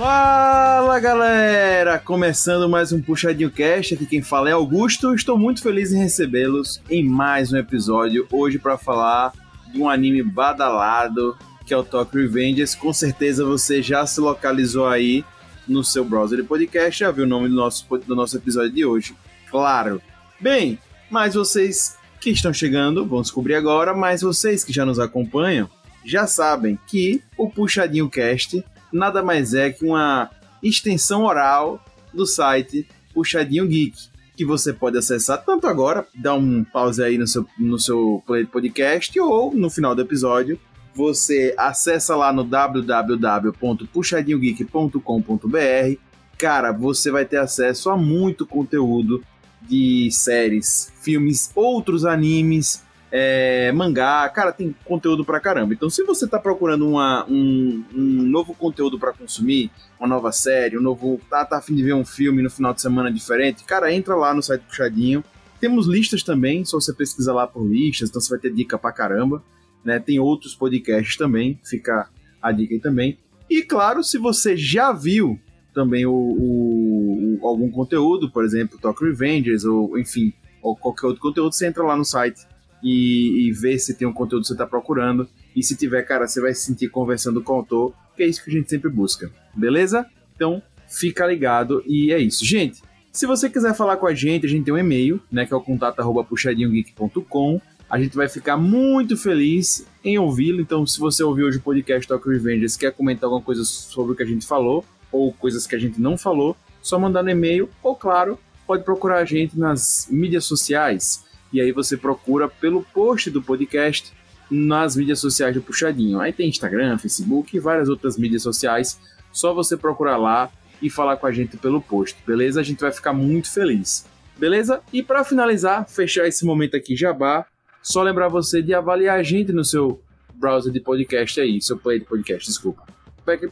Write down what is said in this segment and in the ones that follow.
Fala galera! Começando mais um Puxadinho Cast, aqui quem fala é Augusto. Estou muito feliz em recebê-los em mais um episódio hoje para falar de um anime badalado que é o Tokyo Revengers. Com certeza você já se localizou aí no seu browser de podcast, já viu o nome do nosso, do nosso episódio de hoje. Claro. Bem, mas vocês que estão chegando vão descobrir agora, mas vocês que já nos acompanham já sabem que o Puxadinho Cast nada mais é que uma extensão oral do site Puxadinho Geek, que você pode acessar tanto agora, dar um pause aí no seu, no seu play podcast, ou no final do episódio, você acessa lá no www.puxadinhogeek.com.br. Cara, você vai ter acesso a muito conteúdo de séries, filmes, outros animes, é, mangá, cara, tem conteúdo pra caramba. Então, se você tá procurando uma, um, um novo conteúdo para consumir, uma nova série, um novo. Tá, tá afim de ver um filme no final de semana diferente, cara, entra lá no site Puxadinho. Temos listas também, só você pesquisa lá por listas, então você vai ter dica pra caramba. Né? Tem outros podcasts também, fica a dica aí também. E claro, se você já viu também o, o, o algum conteúdo, por exemplo, Talk Revengers, ou enfim, ou qualquer outro conteúdo, você entra lá no site e, e ver se tem um conteúdo que você está procurando. E se tiver, cara, você vai se sentir conversando com o autor, que é isso que a gente sempre busca. Beleza? Então, fica ligado e é isso. Gente, se você quiser falar com a gente, a gente tem um e-mail, né, que é o contato@puxadinhogeek.com. A gente vai ficar muito feliz em ouvi-lo. Então, se você ouviu hoje o podcast Talk Revengers, quer comentar alguma coisa sobre o que a gente falou, ou coisas que a gente não falou, só mandar no e-mail, ou claro, pode procurar a gente nas mídias sociais. E aí você procura pelo post do podcast nas mídias sociais do Puxadinho. Aí tem Instagram, Facebook e várias outras mídias sociais. Só você procurar lá e falar com a gente pelo post, beleza? A gente vai ficar muito feliz. Beleza? E para finalizar, fechar esse momento aqui jabá, só lembrar você de avaliar a gente no seu browser de podcast aí, seu play de podcast, desculpa.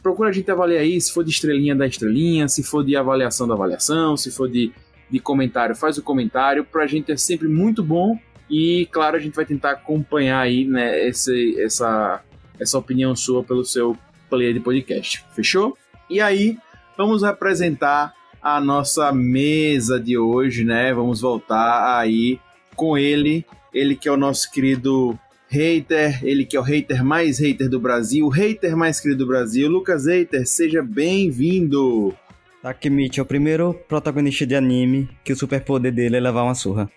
Procura a gente avaliar aí, se for de estrelinha da estrelinha, se for de avaliação da avaliação, se for de, de comentário, faz o comentário. Pra gente é sempre muito bom e, claro, a gente vai tentar acompanhar aí, né, esse, essa, essa opinião sua pelo seu player de podcast. Fechou? E aí, vamos apresentar a nossa mesa de hoje, né? Vamos voltar aí com ele, ele que é o nosso querido hater, ele que é o hater mais hater do Brasil, o hater mais querido do Brasil, Lucas Hater, seja bem-vindo! Takemichi é o primeiro protagonista de anime que o superpoder dele é levar uma surra.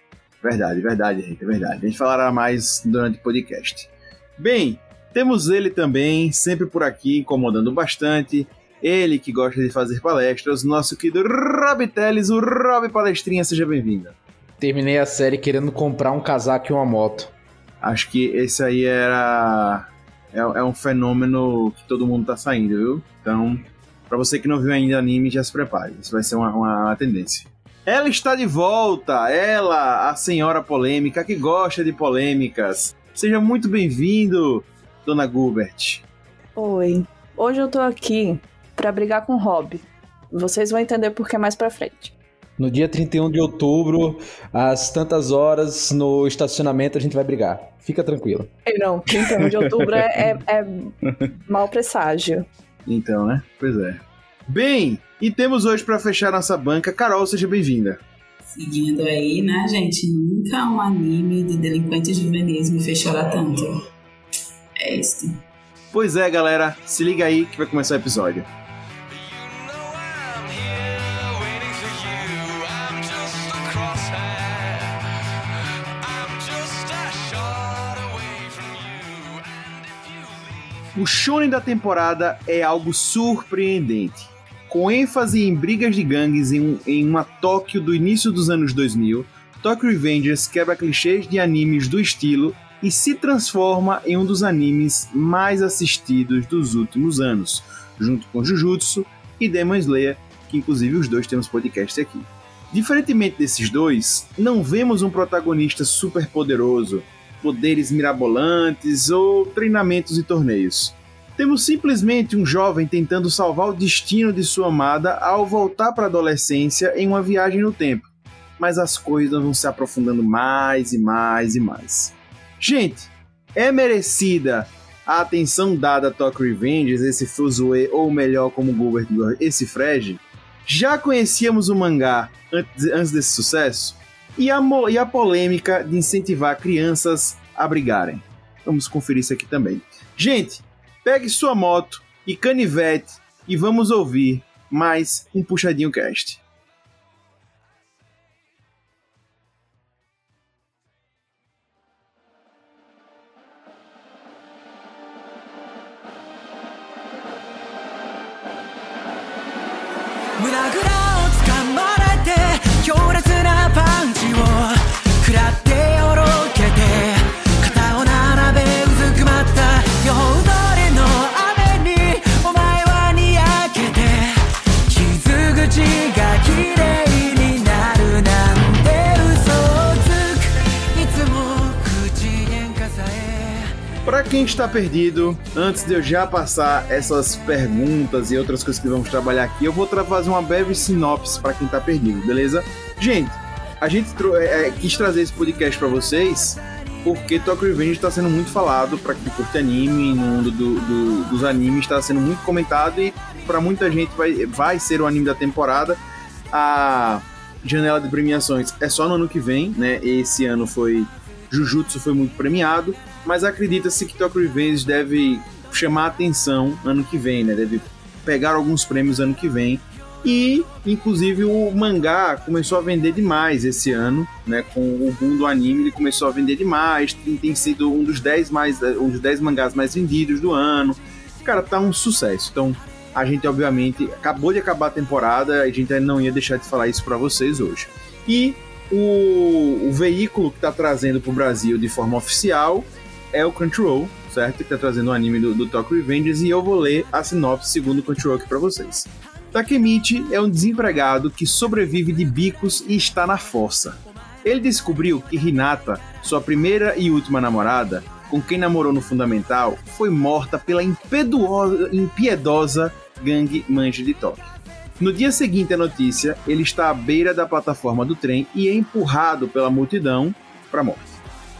Verdade, verdade, hater, verdade. A gente falará mais durante o podcast. Bem, temos ele também, sempre por aqui, incomodando bastante. Ele que gosta de fazer palestras, nosso querido Rob Teles, o Rob Palestrinha, seja bem-vindo. Terminei a série querendo comprar um casaco e uma moto. Acho que esse aí era. É, é um fenômeno que todo mundo tá saindo, viu? Então, para você que não viu ainda anime, já se prepare. Isso vai ser uma, uma, uma tendência. Ela está de volta! Ela, a senhora polêmica que gosta de polêmicas. Seja muito bem-vindo, dona Gilbert. Oi. Hoje eu tô aqui para brigar com o Rob. Vocês vão entender por que mais pra frente. No dia 31 de outubro, às tantas horas, no estacionamento, a gente vai brigar. Fica tranquilo. Não, 31 de outubro é, é, é mau presságio. Então, né? Pois é. Bem, e temos hoje para fechar nossa banca. Carol, seja bem-vinda. Seguindo aí, né, gente? Nunca um anime de delinquentes juvenis me fez chorar tanto. É isso. Pois é, galera. Se liga aí que vai começar o episódio. O shonen da temporada é algo surpreendente. Com ênfase em brigas de gangues em, em uma Tóquio do início dos anos 2000, Tokyo Revengers quebra clichês de animes do estilo e se transforma em um dos animes mais assistidos dos últimos anos, junto com Jujutsu e Demon Slayer, que inclusive os dois temos podcast aqui. Diferentemente desses dois, não vemos um protagonista super poderoso, poderes mirabolantes ou treinamentos e torneios. Temos simplesmente um jovem tentando salvar o destino de sua amada ao voltar para a adolescência em uma viagem no tempo. Mas as coisas vão se aprofundando mais e mais e mais. Gente, é merecida a atenção dada a Tokyo Revengers, esse Fuzue, ou melhor, como Gilbert esse Fred, já conhecíamos o mangá antes, antes desse sucesso? E a, e a polêmica de incentivar crianças a brigarem? Vamos conferir isso aqui também. Gente, pegue sua moto e canivete e vamos ouvir mais um Puxadinho Cast. Para quem está perdido, antes de eu já passar essas perguntas e outras coisas que vamos trabalhar aqui, eu vou fazer uma breve sinopse para quem está perdido, beleza? Gente, a gente é, é, quis trazer esse podcast para vocês porque Tokyo Revenge está sendo muito falado para quem curte anime, no mundo do, do, dos animes está sendo muito comentado e para muita gente vai, vai ser o anime da temporada. A janela de premiações é só no ano que vem, né? Esse ano foi Jujutsu foi muito premiado mas acredita-se que Tokyo Revenge deve chamar atenção ano que vem, né? Deve pegar alguns prêmios ano que vem. E, inclusive, o mangá começou a vender demais esse ano, né? Com o boom do anime, ele começou a vender demais. Tem, sido um dos 10 mais, um dos 10 mangás mais vendidos do ano. Cara, tá um sucesso. Então, a gente, obviamente, acabou de acabar a temporada, a gente não ia deixar de falar isso para vocês hoje. E o, o veículo que está trazendo para o Brasil de forma oficial é o Crunchyroll, certo? Que tá trazendo o um anime do, do Tokyo Revengers e eu vou ler a sinopse segundo o Crunchyroll aqui pra vocês. Takemichi é um desempregado que sobrevive de bicos e está na força. Ele descobriu que Hinata, sua primeira e última namorada, com quem namorou no Fundamental, foi morta pela impiedosa gangue Manji de Tóquio. No dia seguinte à notícia, ele está à beira da plataforma do trem e é empurrado pela multidão para a morte.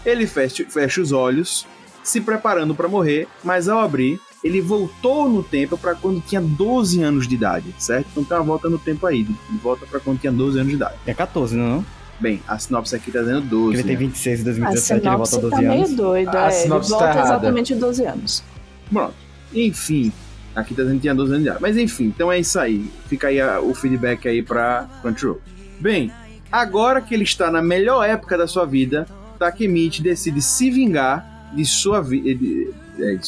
Ele fecha, fecha os olhos, se preparando para morrer, mas ao abrir, ele voltou no tempo para quando tinha 12 anos de idade, certo? Então tem uma volta no tempo aí, de volta para quando tinha 12 anos de idade. É 14, não? é? Bem, a sinopse aqui tá dizendo 12. Ele tem 26 em 2017, ele volta 12 tá anos. meio doido, A é. sinopse ele tá volta errada. exatamente 12 anos. Pronto. Enfim, aqui tá dizendo que tinha 12 anos de idade. Mas enfim, então é isso aí. Fica aí a- o feedback aí pra Crunchyroll. Bem, agora que ele está na melhor época da sua vida, Takemichi decide se vingar de sua vida.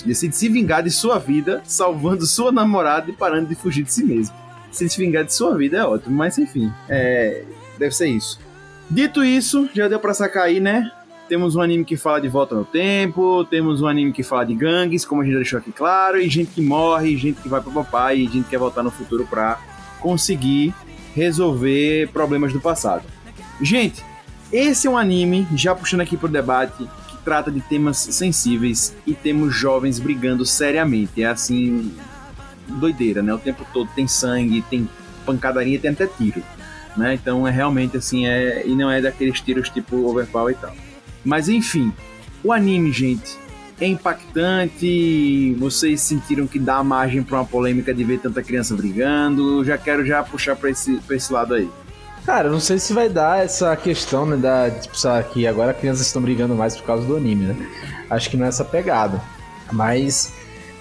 decide se vingar de sua vida, salvando sua namorada e parando de fugir de si mesmo. Se vingar de sua vida é ótimo, mas enfim, é, deve ser isso. Dito isso, já deu pra sacar aí, né? Temos um anime que fala de volta no tempo, temos um anime que fala de gangues, como a gente já deixou aqui claro, e gente que morre, gente que vai pro papai, e gente que quer voltar no futuro pra conseguir resolver problemas do passado. Gente, esse é um anime, já puxando aqui pro debate, que trata de temas sensíveis e temos jovens brigando seriamente. É assim, doideira, né? O tempo todo tem sangue, tem pancadaria, tem até tiro. Né? Então é realmente assim, é, e não é daqueles tiros tipo overpower e tal. Mas enfim, o anime, gente, é impactante. Vocês sentiram que dá margem para uma polêmica de ver tanta criança brigando? Já quero já puxar para esse, pra esse lado aí. Cara, não sei se vai dar essa questão, né, da, tipo, sabe, que agora crianças estão brigando mais por causa do anime, né? Acho que não é essa pegada. Mas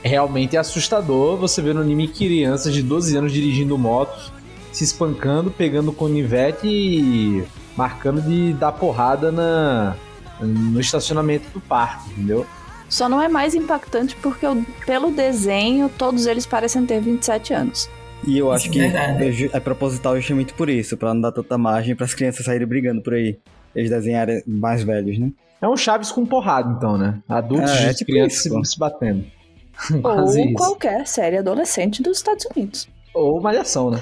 realmente é assustador você ver no anime crianças de 12 anos dirigindo motos, se espancando, pegando conivete e marcando de dar porrada na, no estacionamento do parque, entendeu? Só não é mais impactante porque pelo desenho todos eles parecem ter 27 anos. E eu acho Isso que é é é proposital justamente por isso, pra não dar tanta margem para as crianças saírem brigando por aí. Eles desenharem mais velhos, né? É um Chaves com porrada, então, né? Adultos É, é e tipo crianças isso, se, se batendo. Ou qualquer série adolescente dos Estados Unidos. Ou malhação, né?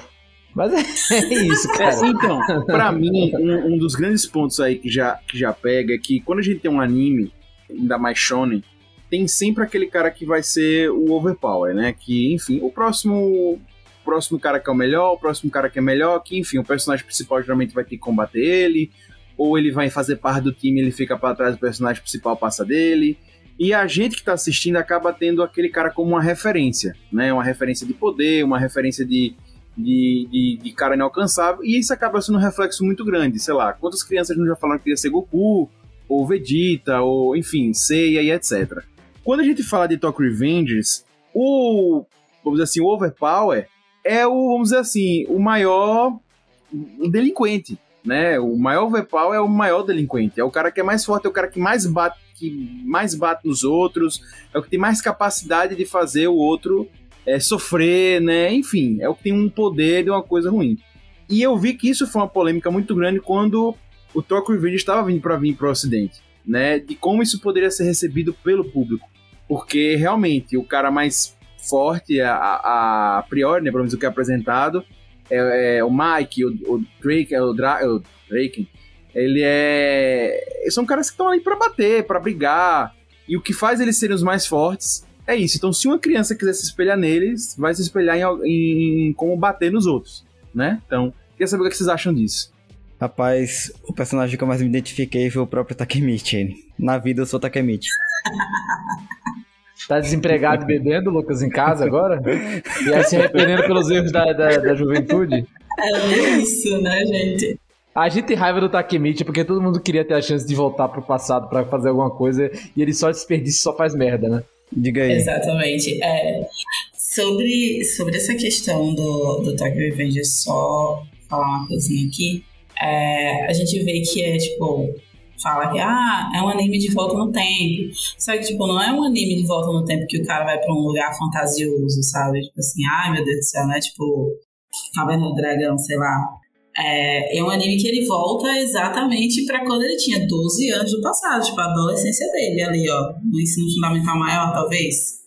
Mas é, é isso, cara. É, então, pra mim, um, um dos grandes pontos aí que já, que já pega é que quando a gente tem um anime, ainda mais shonen, tem sempre aquele cara que vai ser o overpower, né? Que, enfim, o próximo o próximo cara que é o melhor, o próximo cara que é melhor, que, enfim, o personagem principal geralmente vai ter que combater ele, ou ele vai fazer parte do time ele fica pra trás, o personagem principal passa dele. E a gente que tá assistindo acaba tendo aquele cara como uma referência, né? Uma referência de poder, uma referência de, de, de, de cara inalcançável. E isso acaba sendo um reflexo muito grande. Sei lá, quantas crianças não já falaram que queria ser Goku, ou Vegeta, ou enfim, Seiya e etc. Quando a gente fala de Tokyo Revengers, o, vamos dizer assim, o Overpower é o, vamos dizer assim, o maior delinquente, né? O maior overpower é o maior delinquente, é o cara que é mais forte, é o cara que mais bate, que mais bate nos outros, é o que tem mais capacidade de fazer o outro é, sofrer, né? Enfim, é o que tem um poder de uma coisa ruim. E eu vi que isso foi uma polêmica muito grande quando o Tokyo Revenge estava vindo para vir para o Ocidente, né? De como isso poderia ser recebido pelo público, porque realmente o cara mais forte a, a, a priori, né, pelo menos o que é apresentado, é, é o Mike, o, o Drake, é o, Dra, é o Drake, ele é. São caras que estão ali para bater, para brigar. E o que faz eles serem os mais fortes é isso. Então, se uma criança quiser se espelhar neles, vai se espelhar em, em como bater nos outros, né? Então, queria saber o que vocês acham disso. Rapaz, o personagem que eu mais me identifiquei foi o próprio Takemichi. Na vida eu sou Takemichi. Tá desempregado e bebendo, Lucas, em casa agora? E aí se arrependendo pelos erros da, da, da juventude? É isso, né, gente? A gente tem raiva do Takemichi porque todo mundo queria ter a chance de voltar pro passado para fazer alguma coisa e ele só desperdiça e só faz merda, né? Diga aí. Exatamente. É, sobre, sobre essa questão do, do Tokyo Revenge, só falar uma coisinha aqui. É, a gente vê que é tipo fala que ah, é um anime de volta no tempo. Só que, tipo, não é um anime de volta no tempo que o cara vai pra um lugar fantasioso, sabe? Tipo assim, ai meu Deus do céu, não é tipo Caverna do Dragão, sei lá. É, é um anime que ele volta exatamente para quando ele tinha 12 anos do passado, tipo, a adolescência dele ali, ó, no ensino fundamental maior, talvez,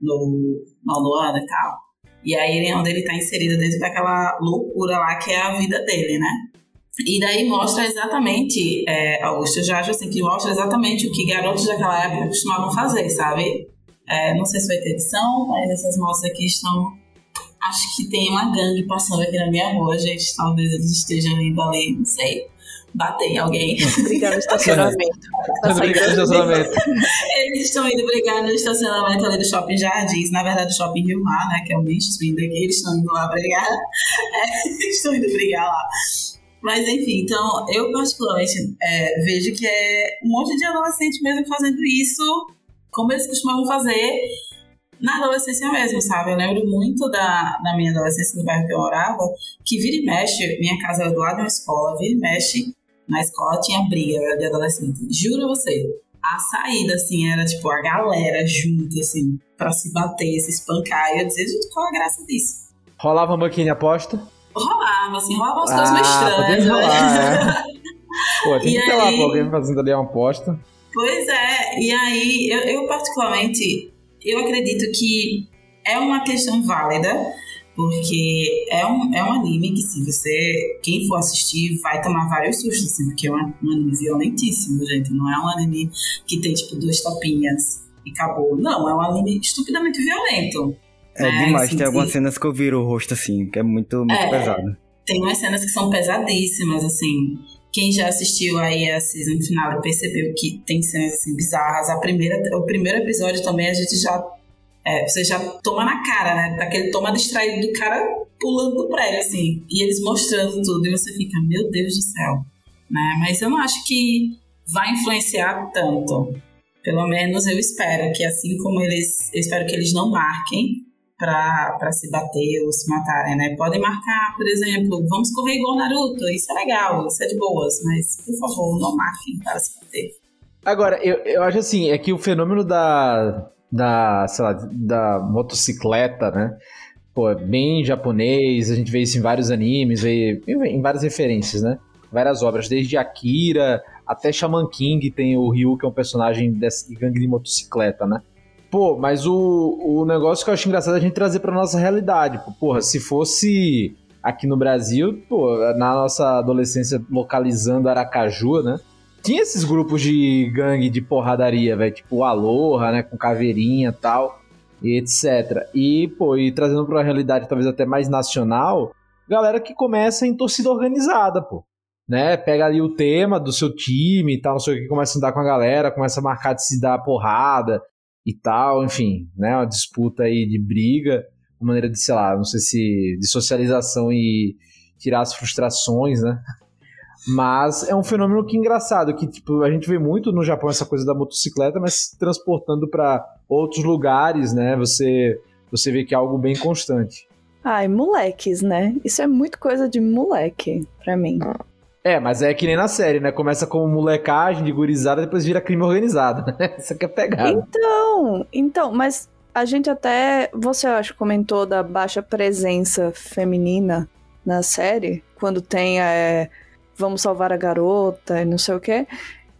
no nono ano e tal. E aí ele é onde ele tá inserido dentro daquela loucura lá que é a vida dele, né? E daí mostra exatamente, é, Augusto, já acho assim, que mostra exatamente o que garotos daquela época costumavam fazer, sabe? É, não sei se vai ter edição, mas essas moças aqui estão. Acho que tem uma gangue passando aqui na minha rua, gente. Talvez eles estejam indo ali, não sei, bater em alguém. Brigar no estacionamento. Tá brigar no estacionamento. Eles estão indo brigar no estacionamento ali do Shopping Jardins, na verdade, do Shopping Rio Mar, né? Que é o mainstream daqui. Eles estão indo lá brigar. É, eles estão indo brigar lá. Mas enfim, então eu particularmente é, vejo que é um monte de adolescente mesmo fazendo isso como eles costumavam fazer na adolescência mesmo, sabe? Eu lembro muito da, da minha adolescência no bairro que eu morava, que vira e mexe, minha casa era do lado de uma escola, vira e mexe, na escola tinha briga de adolescente. Juro você, a saída, assim, era tipo a galera junto, assim, pra se bater, se espancar. E eu dizia, gente, qual a graça disso? Rolava maquinha aposta? Rolava, assim, rolava umas ah, coisas meio estranhas. Rolar, é. Pô, tem e que ter lá pra alguém fazendo ali uma aposta. Pois é, e aí eu, eu particularmente, eu acredito que é uma questão válida, porque é um, é um anime que se você, quem for assistir, vai tomar vários sustos, assim, porque é um, um anime violentíssimo, gente, não é um anime que tem, tipo, duas topinhas e acabou. Não, é um anime estupidamente violento. É né? demais, assim, tem algumas cenas que eu viro o rosto assim, que é muito, muito é, pesado. Tem umas cenas que são pesadíssimas, assim. Quem já assistiu aí a season final percebeu que tem cenas assim bizarras. A primeira, o primeiro episódio também a gente já. É, você já toma na cara, né? Daquele toma distraído do cara pulando do prédio, assim. E eles mostrando tudo. E você fica, meu Deus do céu. Né? Mas eu não acho que vai influenciar tanto. Pelo menos eu espero que assim como eles. Eu espero que eles não marquem para se bater ou se matarem, né? Podem marcar, por exemplo, vamos correr igual Naruto, isso é legal, isso é de boas, mas por favor, não marquem para se bater. Agora, eu, eu acho assim, é que o fenômeno da, da, sei lá, da motocicleta, né? Pô, é bem japonês, a gente vê isso em vários animes, vê em várias referências, né? Várias obras, desde Akira até Shaman King tem o Ryu, que é um personagem desse gangue de motocicleta, né? Pô, mas o, o negócio que eu acho engraçado é a gente trazer pra nossa realidade. Porra, se fosse aqui no Brasil, pô, na nossa adolescência localizando Aracaju, né? Tinha esses grupos de gangue de porradaria, velho, tipo Aloha, né, com caveirinha tal, e etc. E, pô, e trazendo pra realidade talvez até mais nacional, galera que começa em torcida organizada, pô. né? Pega ali o tema do seu time e tal, não sei o que, começa a andar com a galera, começa a marcar de se dar porrada e tal, enfim, né? Uma disputa aí de briga, uma maneira de, sei lá, não sei se de socialização e tirar as frustrações, né? Mas é um fenômeno que é engraçado, que tipo, a gente vê muito no Japão essa coisa da motocicleta, mas transportando para outros lugares, né? Você você vê que é algo bem constante. Ai, moleques, né? Isso é muito coisa de moleque pra mim. É, mas é que nem na série, né? Começa como molecagem de gurizada, depois vira crime organizado, né? Isso aqui é pegado. Então, então, mas a gente até, você acho comentou da baixa presença feminina na série, quando tem é, vamos salvar a garota e não sei o quê.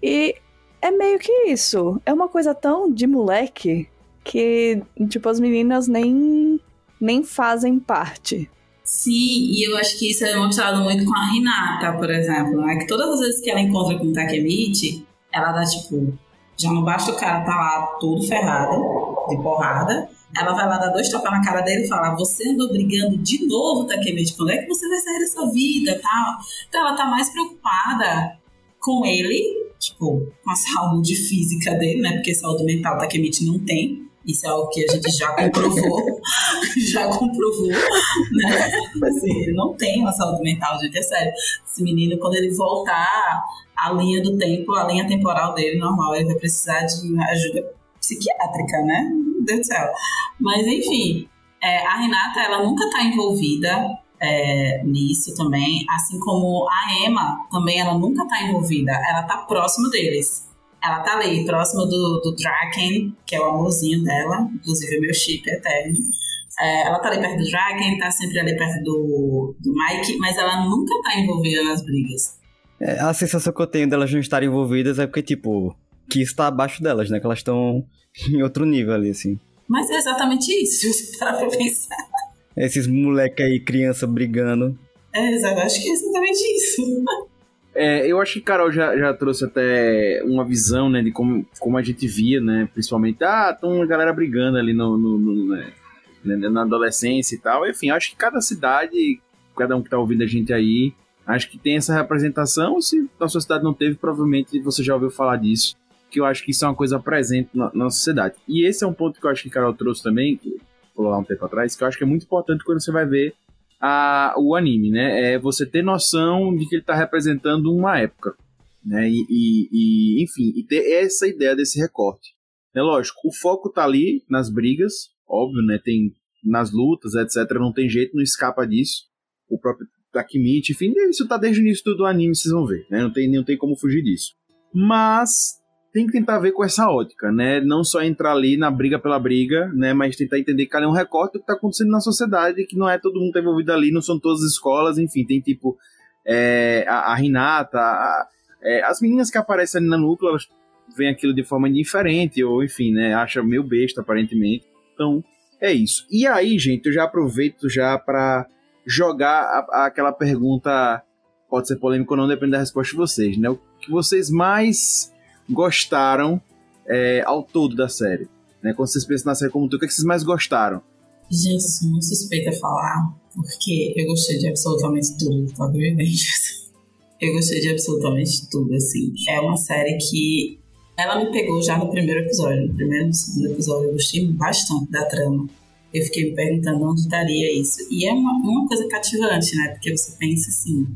E é meio que isso. É uma coisa tão de moleque que, tipo, as meninas nem, nem fazem parte. Sim, e eu acho que isso é mostrado muito com a Renata, por exemplo, né? Que todas as vezes que ela encontra com o Takemichi, ela dá tipo, já não basta o cara tá lá todo ferrado, de porrada, ela vai lá dar dois tapas na cara dele e fala: Você andou brigando de novo, Takemichi, quando é que você vai sair dessa vida tal? Então ela tá mais preocupada com ele, tipo, com a saúde física dele, né? Porque saúde mental Takemichi não tem. Isso é algo que a gente já comprovou, já comprovou, né? Assim, ele não tem uma saúde mental, gente, é sério. Esse menino, quando ele voltar à linha do tempo, a linha temporal dele, normal, ele vai precisar de ajuda psiquiátrica, né? Meu Deus do céu. Mas, enfim, é, a Renata, ela nunca tá envolvida é, nisso também, assim como a Emma também, ela nunca tá envolvida, ela tá próximo deles. Ela tá ali, próxima do, do Draken, que é o amorzinho dela, inclusive é meu chip eterno. É, ela tá ali perto do Draken, tá sempre ali perto do, do Mike, mas ela nunca tá envolvida nas brigas. É, a sensação que eu tenho delas não estarem envolvidas é porque, tipo, que está abaixo delas, né? Que elas estão em outro nível ali, assim. Mas é exatamente isso, se você parar pra pensar. Esses moleque aí, criança brigando. É, exato, acho que é exatamente isso. É, eu acho que Carol já, já trouxe até uma visão, né, de como, como a gente via, né, principalmente, ah, estão a galera brigando ali no, no, no né, né, na adolescência e tal. Enfim, acho que cada cidade, cada um que tá ouvindo a gente aí, acho que tem essa representação. Se a sua cidade não teve, provavelmente você já ouviu falar disso, que eu acho que isso é uma coisa presente na, na sociedade. E esse é um ponto que eu acho que Carol trouxe também, que falou lá um tempo atrás, que eu acho que é muito importante quando você vai ver a, o anime, né? É você ter noção de que ele está representando uma época, né? E, e, e, enfim, e ter essa ideia desse recorte. É lógico, o foco tá ali nas brigas, óbvio, né? Tem nas lutas, etc. Não tem jeito, não escapa disso. O próprio Takemichi, enfim, isso tá desde o início do anime, vocês vão ver, né? Não tem, não tem como fugir disso. Mas tem que tentar ver com essa ótica, né? Não só entrar ali na briga pela briga, né? Mas tentar entender que ali é um recorte do que está acontecendo na sociedade, que não é todo mundo tá envolvido ali, não são todas as escolas, enfim, tem tipo é, a, a Renata, a, é, as meninas que aparecem ali na núcleo, elas veem aquilo de forma diferente, ou enfim, né? Acha meio besta, aparentemente. Então, é isso. E aí, gente, eu já aproveito já para jogar a, aquela pergunta, pode ser polêmica ou não, depende da resposta de vocês, né? O que vocês mais gostaram é, ao todo da série? Né? Quando vocês pensam na série como todo, o que, é que vocês mais gostaram? Gente, sou muito suspeita a falar, porque eu gostei de absolutamente tudo Revengers. Eu gostei de absolutamente tudo, assim. É uma série que ela me pegou já no primeiro episódio. No primeiro e segundo episódio eu gostei bastante da trama. Eu fiquei me perguntando onde estaria isso. E é uma, uma coisa cativante, né? Porque você pensa assim,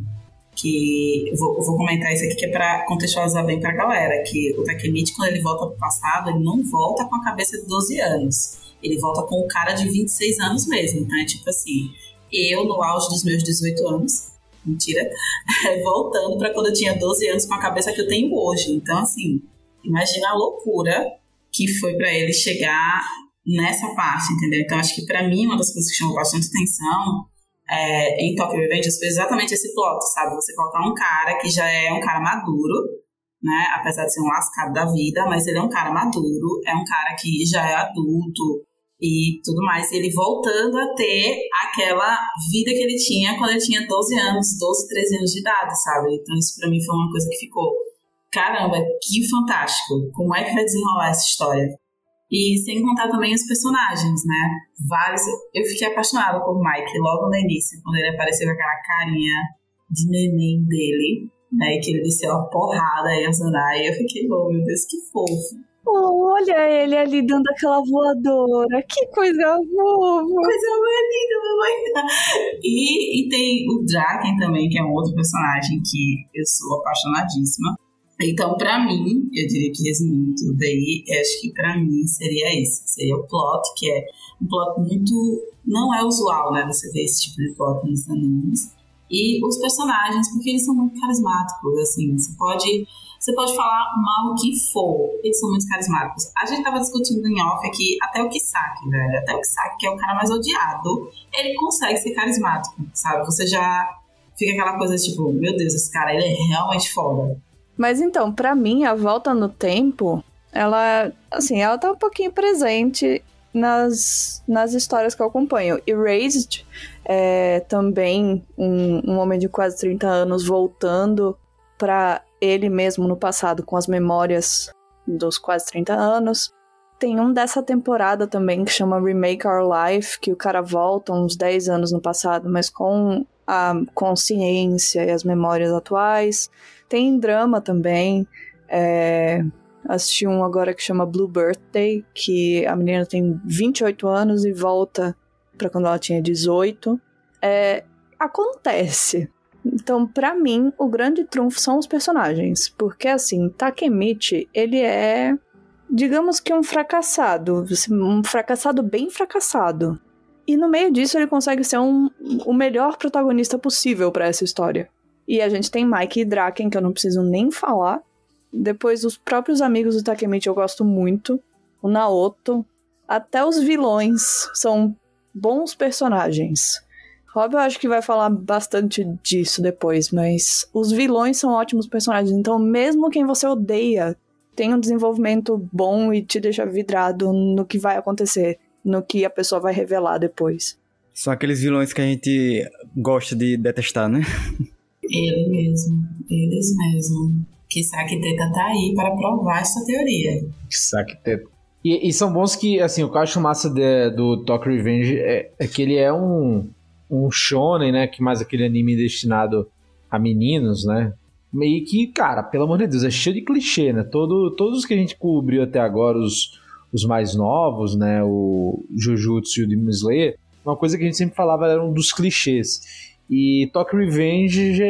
que eu vou, eu vou, comentar isso aqui que é para contextualizar bem para a galera, que o Takemichi, quando ele volta pro passado, ele não volta com a cabeça de 12 anos. Ele volta com o cara de 26 anos mesmo. Então é tipo assim, eu no auge dos meus 18 anos, mentira, voltando para quando eu tinha 12 anos com a cabeça que eu tenho hoje. Então assim, imagina a loucura que foi para ele chegar nessa parte, entendeu? Então acho que para mim uma das coisas que chamou bastante atenção é, em Tokyo Revengers foi exatamente esse plot, sabe? Você colocar um cara que já é um cara maduro, né? Apesar de ser um lascado da vida, mas ele é um cara maduro, é um cara que já é adulto e tudo mais. Ele voltando a ter aquela vida que ele tinha quando ele tinha 12 anos, 12, 13 anos de idade, sabe? Então isso pra mim foi uma coisa que ficou, caramba, que fantástico. Como é que vai desenrolar essa história? E sem contar também os personagens, né? Vários. Eu fiquei apaixonada por Mike logo no início, quando ele apareceu com aquela carinha de neném dele. né? E que ele desceu uma porrada aí a Zanai. Eu fiquei, oh meu Deus, que fofo. Olha ele ali dando aquela voadora. Que coisa fofa. Coisa mais linda, mamãe. E, e tem o Draken também, que é um outro personagem que eu sou apaixonadíssima. Então, para mim, eu diria que resumindo tudo aí, acho que para mim seria isso. Seria o plot, que é um plot muito. Não é usual, né? Você ver esse tipo de plot nos animes. E os personagens, porque eles são muito carismáticos, assim. Você pode você pode falar mal o que for, eles são muito carismáticos. A gente tava discutindo em off aqui até o Kisaki, velho. Até o Kisaki, que é o cara mais odiado, ele consegue ser carismático, sabe? Você já fica aquela coisa tipo, meu Deus, esse cara, ele é realmente foda. Mas então, para mim, a volta no tempo, ela, assim, ela tá um pouquinho presente nas, nas histórias que eu acompanho. Erased é também um, um homem de quase 30 anos voltando para ele mesmo no passado com as memórias dos quase 30 anos. Tem um dessa temporada também que chama Remake Our Life, que o cara volta uns 10 anos no passado, mas com a consciência e as memórias atuais. Tem drama também. É... Assisti um agora que chama Blue Birthday, que a menina tem 28 anos e volta para quando ela tinha 18. É... Acontece. Então, para mim, o grande trunfo são os personagens. Porque, assim, Takemichi, ele é, digamos que um fracassado. Um fracassado bem fracassado. E no meio disso, ele consegue ser um, o melhor protagonista possível para essa história. E a gente tem Mike e Draken, que eu não preciso nem falar. Depois, os próprios amigos do Takemichi eu gosto muito. O Naoto. Até os vilões são bons personagens. Rob eu acho que vai falar bastante disso depois, mas os vilões são ótimos personagens, então mesmo quem você odeia tem um desenvolvimento bom e te deixa vidrado no que vai acontecer, no que a pessoa vai revelar depois. São aqueles vilões que a gente gosta de detestar, né? Ele mesmo, eles mesmo. Que Teta tá aí para provar essa teoria. Que Teta. E, e, são bons que, assim, o que eu acho massa de, do Talk Revenge é, é que ele é um um shonen, né? Que mais aquele anime destinado a meninos, né? Meio que, cara, pelo amor de Deus, é cheio de clichê, né? Todo, todos os que a gente cobriu até agora, os, os mais novos, né? O Jujutsu e o Demon Slayer, uma coisa que a gente sempre falava era um dos clichês. E Tokyo Revenge já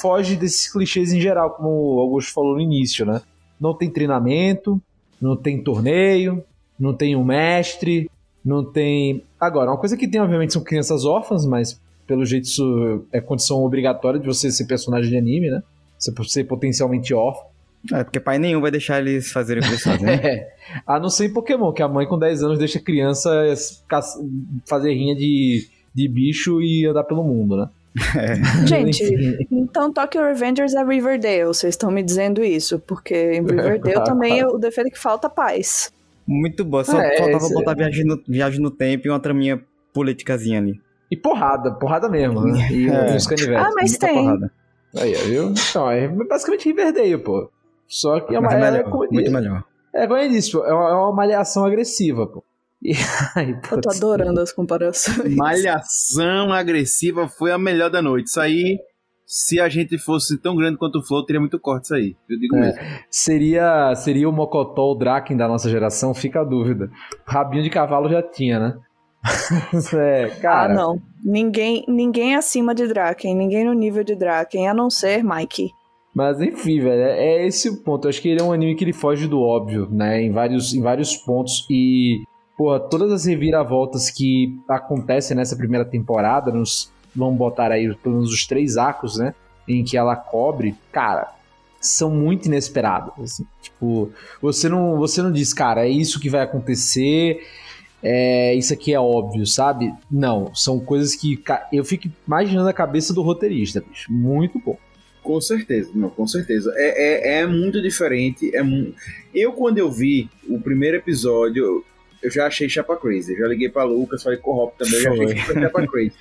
foge desses clichês em geral, como o Augusto falou no início, né? Não tem treinamento, não tem torneio, não tem um mestre, não tem. Agora, uma coisa que tem, obviamente, são crianças órfãs, mas pelo jeito isso é condição obrigatória de você ser personagem de anime, né? Você ser potencialmente órfão. É, porque pai nenhum vai deixar eles fazerem o que eles fazem. Né? é. A não ser em Pokémon, que a mãe com 10 anos deixa a criança fazer rinha de, de bicho e andar pelo mundo, né? É. Gente, então Tokyo Revengers é Riverdale, vocês estão me dizendo isso, porque em Riverdale também o defeito é que falta paz. Muito boa. Só é, faltava esse... botar viagem no, viagem no tempo e uma traminha politicazinha ali. E porrada, porrada mesmo, né? E é. os canivetes. Ah, mas tem. Porrada. Aí, viu? Então, é basicamente Riverdale, pô. Só que é uma. É, melhor, muito melhor. É, como eu disse, é uma, é uma malhação agressiva, pô. E, aí, eu tô adorando as comparações. Malhação agressiva foi a melhor da noite. Isso aí se a gente fosse tão grande quanto o Flow, teria muito corte isso aí. Eu digo é, mesmo. Seria, seria o Mocotó, o Draken da nossa geração? Fica a dúvida. Rabinho de cavalo já tinha, né? é, cara. Ah, não. Ninguém, ninguém acima de Draken, ninguém no nível de Draken, a não ser Mike. Mas enfim, velho, é, é esse o ponto. Eu acho que ele é um anime que ele foge do óbvio, né? Em vários, em vários pontos. E, porra, todas as reviravoltas que acontecem nessa primeira temporada, nos vamos botar aí pelo menos os três arcos, né? Em que ela cobre, cara, são muito inesperados. Assim. Tipo, você não, você não diz, cara, é isso que vai acontecer, é, isso aqui é óbvio, sabe? Não, são coisas que eu fico imaginando a cabeça do roteirista, bicho. Muito bom. Com certeza, não, com certeza. É, é, é muito diferente. É mu... Eu, quando eu vi o primeiro episódio, eu já achei Chapa Crazy. Eu já liguei pra Lucas, falei com o Hop também, eu já achei Chapa Crazy.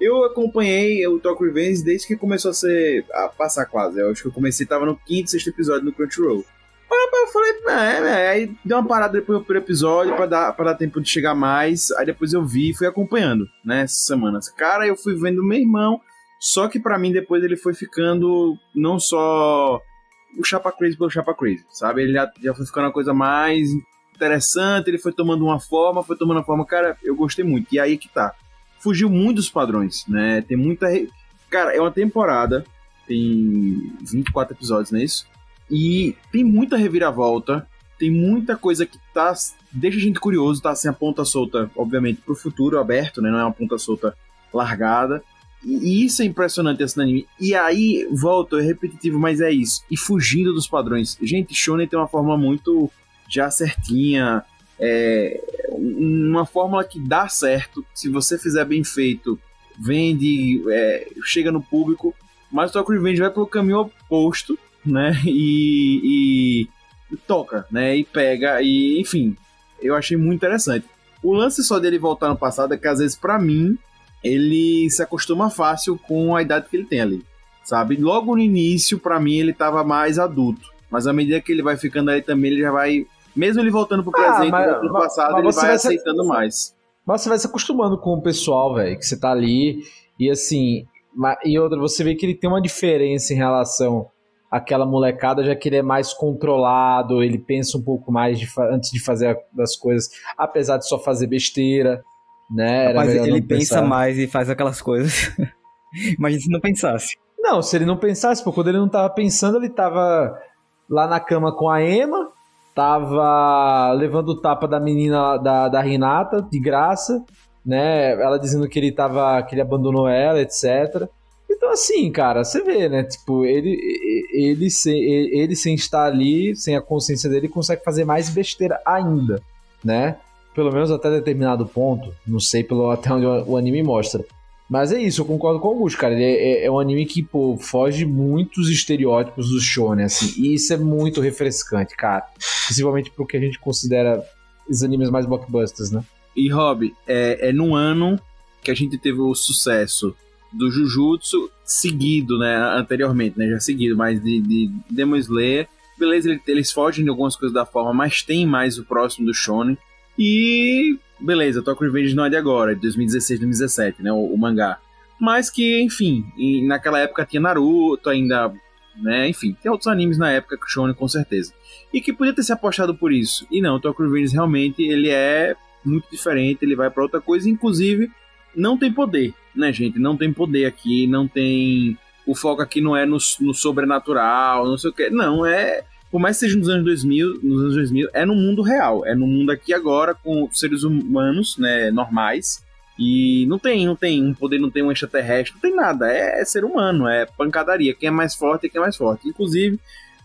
Eu acompanhei o Talk Revenge desde que começou a ser. a passar quase. Eu acho que eu comecei, tava no quinto, sexto episódio no Crunchyroll. Eu falei, é, é, aí deu uma parada depois do primeiro episódio pra dar, pra dar tempo de chegar mais. Aí depois eu vi e fui acompanhando, né, essas semanas. Cara, eu fui vendo meu irmão. Só que para mim depois ele foi ficando não só o Chapa Crazy pelo Chapa Crazy, sabe? Ele já, já foi ficando uma coisa mais interessante, ele foi tomando uma forma, foi tomando uma forma, cara, eu gostei muito. E aí que tá. Fugiu muito dos padrões, né? Tem muita. Cara, é uma temporada, tem 24 episódios, não é isso? E tem muita reviravolta, tem muita coisa que tá. Deixa a gente curioso, tá? Sem a ponta solta, obviamente, pro futuro aberto, né? Não é uma ponta solta largada. E isso é impressionante esse anime. E aí, volta, é repetitivo, mas é isso. E fugindo dos padrões. Gente, Shonen tem uma forma muito já certinha. É uma fórmula que dá certo. Se você fizer bem feito, vende, é, chega no público. Mas o Tokyo Revenge vai pelo caminho oposto, né? E, e, e toca, né? E pega, e enfim. Eu achei muito interessante. O lance só dele voltar no passado é que às vezes, para mim, ele se acostuma fácil com a idade que ele tem ali, sabe? Logo no início, para mim, ele tava mais adulto, mas à medida que ele vai ficando aí também, ele já vai, mesmo ele voltando pro ah, presente, mas, pro passado, mas ele vai, vai aceitando se... mais. Mas você vai se acostumando com o pessoal, velho, que você tá ali e assim, e outra, você vê que ele tem uma diferença em relação àquela molecada, já que ele é mais controlado, ele pensa um pouco mais de antes de fazer as coisas, apesar de só fazer besteira né? Rapaz, ele pensa pensar. mais e faz aquelas coisas. Imagina se não pensasse. Não, se ele não pensasse, pô, quando ele não tava pensando, ele tava lá na cama com a Emma, tava levando o tapa da menina da, da Renata, de graça, né? Ela dizendo que ele tava. que ele abandonou ela, etc. Então, assim, cara, você vê, né? Tipo, ele, ele, sem, ele sem estar ali, sem a consciência dele, consegue fazer mais besteira ainda, né? pelo menos até determinado ponto, não sei pelo até onde o anime mostra. Mas é isso, eu concordo com o Augusto, cara. Ele é, é, é um anime que, pô, foge muitos estereótipos do shonen, assim. E isso é muito refrescante, cara. Principalmente porque a gente considera os animes mais blockbusters, né? E, Rob, é, é num ano que a gente teve o sucesso do Jujutsu seguido, né? Anteriormente, né? Já seguido, mas de, de Demon Slayer. Beleza, eles fogem de algumas coisas da forma, mas tem mais o próximo do Shonen. E beleza, Tokyo Revenge não é de agora, é de 2016, 2017, né, o, o mangá. Mas que, enfim, naquela época tinha Naruto ainda, né, enfim, tem outros animes na época que Shonen com certeza. E que podia ter se apostado por isso. E não, Tokyo Revenge realmente ele é muito diferente, ele vai para outra coisa, inclusive não tem poder, né, gente? Não tem poder aqui, não tem o foco aqui não é no, no sobrenatural, não sei o que. Não, é por mais que seja nos anos 2000, nos anos 2000, é no mundo real, é no mundo aqui agora com seres humanos, né, normais. E não tem, não tem um poder, não tem um extraterrestre, não tem nada, é, é ser humano, é pancadaria, quem é mais forte é quem é mais forte. Inclusive,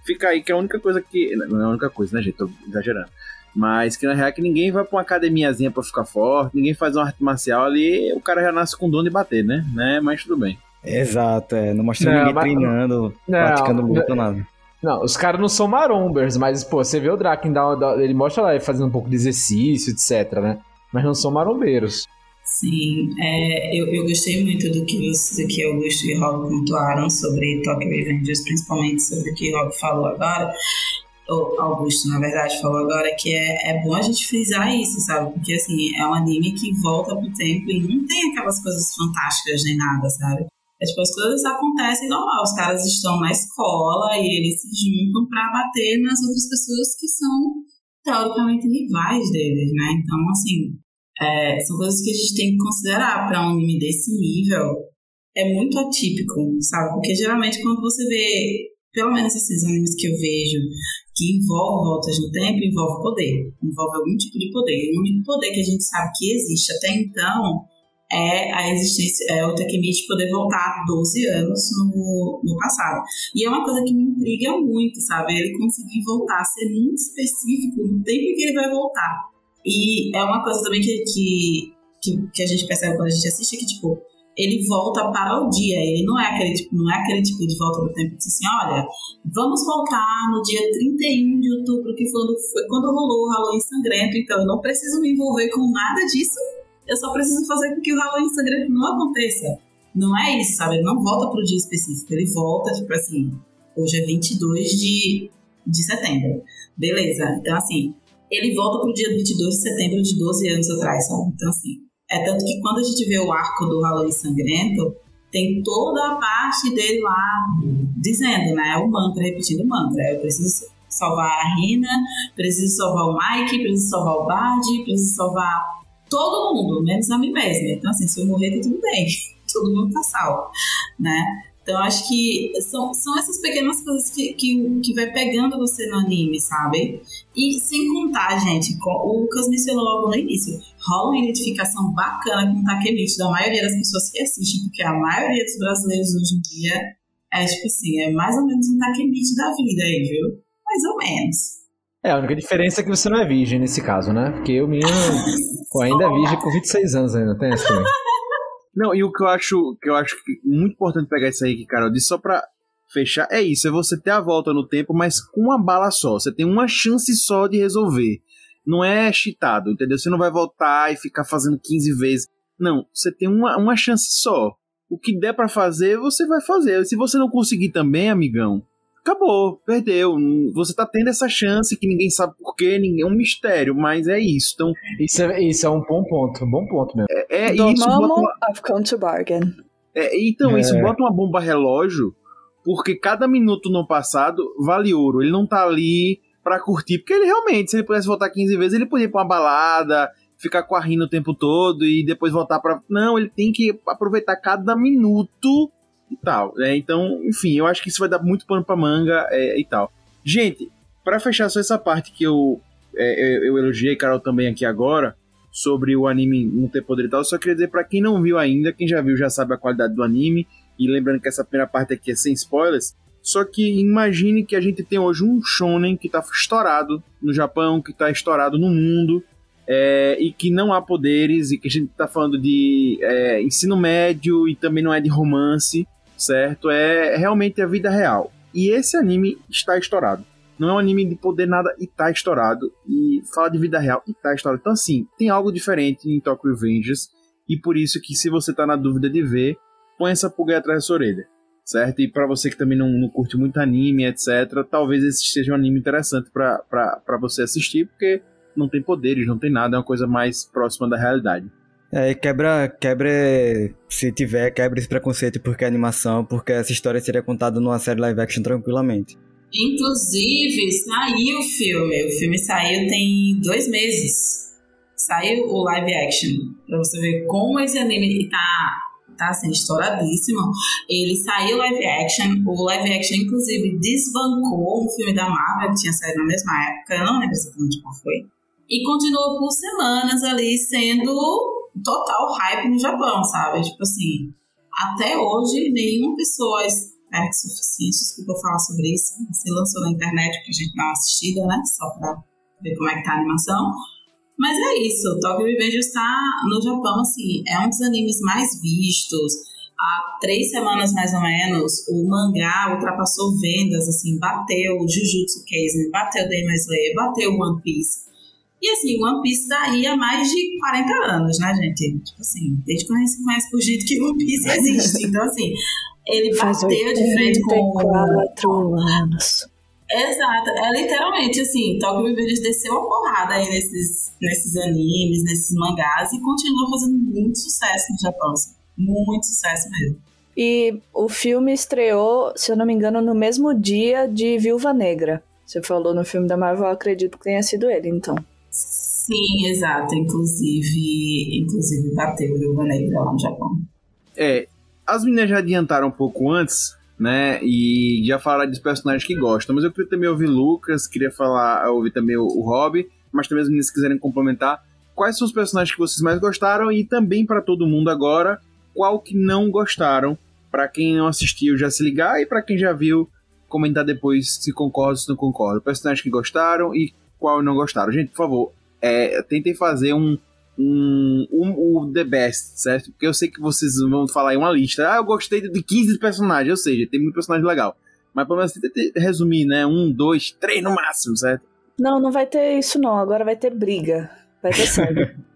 fica aí que a única coisa que, não é a única coisa, né, gente, tô exagerando. Mas que na real é que ninguém vai pra uma academiazinha pra ficar forte, ninguém faz uma arte marcial ali, o cara já nasce com dono de bater, né? né? Mas tudo bem. Exato, é. Não mostra não, ninguém mas... treinando, não, praticando luta, nada. Não, os caras não são marombers, mas, pô, você vê o Draken, ele mostra lá ele fazendo um pouco de exercício, etc, né? Mas não são marombeiros. Sim, é, eu, eu gostei muito do que vocês aqui, Augusto e Rob, pontuaram sobre Tokyo Revengers, principalmente sobre o que Rob falou agora, ou Augusto, na verdade, falou agora, que é, é bom a gente frisar isso, sabe? Porque, assim, é um anime que volta pro tempo e não tem aquelas coisas fantásticas nem nada, sabe? É, tipo, as coisas acontecem normal. Os caras estão na escola e eles se juntam para bater nas outras pessoas que são teoricamente rivais deles, né? Então, assim, é, são coisas que a gente tem que considerar para um anime desse nível. É muito atípico, sabe? Porque geralmente quando você vê, pelo menos esses animes que eu vejo, que envolvem voltas no tempo, envolve poder. Envolve algum tipo de poder. E o único poder que a gente sabe que existe até então é a existência, é o Takemichi poder voltar 12 anos no, no passado. E é uma coisa que me intriga muito, sabe? Ele conseguir voltar, ser muito específico no tempo que ele vai voltar. E é uma coisa também que, que, que, que a gente percebe quando a gente assiste, que, tipo, ele volta para o dia. Ele não é aquele tipo, não é aquele tipo de volta do tempo que diz assim, olha, vamos voltar no dia 31 de outubro, que foi, foi quando rolou o Halloween sangrento, então eu não preciso me envolver com nada disso eu só preciso fazer com que o Halloween sangrento não aconteça. Não é isso, sabe? Ele não volta pro dia específico, ele volta, tipo assim, hoje é 22 de, de setembro. Beleza, então assim, ele volta pro dia 22 de setembro de 12 anos atrás, sabe? Então assim, é tanto que quando a gente vê o arco do Halloween sangrento, tem toda a parte dele lá dizendo, né? O mantra, repetindo o mantra. Eu preciso salvar a Rina, preciso salvar o Mike, preciso salvar o Bard, preciso salvar todo mundo, menos a mim mesma. Então, assim, se eu morrer, tá tudo bem. Todo mundo tá salvo, né? Então, acho que são, são essas pequenas coisas que, que, que vai pegando você no anime, sabe? E sem contar, gente, o Lucas mencionou logo no início, rola uma identificação bacana com o Takemichi da maioria das pessoas que assistem, porque a maioria dos brasileiros hoje em dia é tipo assim, é mais ou menos um Takemichi da vida aí, viu? Mais ou menos. É, a única diferença é que você não é virgem nesse caso, né? Porque o menino ainda é virgem com 26 anos ainda, tem essa também. Não, e o que eu acho que eu acho muito importante pegar isso aí que Carol disse, só pra fechar, é isso, é você ter a volta no tempo, mas com uma bala só. Você tem uma chance só de resolver. Não é cheatado, entendeu? Você não vai voltar e ficar fazendo 15 vezes. Não, você tem uma, uma chance só. O que der para fazer, você vai fazer. Se você não conseguir também, amigão, acabou, perdeu. Você tá tendo essa chance que ninguém sabe porquê, ninguém é um mistério, mas é isso. Então, isso é, isso é um bom ponto, um bom ponto mesmo. É, é Do isso. Bota uma, I've come to bargain. é, então, É. isso bota uma bomba relógio, porque cada minuto no passado vale ouro. Ele não tá ali pra curtir, porque ele realmente, se ele pudesse voltar 15 vezes, ele podia ir pra uma balada, ficar com a Rina o tempo todo e depois voltar pra. Não, ele tem que aproveitar cada minuto e tal. né? Então, enfim, eu acho que isso vai dar muito pano pra manga é, e tal. Gente, pra fechar só essa parte que eu, é, eu, eu elogiei, Carol também aqui agora, sobre o anime não ter poder e tal, só queria dizer pra quem não viu ainda, quem já viu já sabe a qualidade do anime, e lembrando que essa primeira parte aqui é sem spoilers, só que imagine que a gente tem hoje um shonen que tá estourado no Japão, que tá estourado no mundo, é, e que não há poderes, e que a gente tá falando de é, ensino médio e também não é de romance, certo? É realmente a vida real. E esse anime está estourado. Não é um anime de poder nada e tá estourado. E fala de vida real e tá estourado. Então, assim, tem algo diferente em Tokyo Revengers. E por isso que se você tá na dúvida de ver, põe essa pulga atrás da sua orelha. Certo? E para você que também não, não curte muito anime, etc., talvez esse seja um anime interessante para você assistir, porque não tem poderes, não tem nada, é uma coisa mais próxima da realidade. É, quebra, quebra, se tiver, quebra esse preconceito porque é animação, porque essa história seria contada numa série live action tranquilamente. Inclusive, saiu o filme. O filme saiu tem dois meses. Saiu o live action. Pra você ver como esse anime tá, tá assim, estouradíssimo. Ele saiu live action. O live action, inclusive, desbancou um filme da Marvel que tinha saído na mesma época. Eu não lembro exatamente qual foi. E continuou por semanas ali sendo total hype no Japão, sabe? Tipo assim, até hoje nenhuma pessoa esperta o suficiente, desculpa falar sobre isso, se lançou na internet pra gente dar uma assistida, né? Só pra ver como é que tá a animação. Mas é isso, Tokyo Revengers está no Japão, assim, é um dos animes mais vistos. Há três semanas, mais ou menos, o mangá ultrapassou vendas, assim, bateu Jujutsu Kaisen, bateu Demon Slayer, bateu One Piece. E assim, One Piece tá aí há mais de 40 anos, né, gente? Tipo assim, desde que a gente se conhece por jeito que One Piece existe. Então, assim, ele Faz bateu de frente com. 84 anos. Exato, é literalmente assim, Tokyo Revengers desceu a porrada aí nesses, nesses animes, nesses mangás e continua fazendo muito sucesso no Japão, assim, muito sucesso mesmo. E o filme estreou, se eu não me engano, no mesmo dia de Viúva Negra. Você falou no filme da Marvel, eu acredito que tenha sido ele, então. Sim, exato, inclusive, inclusive bateu Viúva Negra lá no Japão. É, as meninas já adiantaram um pouco antes, né? E já falaram dos personagens que gostam. Mas eu queria também ouvir Lucas, queria falar, ouvir também o, Rob, mas também as meninas quiserem complementar. Quais são os personagens que vocês mais gostaram e também para todo mundo agora, qual que não gostaram? Para quem não assistiu já se ligar e para quem já viu comentar depois se concorda ou se não concorda. Personagens que gostaram e qual não gostaram. Gente, por favor, é, tentem fazer um, um, um, o The Best, certo? Porque eu sei que vocês vão falar em uma lista. Ah, eu gostei de 15 personagens, ou seja, tem muito personagem legal. Mas pelo menos tenta resumir, né? Um, dois, três no máximo, certo? Não, não vai ter isso não, agora vai ter briga. Vai ter sangue.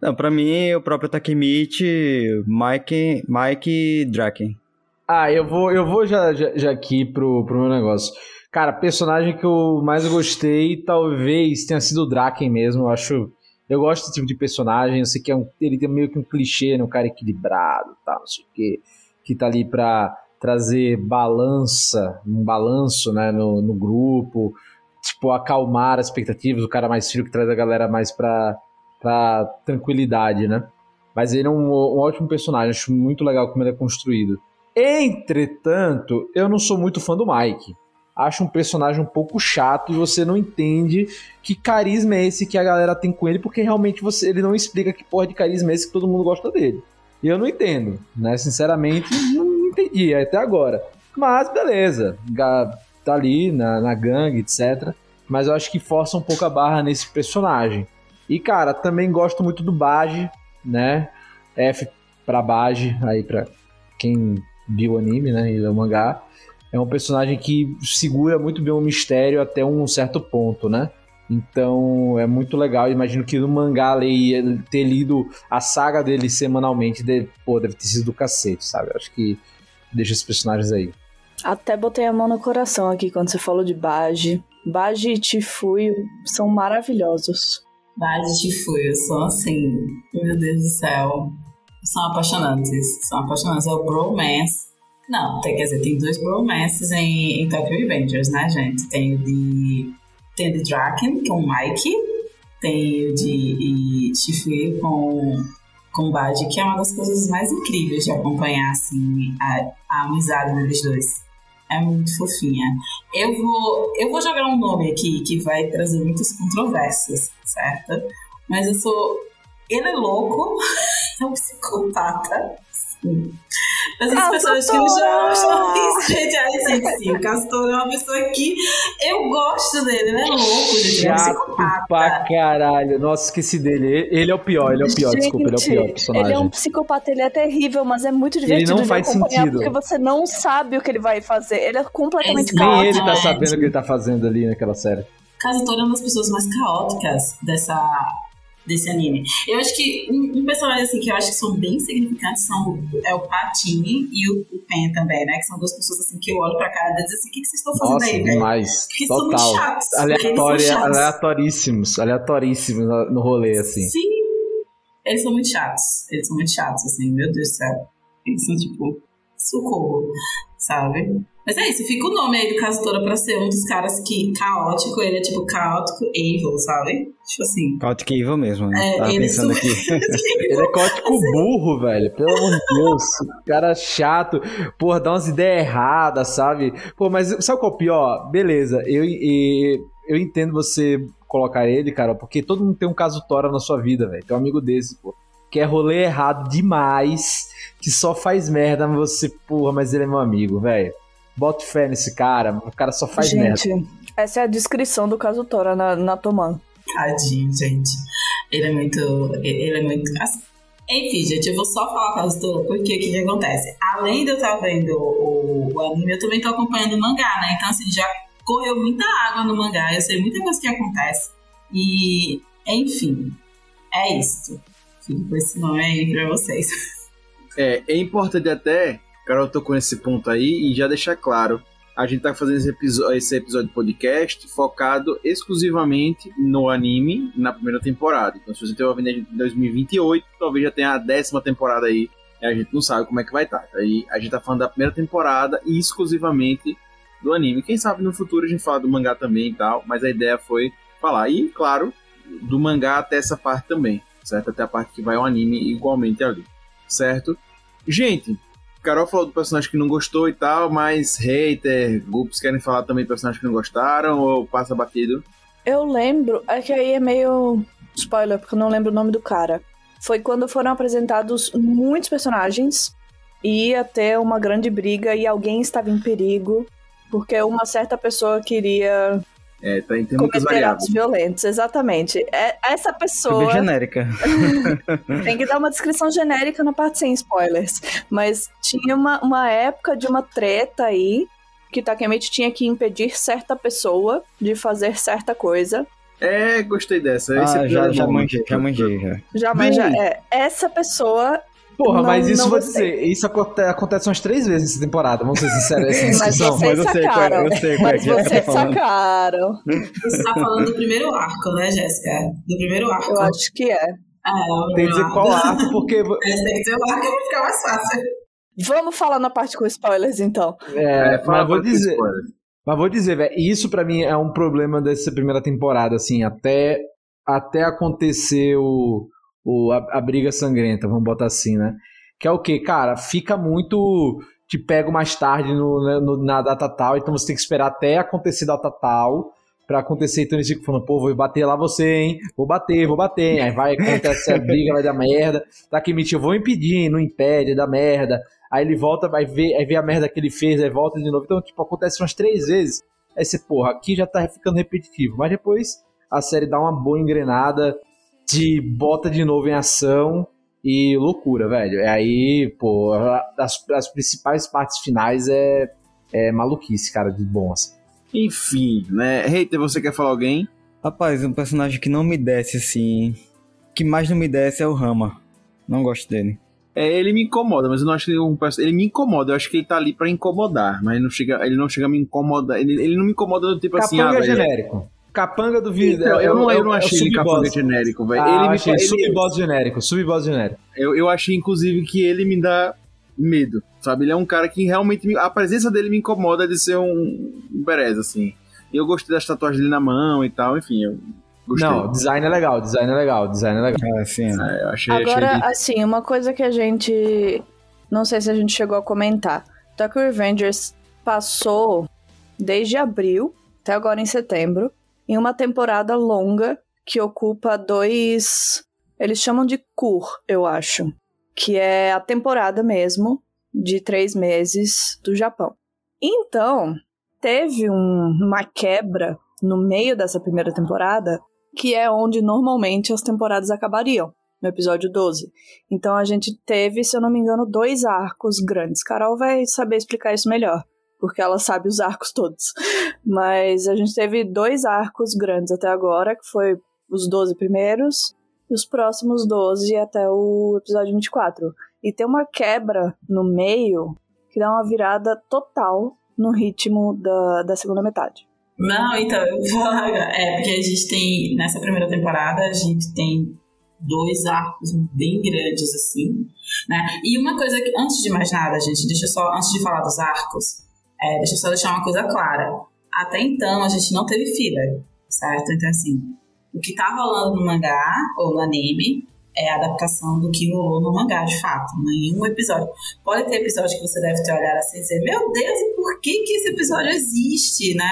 Não, pra mim, o próprio Takemichi, Mike, Mike Draken. Ah, eu vou, eu vou já, já, já aqui pro, pro meu negócio. Cara, personagem que eu mais gostei talvez tenha sido o Draken mesmo. Eu acho. Eu gosto desse tipo de personagem. Eu sei que é um, ele tem meio que um clichê, né? Um cara equilibrado tal, não sei o quê. que tá ali pra trazer balança, um balanço né, no, no grupo, tipo, acalmar as expectativas, o cara mais frio que traz a galera mais pra, pra tranquilidade, né? Mas ele é um, um ótimo personagem, acho muito legal como ele é construído. Entretanto, eu não sou muito fã do Mike. Acho um personagem um pouco chato e você não entende que carisma é esse que a galera tem com ele, porque realmente você, ele não explica que porra de carisma é esse que todo mundo gosta dele. E eu não entendo, né? Sinceramente, não entendi até agora. Mas beleza, tá ali na, na gangue, etc. Mas eu acho que força um pouco a barra nesse personagem. E cara, também gosto muito do Baji, né? F pra Baji, aí pra quem viu o anime, né? E o mangá. É um personagem que segura muito bem o mistério até um certo ponto, né? Então é muito legal. Imagino que no mangá ali, ter lido a saga dele semanalmente, deve, pô, deve ter sido do cacete, sabe? Acho que deixa esses personagens aí. Até botei a mão no coração aqui quando você falou de Baji. Baji e Tifui são maravilhosos. Baji e Tifui são assim, meu Deus do céu, são apaixonantes. São apaixonantes. É o bromance. Não, tem, quer dizer, tem dois bromances em, em Tokyo Revengers, né, gente? Tem o de, tem o de Draken, com o Mike. Tem o de Tifui com com Baji, que é uma das coisas mais incríveis de acompanhar, assim, a, a amizade deles dois. É muito fofinha. Eu vou, eu vou jogar um nome aqui que vai trazer muitas controvérsias, certo? Mas eu sou. Ele é louco, é um psicopata. Mas as pessoas que já estão gente, aí, gente, sim, o Castor é uma pessoa que eu gosto dele, ele é louco, gente, é um psicopata. pra caralho, nossa, esqueci dele, ele é o pior, ele é o pior, gente, desculpa, ele é o pior personagem. Ele é um psicopata, ele é terrível, mas é muito divertido ele não faz sentido. porque você não sabe o que ele vai fazer, ele é completamente caótico. Nem ele tá sabendo o que ele tá fazendo ali naquela série. Castor é uma das pessoas mais caóticas dessa desse anime. Eu acho que um, um, personagem assim que eu acho que são bem significantes são é o Patini e o, o Pen também, né? Que são duas pessoas assim que eu olho pra cara e digo assim, o que, que vocês estão fazendo Nossa, aí? Demais. Porque Total. são chatos. Aleatória, aleatoríssimos, aleatoríssimos no rolê, assim. Sim. Eles são muito chatos. Eles são muito chatos, assim, meu Deus do céu. Eles são tipo, socorro, sabe? Mas é isso, fica o nome aí do Castora pra ser um dos caras que caótico, ele é tipo caótico evil, sabe? Tipo assim. Caótico evil mesmo, né? É, Tava ele pensando aqui. ele é caótico assim. burro, velho. Pelo amor de Deus. Cara chato. Porra, dá umas ideias erradas, sabe? Pô, mas sabe qual é o pior? Beleza, eu, eu, eu entendo você colocar ele, cara, porque todo mundo tem um caso Tora na sua vida, velho. Tem um amigo desse, pô que é rolê errado demais, que só faz merda, mas você, porra, mas ele é meu amigo, velho. Bota fé nesse cara, o cara só faz gente, merda. Essa é a descrição do caso Tora na, na Toman. Tadinho, gente. Ele é muito. Ele é muito. Enfim, gente, eu vou só falar o caso Tora porque o que, que acontece? Além de eu estar vendo o, o anime, eu também estou acompanhando o mangá, né? Então, assim, já correu muita água no mangá, eu sei muita coisa que acontece. E, enfim, é isso. Fico com esse nome aí pra vocês. É, é importante até Carol tocou nesse ponto aí e já deixar claro, a gente tá fazendo esse episódio, esse episódio podcast focado exclusivamente no anime na primeira temporada. Então, se você tem uma avenida em 2028, talvez já tenha a décima temporada aí. a gente não sabe como é que vai estar. Tá. Aí a gente tá falando da primeira temporada e exclusivamente do anime. Quem sabe no futuro a gente fala do mangá também e tal, mas a ideia foi falar. E, claro, do mangá até essa parte também, certo? Até a parte que vai ao anime igualmente ali, certo? Gente, Carol falou do personagem que não gostou e tal, mas hater, grupos querem falar também do personagem que não gostaram ou passa batido? Eu lembro, é que aí é meio spoiler, porque eu não lembro o nome do cara. Foi quando foram apresentados muitos personagens e ia ter uma grande briga e alguém estava em perigo, porque uma certa pessoa queria é, tem, tem muitas variáveis. violentos, exatamente. É, essa pessoa. Bem genérica. tem que dar uma descrição genérica na parte sem spoilers. Mas tinha uma, uma época de uma treta aí que Takemichi tinha que impedir certa pessoa de fazer certa coisa. É, gostei dessa. Ah, já, já manjei, já manjei, já. Já manjei, é. Essa pessoa Porra, não, mas isso vou dizer, isso acontece umas três vezes nessa temporada, vamos ser sinceros, essa discussão. mas, mas eu sei qual é, eu sei qual é que vocês tá sacaram. Você tá falando do primeiro arco, né, Jéssica? Do primeiro arco. Eu acho que é. é tem que dizer qual arco, porque... tem que dizer o arco vai ficar mais fácil. Vamos falar na parte com spoilers, então. É, É, fala mas vou pra dizer, mas vou dizer, velho, isso pra mim é um problema dessa primeira temporada, assim, até, até acontecer o, o, a, a briga sangrenta, vamos botar assim, né? Que é o que, cara, fica muito. Te pego mais tarde no, né, no- na data tal, então você tem que esperar até acontecer data tal pra acontecer. Então eles ficam falando, pô, vou bater lá você, hein? Vou bater, vou bater. hein? Aí vai, acontece a briga, vai dar merda. Tá que mentir, eu vou impedir, não impede, dá merda. Aí ele volta, vai ver, aí vê a merda que ele fez, aí volta de novo. Então, tipo, acontece umas três vezes. Aí você, porra, aqui já tá ficando repetitivo. Mas depois a série dá uma boa engrenada, te bota de novo em ação e loucura, velho. É aí, pô, as, as principais partes finais é, é maluquice, cara, de bom, assim. Enfim, né? Hater, você quer falar alguém? Rapaz, um personagem que não me desce assim. que mais não me desce é o Rama. Não gosto dele. É, ele me incomoda, mas eu não acho que ele, é um perso- ele me incomoda. Eu acho que ele tá ali pra incomodar, mas não chega, ele não chega a me incomodar. Ele, ele não me incomoda do tipo assim, ah, Capanga velho. genérico. Capanga do vídeo. Então, eu, não, eu é não achei ele capanga genérico, velho. Ah, ele eu me achei ele- sub-boss genérico, sub-boss genérico. eu, eu achei, inclusive, que ele me dá medo, sabe? Ele é um cara que realmente. me- a presença dele me incomoda de ser um, um berez, assim. E eu gostei das tatuagens dele na mão e tal, enfim, eu gostei. Não, design é legal, design é legal, design é legal. É, assim, é. É, eu achei, Agora, achei assim, uma coisa que a gente. Não sei se a gente chegou a comentar. Tokyo Revengers passou desde abril até agora em setembro em uma temporada longa que ocupa dois. Eles chamam de cur, eu acho. Que é a temporada mesmo de três meses do Japão. Então, teve um- uma quebra no meio dessa primeira temporada, que é onde normalmente as temporadas acabariam, no episódio 12. Então a gente teve, se eu não me engano, dois arcos grandes. Carol vai saber explicar isso melhor, porque ela sabe os arcos todos. Mas a gente teve dois arcos grandes até agora, que foi os 12 primeiros e os próximos 12 até o episódio 24. E tem uma quebra no meio que dá uma virada total no ritmo da, da segunda metade. Não, então, eu vou. É, porque a gente tem, nessa primeira temporada, a gente tem dois arcos bem grandes, assim, né? E uma coisa que, antes de mais nada, gente, deixa eu só, antes de falar dos arcos, é, deixa eu só deixar uma coisa clara. Até então, a gente não teve filler, certo? Então, assim, o que tá rolando no mangá, ou no anime, é a adaptação do que rolou no mangá, de fato, em um episódio. Pode ter episódio que você deve ter olhado assim e dizer, meu Deus, por que que esse episódio existe, né?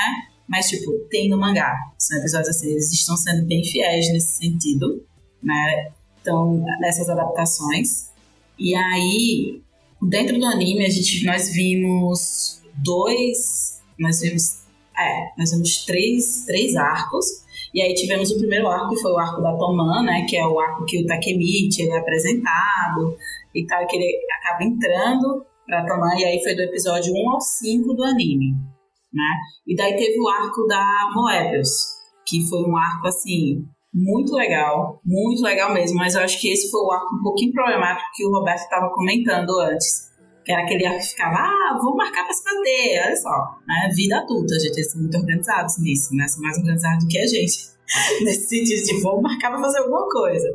Mas, tipo, tem no mangá. São episódios assim, eles estão sendo bem fiéis nesse sentido, né? Então, nessas adaptações. E aí, dentro do anime, a gente, nós vimos dois. Nós vimos. É, nós vimos três, três arcos. E aí tivemos o primeiro arco, que foi o arco da Toman, né? Que é o arco que o Takemichi ele é apresentado e tal, que ele acaba entrando pra Toman. E aí foi do episódio 1 ao 5 do anime, né? E daí teve o arco da Moebius, que foi um arco, assim, muito legal, muito legal mesmo, mas eu acho que esse foi o arco um pouquinho problemático que o Roberto estava comentando antes. Que era aquele arco que ficava, ah, vou marcar pra se bater, olha só. Né? Vida adulta, gente, eles são muito organizados nisso, né? São mais organizados do que a gente. Nesse sentido de vou marcar pra fazer alguma coisa.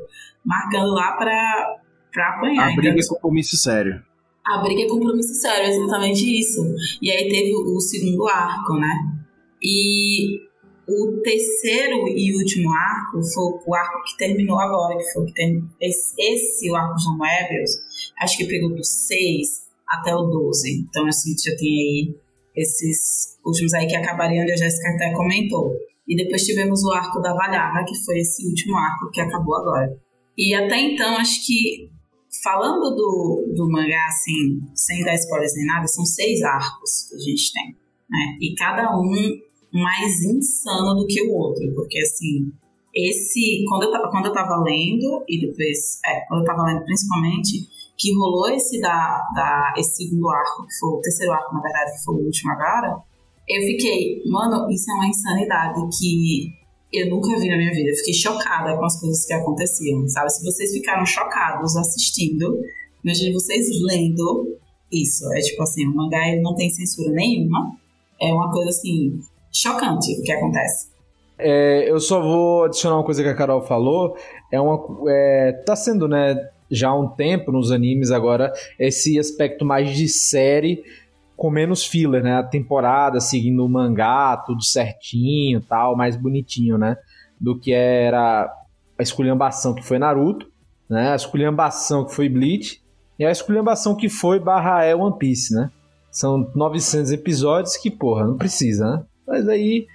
Marcando lá pra, pra apanhar. a briga é compromisso sério. a briga é compromisso sério, é exatamente isso. E aí teve o segundo arco, né? E o terceiro e último arco foi o arco que terminou agora, que foi o que tem esse, esse o arco de Moebius, acho que pegou do 6 até o 12. Então assim, já tem aí esses últimos aí que acabariam onde a Jéssica até comentou. E depois tivemos o arco da Valhalla, que foi esse último arco que acabou agora. E até então, acho que falando do, do mangá, assim, sem dar spoilers nem nada, são seis arcos que a gente tem, né? E cada um mais insano do que o outro, porque assim, esse, quando eu, quando eu tava lendo, e depois, é, quando eu tava lendo principalmente, que rolou esse da, da esse segundo arco, que foi o terceiro arco, na verdade, que foi o último agora, eu fiquei, mano, isso é uma insanidade que eu nunca vi na minha vida. Eu fiquei chocada com as coisas que aconteciam, sabe? Se vocês ficaram chocados assistindo, imagine vocês lendo isso. É tipo assim, o mangá ele não tem censura nenhuma. É uma coisa assim, chocante o que acontece. É, eu só vou adicionar uma coisa que a Carol falou. É uma, é, tá sendo, né, já há um tempo nos animes agora esse aspecto mais de série com menos filler, né? A temporada seguindo o mangá, tudo certinho, tal, mais bonitinho, né? Do que era a esculhambação que foi Naruto, né? A esculhambação que foi Bleach e a esculhambação que foi barra é One Piece, né? São 900 episódios que, porra, não precisa, né? Mas aí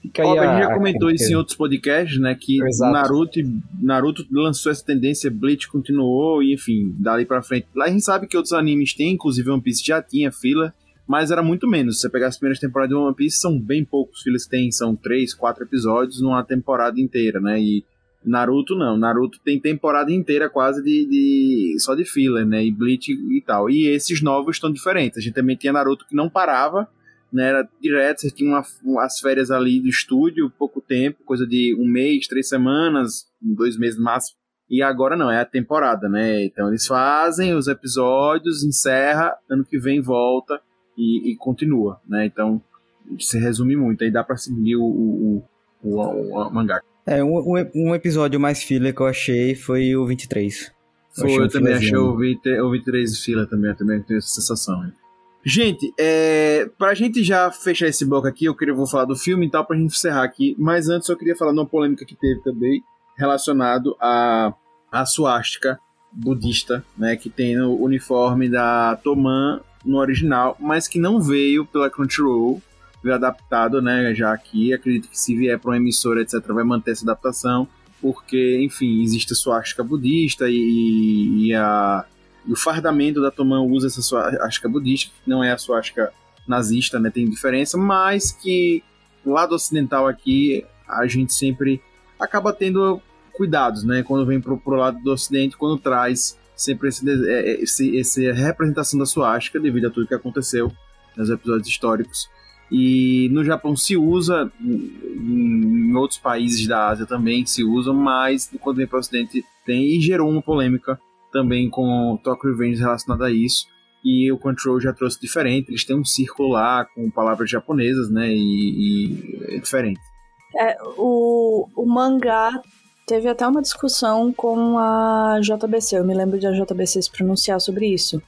Fica Ó, a, gente já comentou isso em outros podcasts, né? Que Naruto, Naruto lançou essa tendência, Bleach continuou, e enfim, dali pra frente. Lá a gente sabe que outros animes têm, inclusive One Piece já tinha fila, mas era muito menos. Se você pegar as primeiras temporadas de One Piece, são bem poucos filas que tem, são três, quatro episódios numa temporada inteira, né? E Naruto não, Naruto tem temporada inteira quase de, de só de filler, né? E Bleach e tal. E esses novos estão diferentes. A gente também tinha Naruto que não parava né? Era direto, você tinha uma, as férias ali do estúdio, pouco tempo, coisa de um mês, três semanas, dois meses no máximo. E agora não, é a temporada, né? Então eles fazem os episódios, encerra, ano que vem volta e, e continua, né? Então se resume muito, aí dá pra seguir o, o, o, o, o mangá. É, um, um, episódio mais filler que eu achei foi o 23. Eu foi, eu, também achei o, 20, o 23 fila também, eu também tenho essa sensação. Né? Gente, é, pra gente já fechar esse bloco aqui, eu queria vou falar do filme e tal, pra gente encerrar aqui. Mas antes eu queria falar de uma polêmica que teve também, relacionado a, a suástica budista, né, que tem no uniforme da Toman no original, mas que não veio pela Crunchyroll, veio adaptado, né, já aqui. Acredito que se vier para uma emissora, etc, vai manter essa adaptação, porque, enfim, existe a suástica budista e, e a e o fardamento da Toman usa essa suástica budista, que não é a suástica nazista, né? Tem diferença, mas que do lado ocidental aqui a gente sempre acaba tendo cuidados, né? Quando vem pro, pro lado do ocidente, quando traz sempre esse, é, é, esse, essa representação da suástica devido a tudo que aconteceu nos episódios históricos. E no Japão se usa, em outros países da Ásia também se usam, mas quando vem para o Ocidente tem e gerou uma polêmica também com Tokyo Revenge relacionado a isso. E o Control já trouxe diferente, eles têm um círculo lá com palavras japonesas, né? E, e é diferente. É, o, o mangá teve até uma discussão com a JBC, eu me lembro de a JBC se pronunciar sobre isso,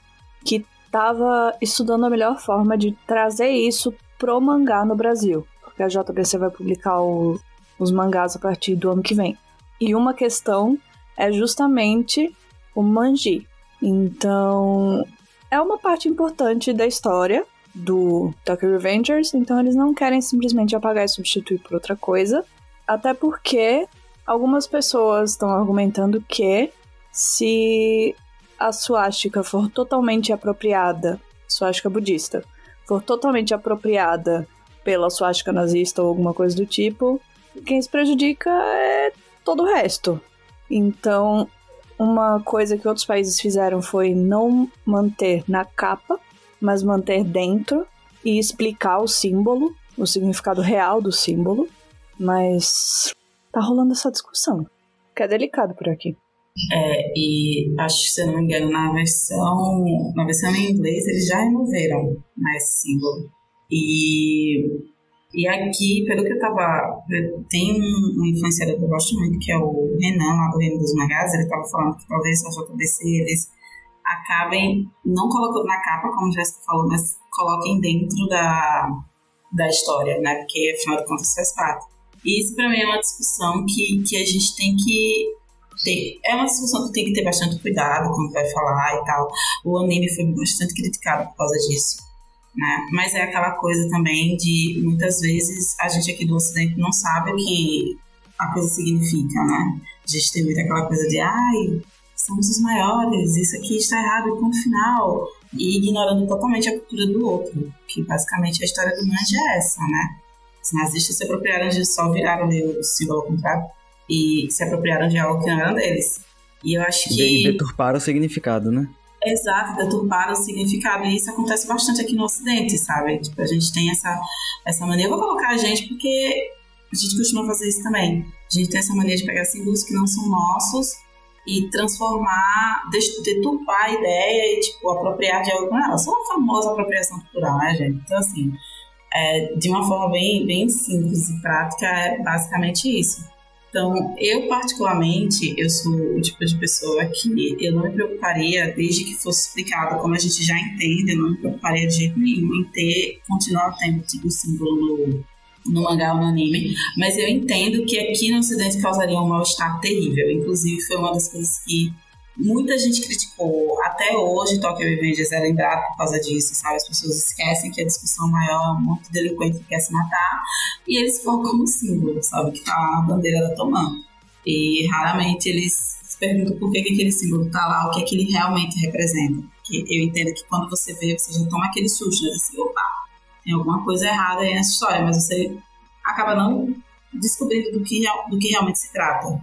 que estava estudando a melhor forma de trazer isso pro mangá no Brasil, porque a JBC vai publicar o, os mangás a partir do ano que vem. E uma questão é justamente o Manji. Então, é uma parte importante da história do Tokyo Revengers, então eles não querem simplesmente apagar e substituir por outra coisa, até porque algumas pessoas estão argumentando que se a suástica for totalmente apropriada, suástica budista, for totalmente apropriada pela suástica nazista ou alguma coisa do tipo, quem se prejudica é todo o resto. Então, uma coisa que outros países fizeram foi não manter na capa, mas manter dentro e explicar o símbolo, o significado real do símbolo. Mas tá rolando essa discussão, que é delicado por aqui. É, e acho que, se eu não me engano, na versão, na versão em inglês eles já removeram mais símbolo. E e aqui, pelo que eu tava. Tem um influenciador que eu gosto muito, que é o Renan, lá do Reino dos Magazes, ele tava falando que talvez a JBC eles acabem não colocando na capa, como o Jéssica falou, mas coloquem dentro da, da história, né? Porque afinal de contas faz parte. E isso pra mim é uma discussão que, que a gente tem que ter. É uma discussão que tem que ter bastante cuidado quando vai falar e tal. O anime foi bastante criticado por causa disso né? Mas é aquela coisa também de muitas vezes a gente aqui do Ocidente não sabe o que a coisa significa, né? A gente tem muito aquela coisa de ai, somos os maiores, isso aqui está errado, ponto final. E ignorando totalmente a cultura do outro, que basicamente a história do Manji é essa, né? Os nazistas se apropriaram de só viraram o símbolo ao contrário e se apropriaram de algo que não era deles. E eu acho que. E deturparam o significado, né? Exato, deturpar o significado. E isso acontece bastante aqui no Ocidente, sabe? Tipo, a gente tem essa, essa mania. Eu vou colocar a gente porque a gente costuma fazer isso também. A gente tem essa mania de pegar símbolos que não são nossos e transformar, deturpar a ideia e, tipo, apropriar de algo. Não, só a famosa apropriação cultural, né, gente? Então, assim, é, de uma forma bem, bem simples e prática, é basicamente isso. Então, eu particularmente, eu sou o tipo de pessoa que eu não me preocuparia, desde que fosse explicado como a gente já entende, eu não me preocuparia de jeito nenhum em ter, continuar tendo tipo símbolo no, no mangá ou no anime, mas eu entendo que aqui no ocidente causaria um mal-estar terrível. Inclusive, foi uma das coisas que Muita gente criticou, até hoje Tokyo Revengers é lembrado por causa disso, sabe? As pessoas esquecem que a discussão maior é um monte de delinquente que quer se matar e eles focam no símbolo, sabe? Que tá a bandeira da Tomã. E raramente eles se perguntam por que, que aquele símbolo tá lá, o que é que ele realmente representa. Porque eu entendo que quando você vê, você já toma aquele susto, né? Assim, opa, tem alguma coisa errada aí nessa história, mas você acaba não descobrindo do que, do que realmente se trata,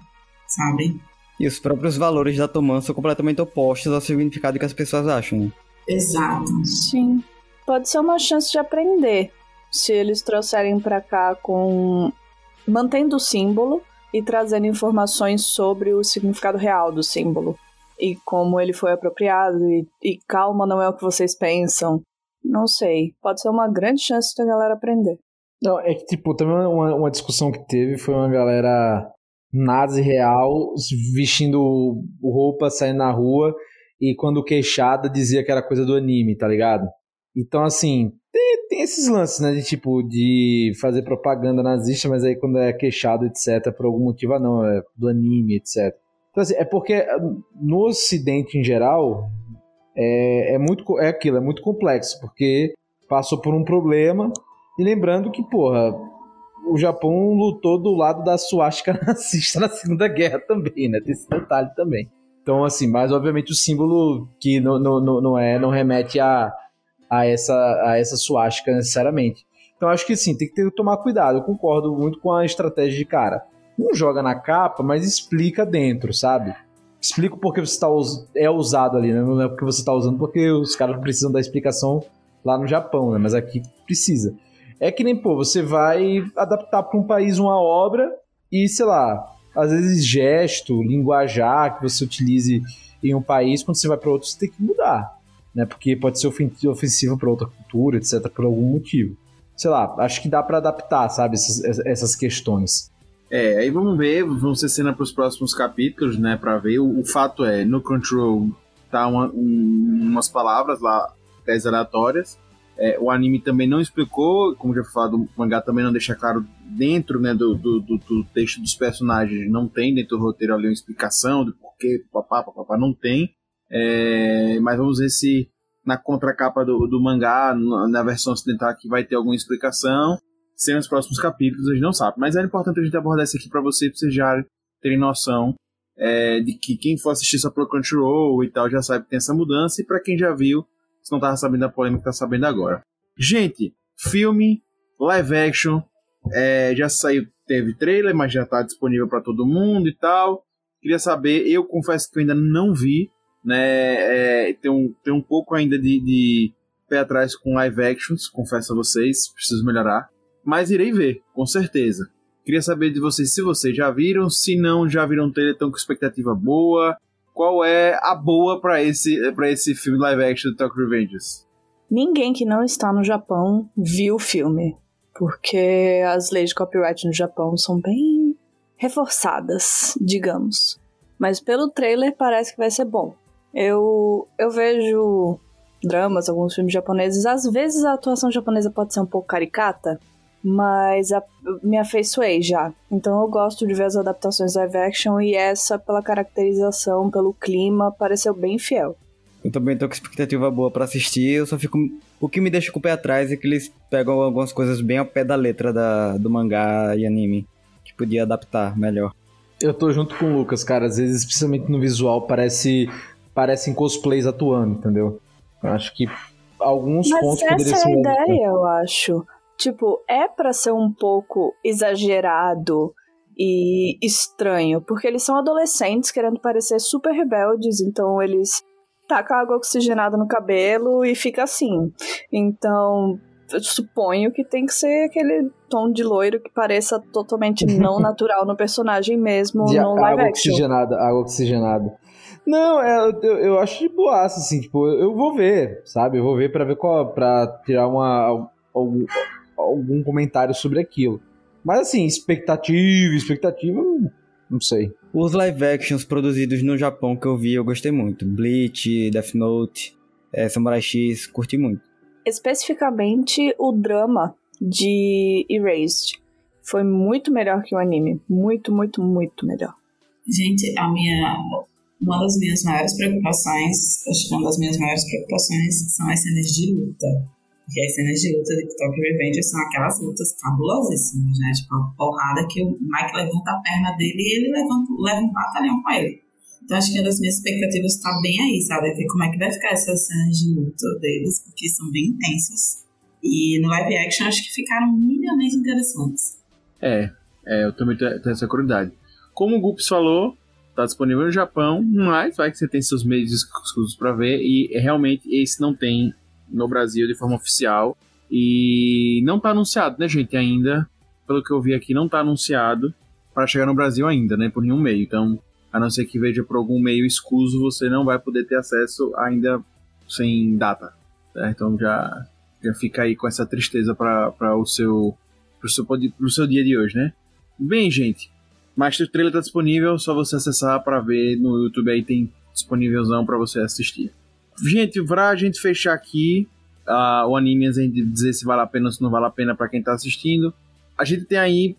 sabe? E os próprios valores da Tomã são completamente opostos ao significado que as pessoas acham. Né? Exato. Sim. Pode ser uma chance de aprender. Se eles trouxerem para cá com. mantendo o símbolo e trazendo informações sobre o significado real do símbolo. E como ele foi apropriado. E, e calma, não é o que vocês pensam. Não sei. Pode ser uma grande chance da galera aprender. Não, é que, tipo, também uma, uma discussão que teve foi uma galera nazi real, vestindo roupa, saindo na rua, e quando queixada dizia que era coisa do anime, tá ligado? Então, assim, tem, tem, esses lances, né? De tipo, de fazer propaganda nazista, mas aí quando é queixado, etc., por algum motivo, ah, não, é do anime, etc. Então, assim, é porque no ocidente em geral, é, é muito é aquilo, é muito complexo, porque passou por um problema, e lembrando que, porra, o Japão lutou do lado da suástica nazista na Segunda Guerra também, né? Tem esse detalhe também. Então, assim, mas obviamente o símbolo que não, não, não é, não remete a, a essa, a essa suástica necessariamente. Então, acho que sim, tem que ter, tomar cuidado. Eu concordo muito com a estratégia de cara. Não joga na capa, mas explica dentro, sabe? Explica porque você tá, é usado ali, né? Não é porque você está usando, porque os caras precisam da explicação lá no Japão, né? Mas aqui precisa. É que nem, pô, você vai adaptar para um país uma obra e, sei lá, às vezes gesto, linguajar que você utilize em um país, quando você vai para outro, você tem que mudar, né? Porque pode ser ofensivo para outra cultura, etc, por algum motivo. Sei lá, acho que dá para adaptar, sabe, essas, essas questões. É, aí vamos ver, vamos ser cena para os próximos capítulos, né, para ver. O, o, fato é, no Control tá uma, um, umas palavras lá, 10 aleatórias, é, o anime também não explicou, como já foi falado, o mangá também não deixa claro dentro né, do, do, do, texto dos personagens, não tem dentro do roteiro ali uma explicação do porquê, papá, papá, não tem. É, mas vamos ver se na contracapa do, do mangá, na versão ocidental, aqui vai ter alguma explicação. Se nos próximos capítulos, a gente não sabe. Mas é importante a gente abordar isso aqui para vocês, pra vocês já terem noção é, de que quem for assistir só pro Crunchyroll e tal já sabe que tem essa mudança. E para quem já viu, se não tava sabendo da polêmica, tá sabendo agora. Gente, filme, live action, é, já saiu, teve trailer, mas já tá disponível para todo mundo e tal. Queria saber, eu confesso que eu ainda não vi, né? É, tem, um, tem um pouco ainda de, de pé atrás com live actions, confesso a vocês, preciso melhorar. Mas irei ver, com certeza. Queria saber de vocês se vocês já viram, se não já viram o trailer, estão com expectativa boa qual é a boa para esse, pra esse filme live action do Tokyo Revengers? Ninguém que não está no Japão viu o filme, porque as leis de copyright no Japão são bem reforçadas, digamos. Mas pelo trailer parece que vai ser bom. Eu, eu vejo dramas, alguns filmes japoneses, às vezes a atuação japonesa pode ser um pouco caricata, mas a, me afeiçoei já. Então eu gosto de ver as adaptações live action e essa, pela caracterização, pelo clima, pareceu bem fiel. Eu também tô com expectativa boa para assistir, eu só fico. O que me deixa com o pé atrás é que eles pegam algumas coisas bem ao pé da letra da, do mangá e anime, que podia adaptar melhor. Eu tô junto com o Lucas, cara. Às vezes, especialmente no visual, parece parecem cosplays atuando, entendeu? Eu acho que alguns Mas pontos poderiam ser. Essa é a ideia, eu acho. Tipo, é para ser um pouco exagerado e estranho, porque eles são adolescentes querendo parecer super rebeldes, então eles tacam água oxigenada no cabelo e fica assim. Então, eu suponho que tem que ser aquele tom de loiro que pareça totalmente não natural no personagem mesmo, de no live água action. oxigenada, água oxigenada. Não, é, eu, eu, acho de boaça, assim, tipo, eu vou ver, sabe? Eu vou ver para ver qual, para tirar uma algum comentário sobre aquilo. Mas assim, expectativa, expectativa, Não sei. Os live actions produzidos no Japão que eu vi, eu gostei muito. Bleach, Death Note, é, Samurai X, curti muito. Especificamente o drama de Erased. Foi muito melhor que o anime. Muito, muito, muito melhor. Gente, a minha. Uma das minhas maiores preocupações, acho que uma das minhas maiores preocupações são as cenas de luta. Porque as cenas de luta de Tokyo Revenge são aquelas lutas cabulosíssimas, né? Tipo, a porrada que o Mike levanta a perna dele e ele levanta, leva um batalhão com ele. Então acho que uma das minhas expectativas está bem aí, sabe? Ver como é que vai ficar essas cenas de luta deles, porque são bem intensas. E no live action acho que ficaram minimamente interessantes. É, é eu também tenho essa curiosidade. Como o Gups falou, tá disponível no Japão, mas vai que você tem seus meios exclusivos para ver e realmente esse não tem no Brasil de forma oficial e não tá anunciado, né, gente, ainda. Pelo que eu vi aqui, não tá anunciado para chegar no Brasil ainda, né, por nenhum meio. Então, a não ser que veja por algum meio escuso, você não vai poder ter acesso ainda sem data. Certo? Então já, já fica aí com essa tristeza para o seu, pro seu, pro seu dia de hoje, né? Bem, gente, Master Trailer tá disponível, só você acessar para ver no YouTube aí tem disponívelzão para você assistir. Gente, pra gente fechar aqui uh, o anime, a gente dizer se vale a pena ou se não vale a pena para quem tá assistindo, a gente tem aí,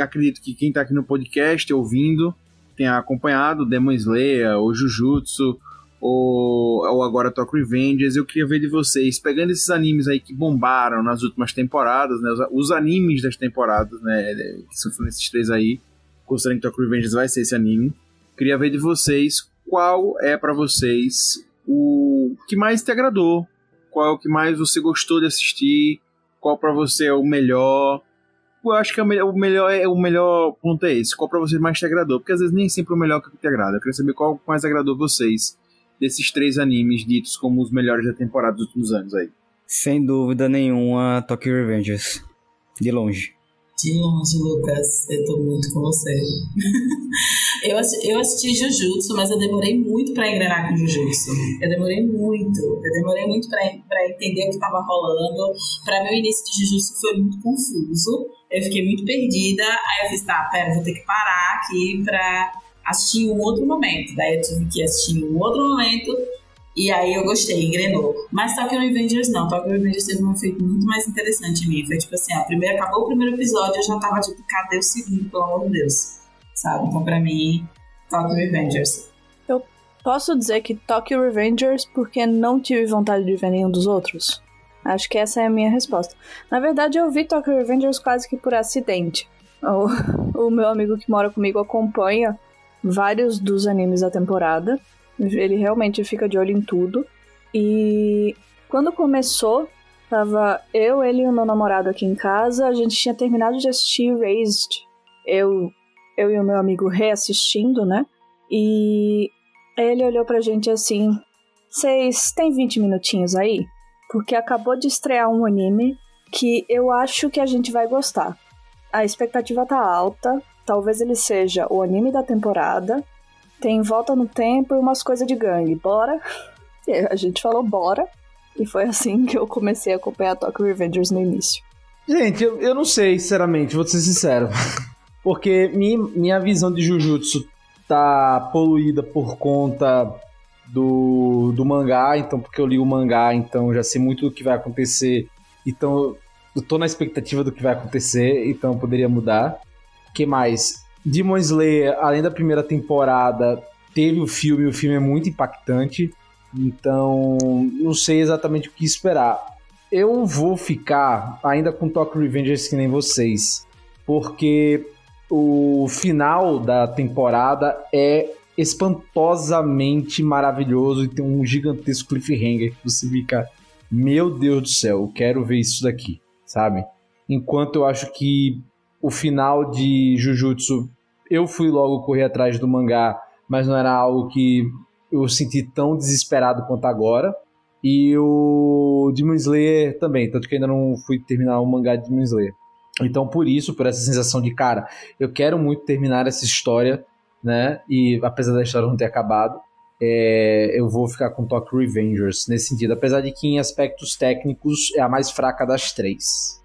acredito que quem tá aqui no podcast ouvindo, tenha acompanhado Demon Slayer, ou Jujutsu, ou, ou agora Talk Revengers, eu queria ver de vocês, pegando esses animes aí que bombaram nas últimas temporadas, né, os, os animes das temporadas, né, que são esses três aí, considerando que Talk Revengers vai ser esse anime, queria ver de vocês qual é para vocês o que mais te agradou, qual é o que mais você gostou de assistir, qual para você é o melhor, eu acho que é o melhor, o melhor, é, o melhor ponto é esse. Qual pra vocês mais te agradou? Porque às vezes nem sempre o melhor que te agrada. Eu queria saber qual mais agradou vocês desses três animes ditos como os melhores da temporada dos últimos anos aí. Sem dúvida nenhuma, Tokyo Revengers. De longe. De longe, Lucas. Eu tô muito com você. eu, assisti, eu assisti Jujutsu, mas eu demorei muito pra engrenar com Jujutsu. Eu demorei muito. Eu demorei muito pra, pra entender o que tava rolando. Pra o início de Jujutsu foi muito confuso. Eu fiquei muito perdida. Aí eu fiz, tá, pera, vou ter que parar aqui pra assistir um outro momento. Daí eu tive que assistir um outro momento e aí eu gostei, engrenou. Mas Tokyo Revengers não. Tokyo Revengers teve um efeito muito mais interessante em mim. Foi tipo assim, a primeira, acabou o primeiro episódio, eu já tava tipo, cadê o segundo, pelo amor de Deus? Sabe? Então pra mim, Tokyo Revengers. Eu posso dizer que Tokyo Revengers porque não tive vontade de ver nenhum dos outros? Acho que essa é a minha resposta. Na verdade, eu vi Tokyo Revengers quase que por acidente. O, o meu amigo que mora comigo acompanha vários dos animes da temporada. Ele realmente fica de olho em tudo. E quando começou, tava eu, ele e o meu namorado aqui em casa. A gente tinha terminado de assistir Raised. Eu, eu e o meu amigo reassistindo, né? E ele olhou pra gente assim: Vocês têm 20 minutinhos aí? Porque acabou de estrear um anime que eu acho que a gente vai gostar. A expectativa tá alta. Talvez ele seja o anime da temporada. Tem volta no tempo e umas coisas de gangue. Bora? E a gente falou bora. E foi assim que eu comecei a acompanhar Tokyo Revengers no início. Gente, eu, eu não sei, sinceramente, vou ser sincero. Porque minha, minha visão de Jujutsu tá poluída por conta do, do mangá, então porque eu li o mangá, então já sei muito do que vai acontecer. Então eu tô na expectativa do que vai acontecer, então poderia mudar. O que mais? Demon Slayer, além da primeira temporada, teve o filme, o filme é muito impactante. Então, não sei exatamente o que esperar. Eu vou ficar ainda com Tokyo Revengers que nem vocês, porque o final da temporada é espantosamente maravilhoso e tem um gigantesco cliffhanger que você fica, meu Deus do céu, eu quero ver isso daqui, sabe? Enquanto eu acho que o final de Jujutsu, eu fui logo correr atrás do mangá, mas não era algo que eu senti tão desesperado quanto agora. E o Demon Slayer também, tanto que ainda não fui terminar o mangá de Demon Slayer. Então, por isso, por essa sensação de, cara, eu quero muito terminar essa história, né? E apesar da história não ter acabado, é, eu vou ficar com Tokyo Revengers nesse sentido. Apesar de que, em aspectos técnicos, é a mais fraca das três.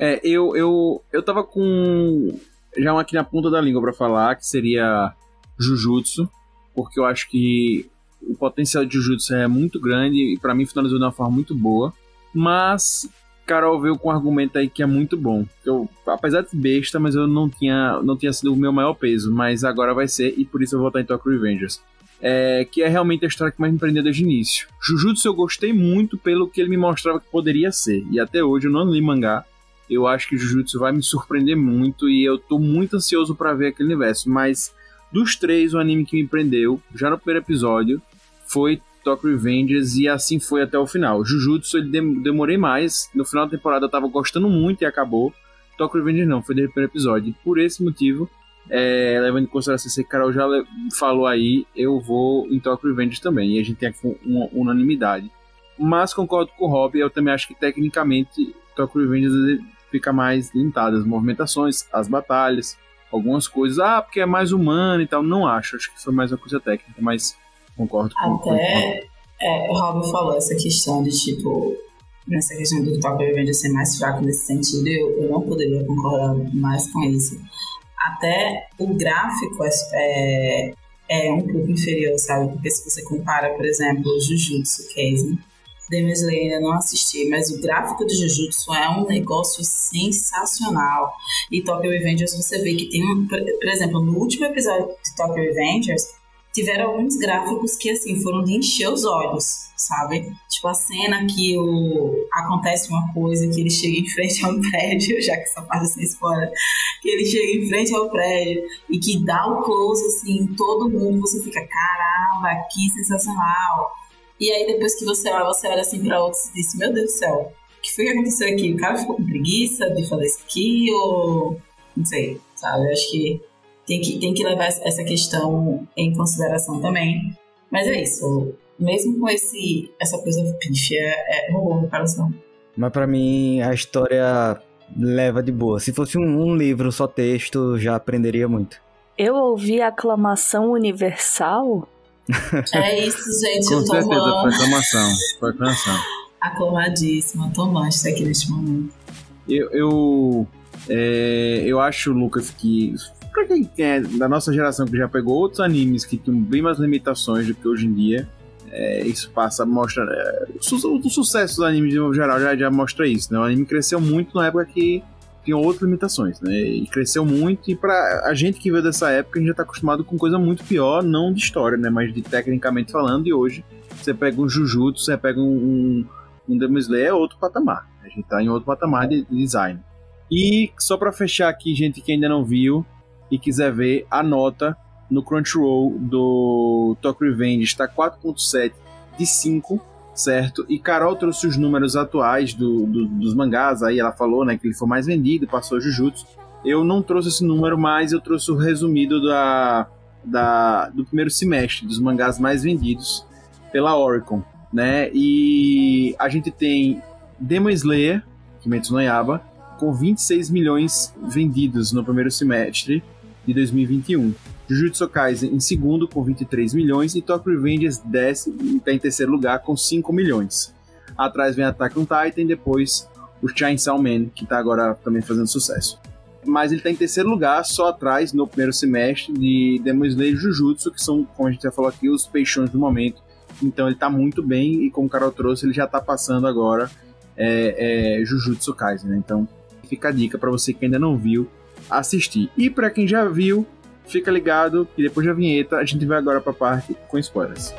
É, eu, eu, eu tava com já um aqui na ponta da língua para falar, que seria Jujutsu, porque eu acho que o potencial de Jujutsu é muito grande e para mim finalizou de uma forma muito boa. Mas Carol veio com um argumento aí que é muito bom. Eu, apesar de besta, mas eu não tinha, não tinha sido o meu maior peso, mas agora vai ser e por isso eu vou estar em Tokyo Revengers. É, que é realmente a história que mais me prendeu desde o início. Jujutsu eu gostei muito pelo que ele me mostrava que poderia ser, e até hoje eu não li mangá. Eu acho que Jujutsu vai me surpreender muito e eu tô muito ansioso para ver aquele universo, mas dos três, o anime que me prendeu, já no primeiro episódio, foi Tokyo Revengers e assim foi até o final. Jujutsu ele dem demorei mais, no final da temporada eu tava gostando muito e acabou. Tokyo Revengers não, foi desde o primeiro episódio. Por esse motivo, é, levando em consideração que a Carol já falou aí, eu vou em Tokyo Revengers também. E a gente tem aqui uma unanimidade. Mas concordo com o Rob, eu também acho que tecnicamente Tokyo Revengers fica mais limitado. As movimentações, as batalhas, algumas coisas. Ah, porque é mais humano e tal. Não acho, acho que foi mais uma coisa técnica, mas concordo com Até é, o Robin falou essa questão de tipo. Nessa questão do Tokyo Revengers ser mais fraco nesse sentido, eu, eu não poderia concordar mais com isso. Até o gráfico é, é, é um pouco inferior, sabe? Porque se você compara, por exemplo, o Jujutsu Kaisen, Demon Slayer ainda não assisti, mas o gráfico de Jujutsu é um negócio sensacional. E Tokyo Revengers você vê que tem um, por, exemplo, no último episódio de Tokyo Revengers, tiveram alguns gráficos que assim foram de encher os olhos, sabe? Tipo a cena que o acontece uma coisa que ele chega em frente a um prédio, já que essa parte sem spoiler, que ele chega em frente ao prédio e que dá o close assim, todo mundo, você fica, caramba, que sensacional. E aí depois que você olha, você olha assim para outros e diz, meu Deus do céu, o que foi que aconteceu aqui? O cara ficou com preguiça de fazer isso aqui ou não sei, sabe? Eu acho que tem que, tem que levar essa questão em consideração também. Mas é isso, mesmo com esse, essa coisa pífia, é, roubou meu coração. Mas para mim a história leva de boa. Se fosse um, um livro só texto, já aprenderia muito. Eu ouvi aclamação universal é isso, gente. Com certeza, foi aclamação. Foi aclamação. Aclamadíssima. Tomás está aqui neste momento. Eu, eu, é, eu acho, Lucas, que pra quem é da nossa geração que já pegou outros animes que tinham bem mais limitações do que hoje em dia, é, isso passa, mostra. É, o, o, sucesso dos animes de geral já, já mostra isso, né? O anime cresceu muito na época que tinha outras limitações, né? E cresceu muito, e para a gente que veio dessa época, a gente já tá acostumado com coisa muito pior, não de história, né? Mas de tecnicamente falando, e hoje você pega um Jujutsu, você pega um, um, Demon Slayer, é outro patamar. A gente tá em outro patamar de design. E só para fechar aqui, gente que ainda não viu e quiser ver, a nota no Crunchyroll do Tokyo Revenge está 4.7 de 5 certo? E Carol trouxe os números atuais do, do, dos mangás, aí ela falou, né, que ele foi mais vendido, passou Jujutsu. Eu não trouxe esse número, mas eu trouxe o resumido da, da, do primeiro semestre, dos mangás mais vendidos pela Oricon, né? E a gente tem Demon Slayer, Kimetsu no Yaba, com 26 milhões vendidos no primeiro semestre de 2021. Jujutsu Kaisen em segundo com 23 milhões e Tokyo Revengers desce está em terceiro lugar com 5 milhões. Atrás vem Attack on Titan e depois o Chainsaw Man, que está agora também fazendo sucesso. Mas ele está em terceiro lugar, só atrás no primeiro semestre de Demon Slayer e Jujutsu, que são, como a gente já falou aqui, os peixões do momento. Então ele está muito bem e como o Carol trouxe, ele já está passando agora é, é, Jujutsu Kaisen. Né? Então fica a dica para você que ainda não viu assistir. E para quem já viu, Fica ligado que depois da vinheta a gente vai agora para a parte com spoilers.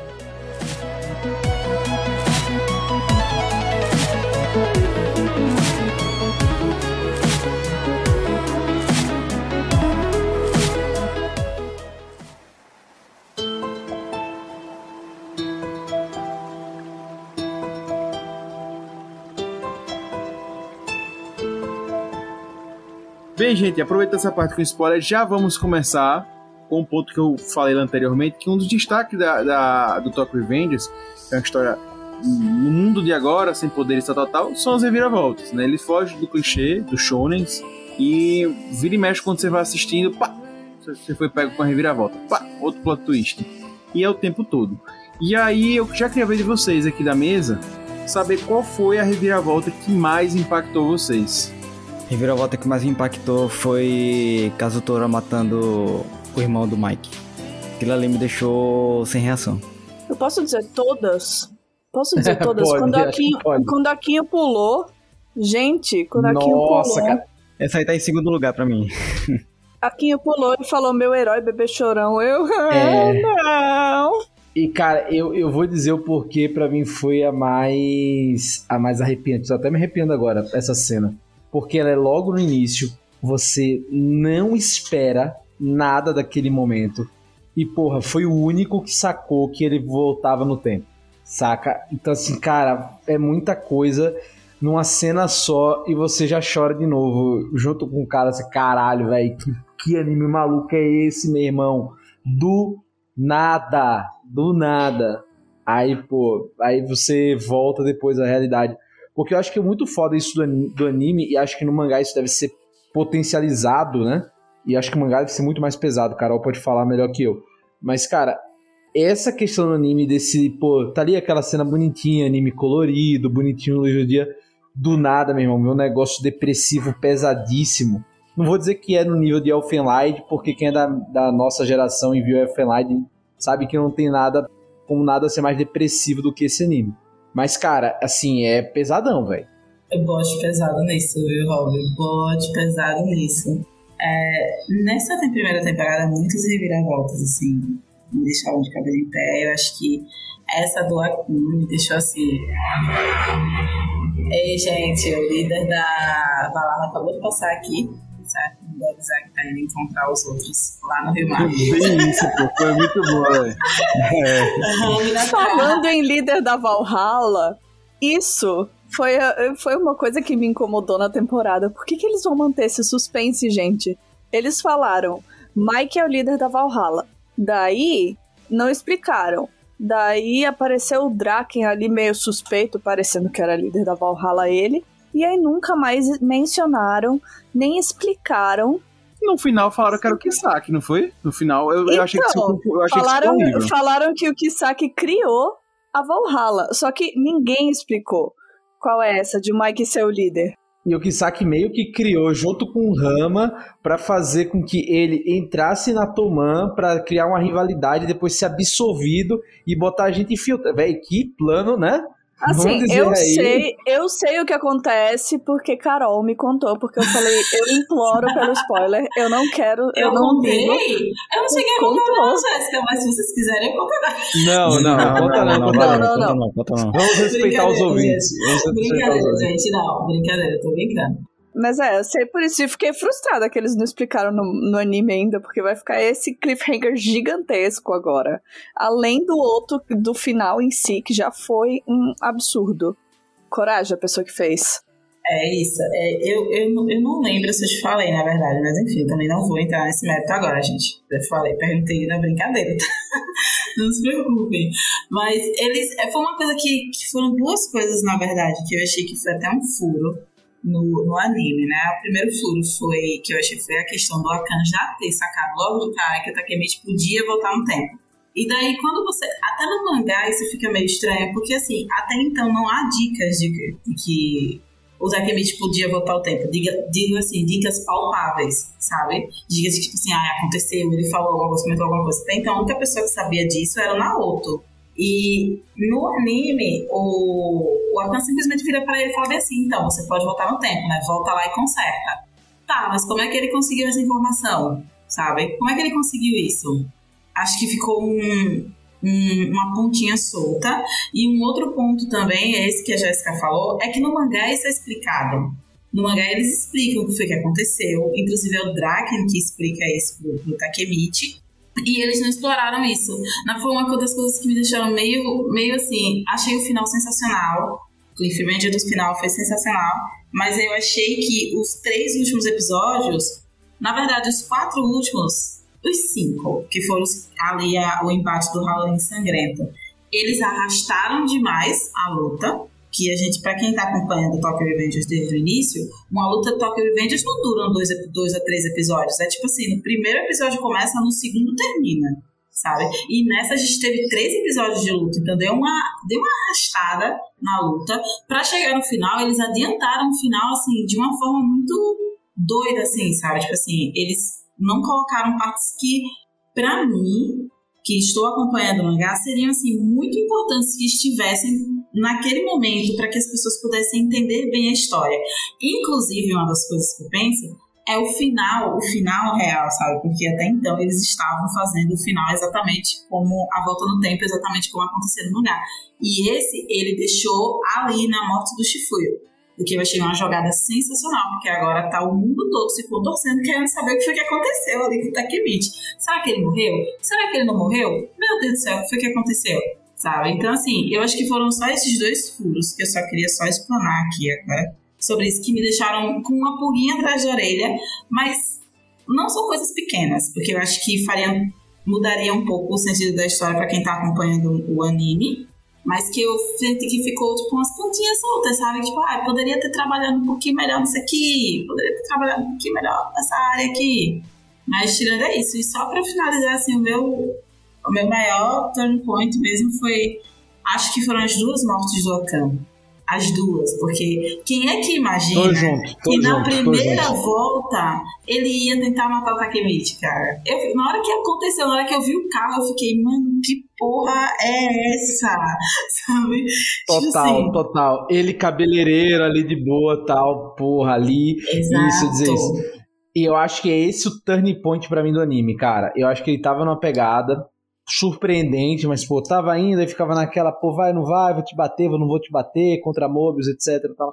Bem, gente, aproveitando essa parte com spoiler, já vamos começar com um ponto que eu falei anteriormente, que um dos destaques da, da do Tokyo Revengers, que é uma história no mundo de agora, sem poderes tal, são as reviravoltas, né? Ele foge do clichê, dos shonens, e vira e mexe quando você vai assistindo, pá, você foi pego com a reviravolta, pá, outro plot twist. E é o tempo todo. E aí eu já queria ver de vocês aqui da mesa, saber qual foi a reviravolta que mais impactou vocês. Reviravolta que mais me impactou foi Kazutora matando o irmão do Mike. Aquilo ali me deixou sem reação. Eu posso dizer todas? Posso dizer todas? Pode, quando, a pode. quando a Quinho pulou. Gente, quando a Quinho Nossa, pulou. cara. Essa aí tá em segundo lugar pra mim. A Quinho pulou e falou: Meu herói, bebê chorão. Eu. É. Não. E, cara, eu, eu vou dizer o porquê pra mim foi a mais a mais arrepiante. Tô até me arrepiando agora, essa cena. Porque ela é logo no início. Você não espera nada daquele momento. E, porra, foi o único que sacou que ele voltava no tempo. Saca? Então, assim, cara, é muita coisa numa cena só e você já chora de novo junto com o cara. Assim, caralho, velho, que, que anime maluco é esse, meu irmão? Do nada, do nada. Aí, pô, aí você volta depois à realidade. Porque eu acho que é muito foda isso do ani- do anime, e acho que no mangá isso deve ser potencializado, né? E acho que o mangá deve ser muito mais pesado, Carol pode falar melhor que eu. Mas, cara, essa questão do anime desse, pô, tá ali aquela cena bonitinha, anime colorido, bonitinho no do dia, do nada, meu irmão, meu negócio depressivo pesadíssimo. Não vou dizer que é no nível de Elfenlight, porque quem é da, da nossa geração e viu Elfenlight sabe que não tem nada como nada ser mais depressivo do que esse anime. Mas, cara, assim, é pesadão, velho. Eu bote pesado nisso, viu, Rob? Bote pesado nisso. É, nessa primeira temporada, muitas reviravoltas, assim, me deixaram de cabelo em pé. Eu acho que essa do Akun me deixou assim. Ei, gente, o líder da Valhalla acabou de passar aqui, certo? Avisar que tá indo encontrar os outros lá no Rio Mar. Bem isso, pô. Foi muito bom, velho. Falando em líder da Valhalla, isso foi, foi uma coisa que me incomodou na temporada. Por que, que eles vão manter esse suspense, gente? Eles falaram, Mike é o líder da Valhalla. Daí, não explicaram. Daí apareceu o Draken ali meio suspeito, parecendo que era líder da Valhalla ele. E aí nunca mais mencionaram, nem explicaram. No final falaram que era o Kisaki, não foi? No final, eu, eu achei que isso, Então, eu achei que isso Falaram, falaram que o Kisaki criou a Valhalla, só que ninguém explicou qual é essa de o Mike ser o líder. E o Kisaki meio que criou junto com o Rama pra fazer com que ele entrasse na Toman pra criar uma rivalidade, depois ser absorvido e botar a gente infiltrado. Véi, que plano, né? Assim, eu aí. sei, eu sei o que acontece porque Carol me contou, porque eu falei, eu imploro pelo spoiler, eu não quero, eu, Eu não contei? ligo. Eu não cheguei a contar não, Jéssica, mas se vocês quiserem, eu conto agora. Não, não, conta não, conta não, não. não. conta não, conta não. Vamos respeitar os ouvintes. Brincadeira, gente, não. Brincadeira, eu tô brincando. Mas é, eu sei por isso, e fiquei frustrada que eles não explicaram no, no anime ainda, porque vai ficar esse cliffhanger gigantesco agora. Além do outro, do final em si, que já foi um absurdo. Coragem, a pessoa que fez. É isso. É, eu, eu, eu não lembro se eu te falei, na verdade, mas enfim, eu também não vou entrar nesse mérito agora, gente. Eu falei, perguntei na brincadeira, tá? Não se preocupem. Mas eles. é, Foi uma coisa que, que foram duas coisas, na verdade, que eu achei que foi até um furo no, no anime, né? O primeiro furo foi que eu achei que foi a questão do Akan já ter sacado logo do cara que o Takemichi podia voltar no tempo. E daí, quando você. Até no mangá isso fica meio estranho, porque assim, até então não há dicas de que, que o Takemichi podia voltar o tempo. Diga, digo assim, dicas palpáveis, sabe? Dicas de tipo assim, ah, aconteceu, ele falou alguma coisa, comentou alguma coisa. Até então, a única pessoa que sabia disso era o Naoto. E no anime, o, o Akan simplesmente vira pra ele e fala assim: então, você pode voltar no tempo, né? Volta lá e conserta. Tá, mas como é que ele conseguiu essa informação? Sabe? Como é que ele conseguiu isso? Acho que ficou um, um- uma pontinha solta. E um outro ponto também, é esse que a Jéssica falou, é que no mangá isso é explicado. No mangá eles explicam o que foi que aconteceu. Inclusive é o Draken que explica isso pro, pro Takemichi. E eles não exploraram isso. Na foi uma das coisas que me deixaram meio, meio assim. Achei o final sensacional. O cliffhanger do final foi sensacional. Mas eu achei que os três últimos episódios, na verdade, os quatro últimos, os cinco, que foram ali a- o embate do Halloween sangrento, eles arrastaram demais a luta. Que a gente, pra quem tá acompanhando Tokyo Revengers desde o início, uma luta Tokyo Revengers não dura dois, dois a três episódios. É tipo assim, no primeiro episódio começa, no segundo termina, sabe? E nessa a gente teve três episódios de luta, então deu uma, deu uma arrastada na luta. Pra chegar no final, eles adiantaram o final, assim, de uma forma muito doida assim, sabe? Tipo assim, eles não colocaram partes que, pra mim, que estou acompanhando o mangá, seriam assim muito importantes que estivessem naquele momento para que as pessoas pudessem entender bem a história. Inclusive, uma das coisas que eu penso é o final, o final real, sabe? Porque até então eles estavam fazendo o final exatamente como a volta no tempo, exatamente como aconteceu no mangá. E esse ele deixou ali na morte do Shifuyo. O que eu achei uma jogada sensacional, porque agora tá o mundo todo se contorcendo, querendo saber o que foi que aconteceu ali com o Takemichi. Será que ele morreu? Será que ele não morreu? Meu Deus do céu, o que foi que aconteceu? Sabe? Então, assim, eu acho que foram só esses dois furos que eu só queria só explanar aqui agora sobre isso, que me deixaram com uma pulguinha atrás da orelha, mas não são coisas pequenas, porque eu acho que faria, mudaria um pouco o sentido da história para quem tá acompanhando o anime, mas que eu senti que ficou, tipo, umas pontinhas soltas, sabe? Tipo, ah, poderia ter trabalhado um pouquinho melhor nisso aqui, poderia ter trabalhado um pouquinho melhor nessa área aqui. Mas tirando é isso. E só pra finalizar, assim, o meu, o meu maior turn point mesmo foi. Acho que foram as duas mortes do Akan as duas, porque quem é que imagina junto, que na junto, primeira volta ele ia tentar matar o Takemichi, cara? Eu, na hora que aconteceu, na hora que eu vi o carro, eu fiquei, mano, que porra é essa? Sabe? Total, tipo assim, total. Ele cabeleireiro ali de boa, tal, porra, ali. Exato. Isso, dizer isso. E eu acho que é esse o turning point para mim do anime, cara. Eu acho que ele tava numa pegada surpreendente, mas, pô, tava indo e ficava naquela, pô, vai, não vai, vou te bater, vou, não vou te bater, contra Mobius, etc, tal,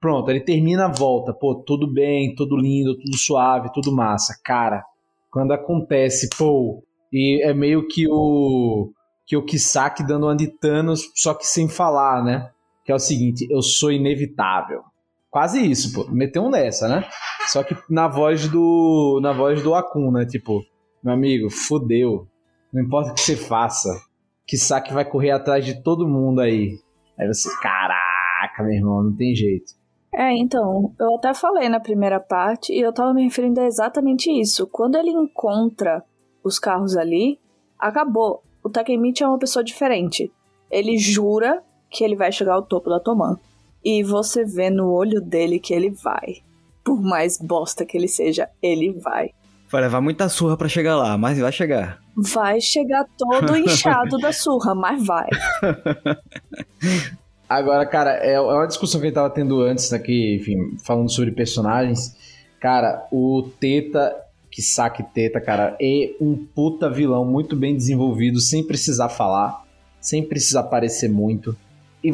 Pronto, ele termina a volta, pô, tudo bem, tudo lindo, tudo suave, tudo massa. Cara, quando acontece, pô, e é meio que o que o Kisaki dando uma de Thanos, só que sem falar, né? Que é o seguinte, eu sou inevitável. Quase isso, pô. Meteu um dessa, né? Só que na voz do na voz do Akun, né? Tipo, meu amigo, fodeu não importa o que você faça. Que saque vai correr atrás de todo mundo aí. Aí você, caraca, meu irmão, não tem jeito. É, então, eu até falei na primeira parte e eu tava me referindo a exatamente isso. Quando ele encontra os carros ali, acabou. O Takemichi é uma pessoa diferente. Ele jura que ele vai chegar ao topo da Toman. E você vê no olho dele que ele vai. Por mais bosta que ele seja, ele vai. Vai levar muita surra para chegar lá, mas vai chegar. Vai chegar todo inchado da surra, mas vai. Agora, cara, é, é uma discussão que a gente tava tendo antes aqui, enfim, falando sobre personagens. Cara, o Teta, que saque Teta, cara, é um puta vilão muito bem desenvolvido, sem precisar falar, sem precisar aparecer muito.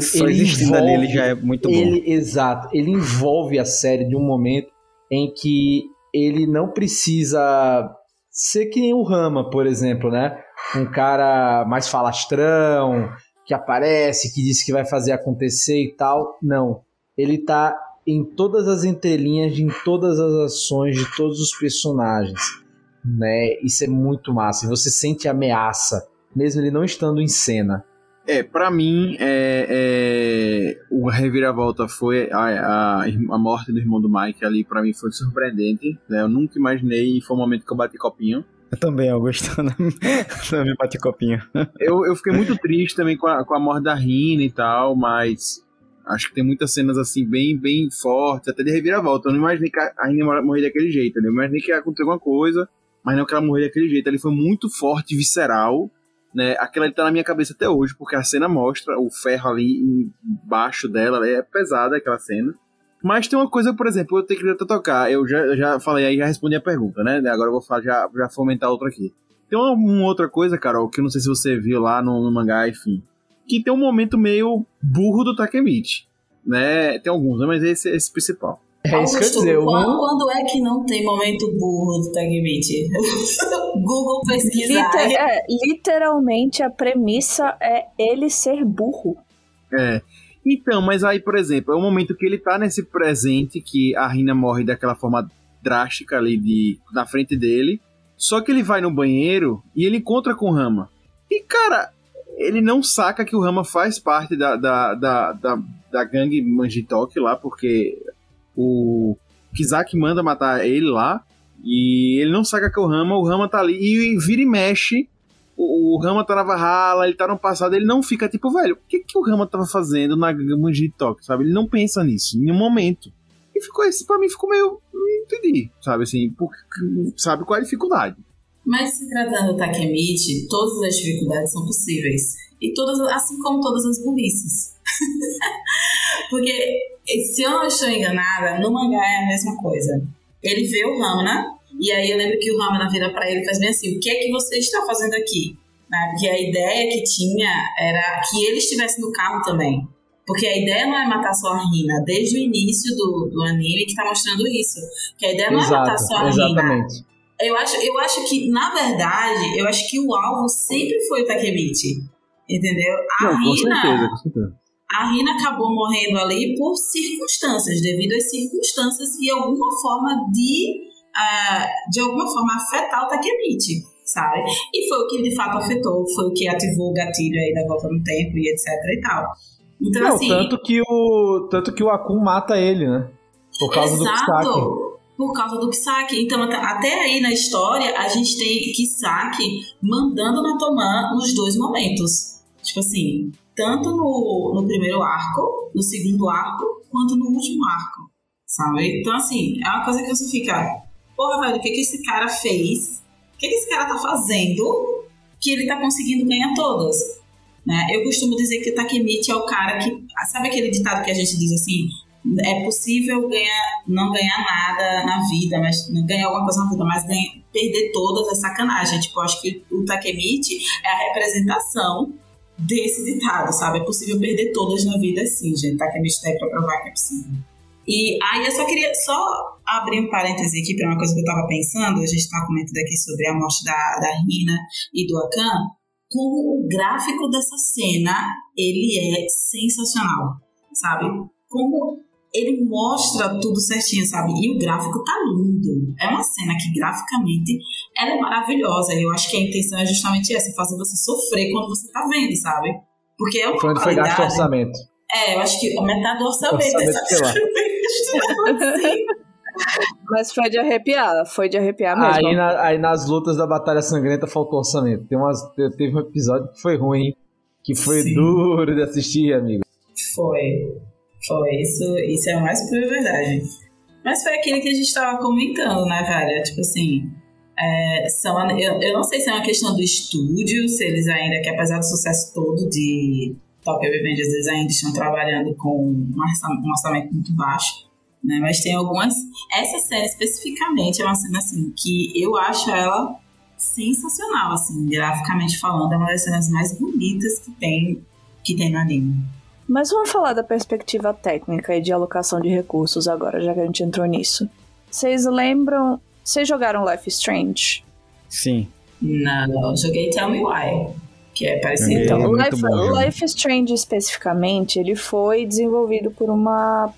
Só ele existindo envolve, ali, ele já é muito bom. Ele, exato, ele envolve a série de um momento em que ele não precisa ser que nem o Rama, por exemplo, né? Um cara mais falastrão, que aparece, que diz que vai fazer acontecer e tal. Não. Ele tá em todas as entrelinhas, em todas as ações de todos os personagens, né? Isso é muito massa. E você sente ameaça, mesmo ele não estando em cena. É, para mim, é, é, o reviravolta foi a, a, a, morte do irmão do Mike ali, para mim foi surpreendente. Né? Eu nunca imaginei e foi um momento que eu bati copinho. Eu também, Augusto. também bati copinho. eu, eu fiquei muito triste também com a, com a morte da Rina e tal, mas acho que tem muitas cenas assim bem, bem fortes, até de reviravolta. Eu não imaginei que a Rina morrer daquele jeito, né? Eu imaginei que ia acontecer alguma coisa, mas não que ela morrer daquele jeito. Ele foi muito forte, visceral né? Aquela ali tá na minha cabeça até hoje, porque a cena mostra o ferro ali embaixo dela, é pesada aquela cena. Mas tem uma coisa, por exemplo, eu tenho que tocar. Eu já, já falei aí, já respondi a pergunta, né? Agora eu vou falar, já, já fomentar outra aqui. Tem uma, uma, outra coisa, Carol, que eu não sei se você viu lá no, no mangá, enfim. Que tem um momento meio burro do Takemichi. Né? Tem alguns, né? mas esse é esse principal. É isso que eu dizer. Quando, quando é que não tem momento burro do Tagmeet? Google pesquisar. Liter, é, literalmente a premissa é ele ser burro. É. Então, mas aí, por exemplo, é o momento que ele tá nesse presente que a Rina morre daquela forma drástica ali de, na frente dele. Só que ele vai no banheiro e ele encontra com o Rama. E, cara, ele não saca que o Rama faz parte da, da, da, da, da gangue Manjitok lá, porque o Kizaki manda matar ele lá. E ele não saca que é o Rama, o Rama tá ali e vira e mexe. O, Rama tá na Valhalla, ele tá no passado, ele não fica tipo, velho, o que, que o Rama tava fazendo na Manji Talk, sabe? Ele não pensa nisso em nenhum momento. E ficou esse, pra mim ficou meio. Hum, entendi, sabe assim, porque sabe qual é a dificuldade. Mas se tratando do Takemichi, todas as dificuldades são possíveis. E todas, assim como todas as burrices. Porque, se eu não estou enganada, no mangá é a mesma coisa. Ele vê o Ramana, e aí eu lembro que o Ramana vira para ele e faz bem assim: o que é que você está fazendo aqui? Né? Porque a ideia que tinha era que ele estivesse no carro também. Porque a ideia não é matar só a Rina, desde o início do, do anime que tá mostrando isso. Que a ideia não Exato, é matar só a exatamente. Rina. Eu acho, eu acho que, na verdade, eu acho que o alvo sempre foi o Takemichi. Entendeu? A Não, com Rina. certeza, com certeza. A Rina acabou morrendo ali por circunstâncias, devido às circunstâncias e alguma forma de, ah, de alguma forma afetar o Takemichi, sabe? E foi o que de fato afetou, foi o que ativou o gatilho aí da volta no tempo e etc e tal. Então Não, assim, tanto que o tanto que o Akun mata ele, né? Por causa do Kisaki. Por causa do Kisaki. Então, até- até aí na história, a gente tem Kisaki mandando na Toman nos dois momentos. Tipo assim, tanto no, no primeiro arco, no segundo arco, quanto no último arco. Sabe? Então, assim, é uma coisa que você fica. Porra, velho, o que, que esse cara fez? O que, que esse cara tá fazendo que ele tá conseguindo ganhar todas? Né? Eu costumo dizer que o Takemichi é o cara que. Sabe aquele ditado que a gente diz assim? É possível ganhar, não ganhar nada na vida, mas ganhar alguma coisa na vida, mas ganhar, perder todas é sacanagem. Tipo, eu acho que o Takemichi é a representação desse ditado, sabe? É possível perder todas na vida, sim, gente. Tá aí pra provar que é possível. E aí eu só queria só abrir um parêntese aqui para uma coisa que eu tava pensando, a gente tava comentando aqui sobre a morte da, da Rina e do Akan, como o gráfico dessa cena, ele é sensacional, sabe? Como ele mostra tudo certinho, sabe? E o gráfico tá lindo. É uma cena que graficamente ela é maravilhosa. E eu acho que a intenção é justamente essa, fazer você sofrer quando você tá vendo, sabe? Porque é uma Foi onde foi gasto o orçamento. É, eu acho que a metade do orçamento, Orçamento, é lá. exatamente. Mas foi de arrepiar, foi de arrepiar mesmo. Aí, na- aí nas lutas da Batalha Sangrenta faltou orçamento. Tem umas, te- teve um episódio que foi ruim, que foi Sim. duro de assistir, amigo. Foi. Foi. Isso, isso é mais pura verdade. Mas foi aquilo que a gente tava comentando, né, velho? Tipo assim. é, são, eu, eu não sei se é uma questão do estúdio, se eles ainda, que apesar do sucesso todo de Tokyo Revengers, eles ainda estão trabalhando com um orça- orçamento muito baixo. Né? Mas tem algumas. Essa cena especificamente é uma cena assim que eu acho ela sensacional, assim, graficamente falando, é uma das cenas mais bonitas que tem, que tem no anime. Mas vamos falar da perspectiva técnica e de alocação de recursos agora, já que a gente entrou nisso. Vocês lembram. Vocês jogaram Life is Strange? Sim. Não, eu joguei Tell Me Why, que é parecido. Então, É Life, bom. Life is Strange especificamente, ele foi desenvolvido por uma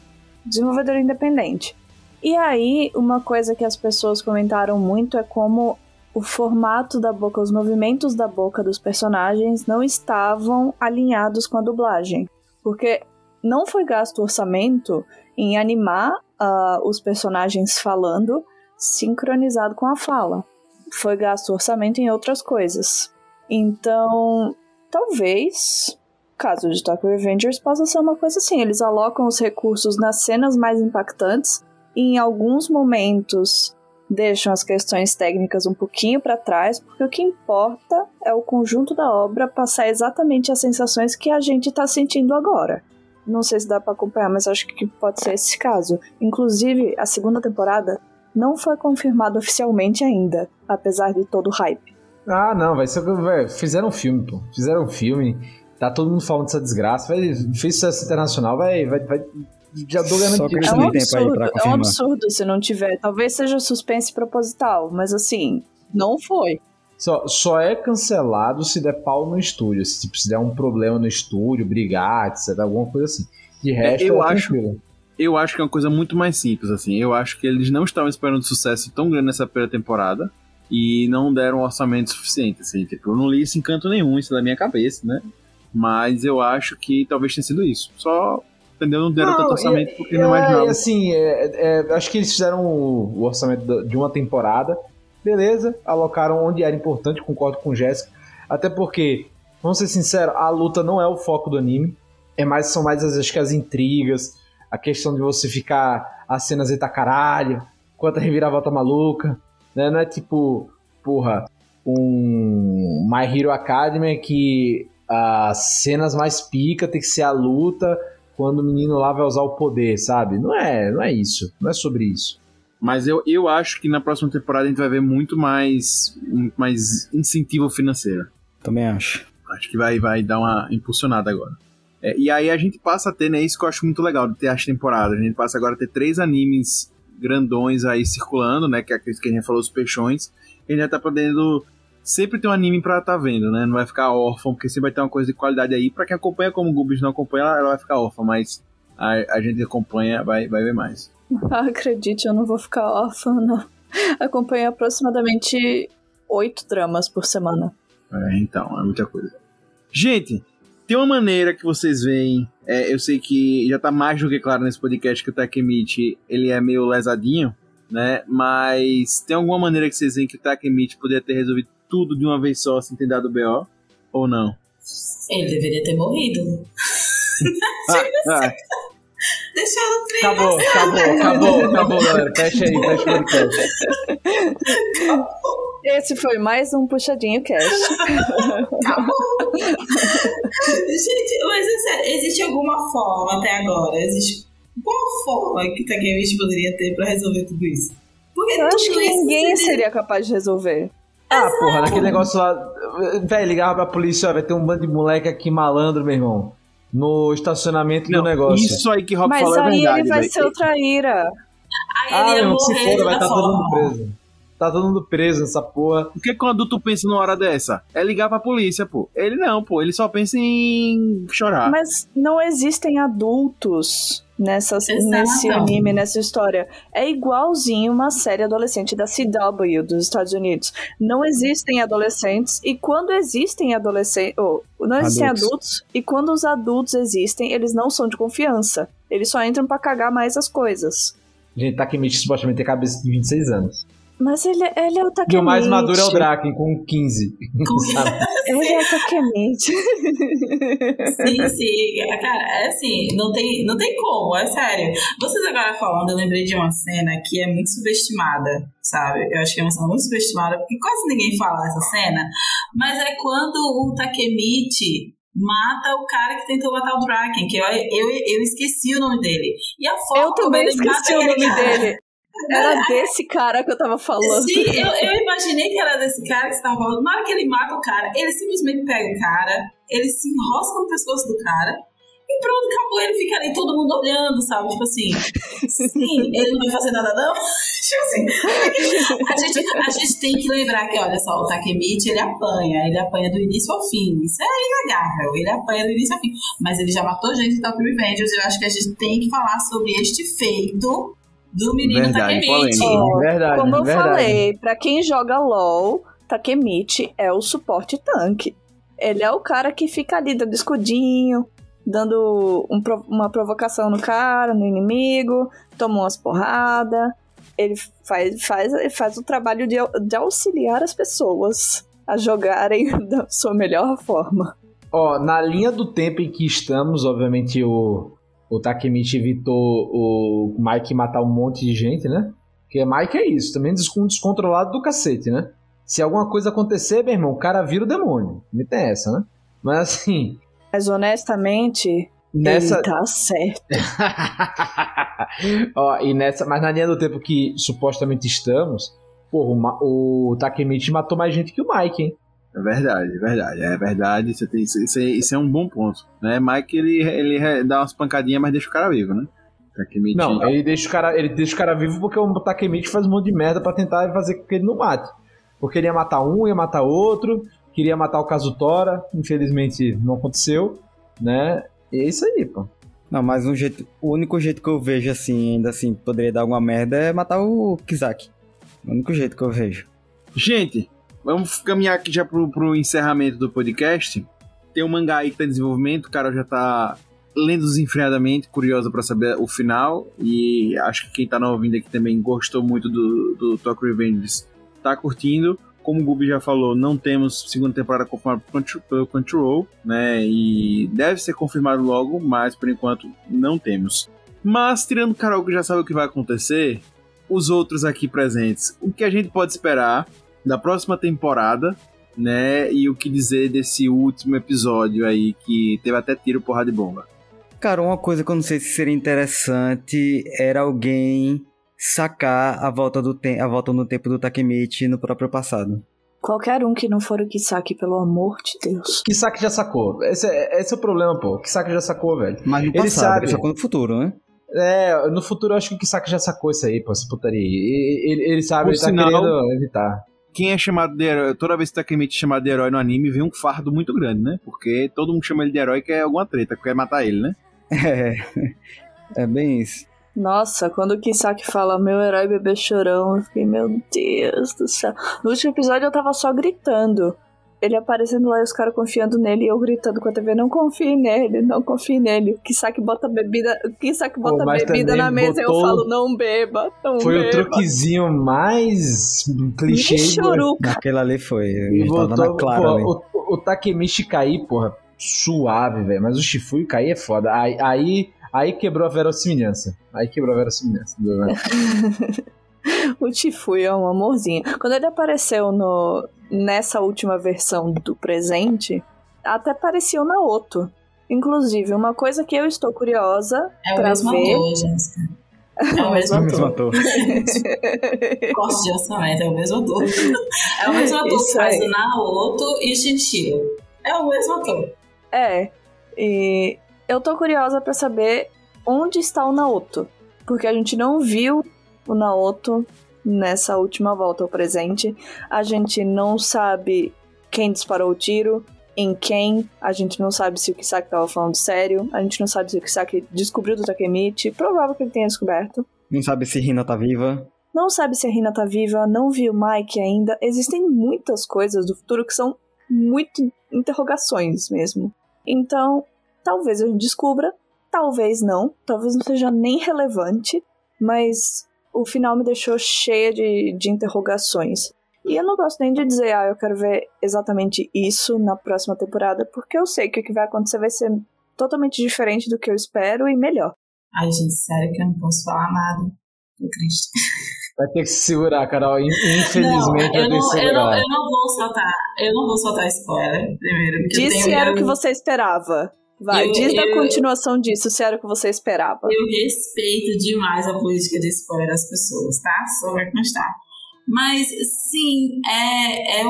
desenvolvedora independente. E aí, uma coisa que as pessoas comentaram muito é como o formato da boca, os movimentos da boca dos personagens não estavam alinhados com a dublagem. Porque não foi gasto orçamento em animar ah, os personagens falando sincronizado com a fala. Foi gasto orçamento em outras coisas. Então, talvez, caso de Tokyo Revengers, possa ser uma coisa assim. Eles alocam os recursos nas cenas mais impactantes e em alguns momentos deixam as questões técnicas um pouquinho para trás, porque o que importa é o conjunto da obra passar exatamente as sensações que a gente tá sentindo agora. Não sei se dá para acompanhar, mas acho que pode ser esse caso. Inclusive, a segunda temporada não foi confirmada oficialmente ainda, apesar de todo o hype. Ah, não, vai ser. Vai, fizeram um filme, pô. Fizeram um filme. Tá todo mundo falando dessa desgraça. Vai, fez sucesso internacional, vai, vai já dou garantia. É um de tempo aí absurdo, pra é um absurdo se não tiver. Talvez seja suspense proposital, mas assim, não foi. Só, só é cancelado se der pau no estúdio. Se, tipo, se der um problema no estúdio, brigar, etc. Alguma coisa assim. De resto, eu é acho- tranquilo. Eu acho que é uma coisa muito mais simples, assim. Eu acho que eles não estavam esperando sucesso tão grande nessa primeira temporada e não deram um orçamento suficiente, assim. Tipo, eu não li esse encanto nenhum, isso é da minha cabeça, né? Mas eu acho que talvez tenha sido isso. Só, entendeu? Não deram tanto orçamento porque não é, imaginava. e assim, é, é, acho que eles fizeram o, o orçamento de uma temporada. Beleza, alocaram onde era importante, concordo com o Jéssica. Até porque, vamos ser sinceros, a luta não é o foco do anime. É mais, são mais as, acho que as intrigas, a questão de você ficar as cenas eita caralho, quanta reviravolta maluca, né? Não é tipo, porra, um My Hero Academy que as cenas mais pica tem que ser a luta quando o menino lá vai usar o poder, sabe? Não é, não é isso. Não é sobre isso. Mas eu, eu acho que na próxima temporada a gente vai ver muito mais, muito mais incentivo financeiro. Também acho. Acho que vai, vai dar uma impulsionada agora. É, e aí a gente passa a ter, né? Isso que eu acho muito legal de ter as temporadas. A gente passa agora a ter três animes grandões aí circulando, né? Que é aqueles que a gente falou, os peixões. E a gente já tá podendo sempre ter um anime pra estar tá vendo, né? Não vai ficar órfão, porque sempre vai ter uma coisa de qualidade aí. Pra quem acompanha, como o Gubis não acompanha, ela, ela vai ficar órfã, mas a, a gente acompanha, vai, vai ver mais. Ah, acredite, eu não vou ficar órfã, não. Acompanho aproximadamente oito dramas por semana. É, então, é muita coisa. Gente, tem uma maneira que vocês veem. É, eu sei que já tá mais do que claro nesse podcast que o Takemichi ele é meio lesadinho, né? Mas tem alguma maneira que vocês veem que o Takemichi poderia ter resolvido tudo de uma vez só sem ter dado BO? Ou não? Ele deveria ter morrido. ah, ah. Deixa eu Acabou, acabou, acabou, acabou, galera. Fecha aí, fecha o podcast. Esse foi mais um Puxadinho Cast. Acabou. Gente, mas é sério, existe alguma forma até agora? Existe qual forma que Takemichi poderia ter pra resolver tudo isso? Porque eu acho que ninguém seria capaz de resolver. Ah, porra, naquele negócio lá. Velho, ligava pra polícia, ó, vai ter um bando de moleque aqui malandro, meu irmão. No estacionamento não, do negócio. Isso aí que Rob Mas falou é verdade. Mas aí ele vai véio. ser o traíra. Aí ah, ele ia não, morrer se for, vai estar tá todo mundo preso. Tá todo mundo preso nessa porra. O que, que um adulto pensa numa hora dessa? É ligar pra polícia, pô. Ele não, pô. Ele só pensa em chorar. Mas não existem adultos nessas, nesse anime, nessa história. É igualzinho uma série adolescente da CW dos Estados Unidos. Não existem adolescentes e quando existem adolescentes, oh, não existem adultos. adultos e quando os adultos existem, eles não são de confiança. Eles só entram para cagar mais as coisas. Gente, Takemichi supostamente tem cabeça de 26 anos. Mas ele, ele é o Takemichi. E o mais maduro é o Draken, com 15. ele é o Takemichi. sim, sim. Cara, é assim, não tem, não tem como, é sério. Vocês agora falando, eu lembrei de uma cena que é muito subestimada, sabe? Eu acho que é uma cena muito subestimada, porque quase ninguém fala dessa cena. Mas é quando o Takemichi mata o cara que tentou matar o Draken, que eu, eu, eu esqueci o nome dele. E a forma eu também esqueci o nome cara, dele. Era desse cara que eu tava falando. Sim, eu, eu imaginei que era desse cara que você tava falando. Na hora que ele mata o cara, ele simplesmente pega o cara, ele se enrosca no pescoço do cara e pronto, acabou. Ele fica ali todo mundo olhando, sabe? Tipo assim, sim, ele não vai fazer nada não. tipo assim, a gente, a gente tem que lembrar que, olha só, o Takemichi, ele apanha. Ele apanha do início ao fim. Isso é inegável. Ele apanha do início ao fim. Mas ele já matou gente em Top Revengers. Eu acho que a gente tem que falar sobre este feito do menino verdade, Takemichi. Oh, verdade, como eu verdade. falei, pra quem joga LOL, Takemichi é o suporte tanque. Ele é o cara que fica ali dando escudinho, dando um, uma provocação no cara, no inimigo, toma umas porradas. Ele faz, faz, faz o trabalho de, de auxiliar as pessoas a jogarem da sua melhor forma. Ó, na linha do tempo em que estamos, obviamente o, o Takemichi evitou o Mike matar um monte de gente, né? Porque Mike é isso, também descontrolado do cacete, né? Se alguma coisa acontecer, meu irmão, o cara vira o demônio. Me tem essa, né? Mas assim. Mas honestamente, nessa... ele tá certo. Ó, e nessa, mas na linha do tempo que supostamente estamos, porra, o, o Takemichi matou mais gente que o Mike, hein? É verdade, é verdade, é verdade. Isso, tem, isso, é, isso é um bom ponto. Né? Mike ele, ele dá umas pancadinhas, mas deixa o cara vivo, né? Takemichi... Não, ele deixa, o cara, ele deixa o cara vivo porque o Takemichi faz um monte de merda pra tentar fazer com que ele não mate. Porque ele ia matar um, ia matar outro, queria matar o Kazutora, infelizmente não aconteceu, né? E é isso aí, pô. Não, mas um jeito, o único jeito que eu vejo assim, ainda assim, poderia dar alguma merda é matar o Kizaki. O único jeito que eu vejo. Gente, Vamos caminhar aqui já pro, pro encerramento do podcast. Tem um mangá aí que tá em desenvolvimento, o cara já tá lendo desenfreadamente, curioso para saber o final. E acho que quem tá ouvindo aqui também gostou muito do, do Tokyo Revengers, tá curtindo. Como o Gubi já falou, não temos segunda temporada confirmada pelo Control, né? E deve ser confirmado logo, mas por enquanto não temos. Mas, tirando o Carol que já sabe o que vai acontecer, os outros aqui presentes, o que a gente pode esperar da próxima temporada, né? E o que dizer desse último episódio aí que teve até tiro porrada de bomba. Cara, uma coisa que eu não sei se seria interessante era alguém sacar a volta, do a volta no tempo do Takemichi no próprio passado. Qualquer um que não for o Kisaki, pelo amor de Deus. Kisaki já sacou. Esse é, esse é o problema, pô. Kisaki já sacou, velho. Mas no passado, ele sabe. ele sacou no futuro, né? É, no futuro eu acho que o Kisaki já sacou isso aí, pô, essa putaria. Ele, ele, ele sabe, Por ele tá sinal, querendo evitar. Quem é chamado de herói, toda vez que Takemichi é chamado de herói no anime, vem um fardo muito grande, né? Porque todo mundo chama ele de herói que é alguma treta, que quer matar ele, né? É, é bem isso. Nossa, quando o Kisaki fala meu herói bebê chorão, eu fiquei, meu Deus do céu. No último episódio eu tava só gritando. Ele aparecendo lá e os caras confiando nele e eu gritando com a TV, não confie nele, não confie nele. O Kisaki bota bebida, o Kisaki bota Pô, bebida na mesa botou... e eu falo, não beba, não Foi beba. o truquezinho mais clichê. Aquela ali foi, e na clara pô, ali. O, o, Takemichi cair, porra, suave, velho, mas o Shifui cair é foda. Aí, aí Aí quebrou a verossimilhança. Aí quebrou a verossimilhança. Né? o Tifui é um amorzinho. Quando ele apareceu no, nessa última versão do presente, até parecia o Naoto. Inclusive, uma coisa que eu estou curiosa é pra mesmo ver. Ator, É o mesmo ator. ator. Corte de orçamento, é o mesmo ator. É o mesmo ator Isso que faz o Naoto e Shinshiro. É o mesmo ator. É. E eu tô curiosa para saber onde está o Naoto. Porque a gente não viu o Naoto nessa última volta ao presente. A gente não sabe quem disparou o tiro, em quem. A gente não sabe se o Kisaki tava falando sério. A gente não sabe se o Kisaki descobriu do Takemichi. Provável que ele tenha descoberto. Não sabe se Rina tá viva. Não sabe se a Rina tá viva, não viu Mike ainda. Existem muitas coisas do futuro que são muito interrogações mesmo. Então, Talvez a gente descubra, talvez não, talvez não seja nem relevante, mas o final me deixou cheia de, de interrogações. E eu não gosto nem de dizer, ah, eu quero ver exatamente isso na próxima temporada, porque eu sei que o que vai acontecer vai ser totalmente diferente do que eu espero e melhor. Ai, gente, sério que eu não posso falar nada do Cristo. Vai ter que se segurar, Carol. Infelizmente, não, eu, não, eu, não, eu não vou soltar. Eu não vou soltar spoiler primeiro. Disse era o que você esperava. Vai, eu, diz eu, da continuação disso, se era o que você esperava. Eu respeito demais a política de spoiler das pessoas, tá? Só vai constar. Mas, sim, é, é,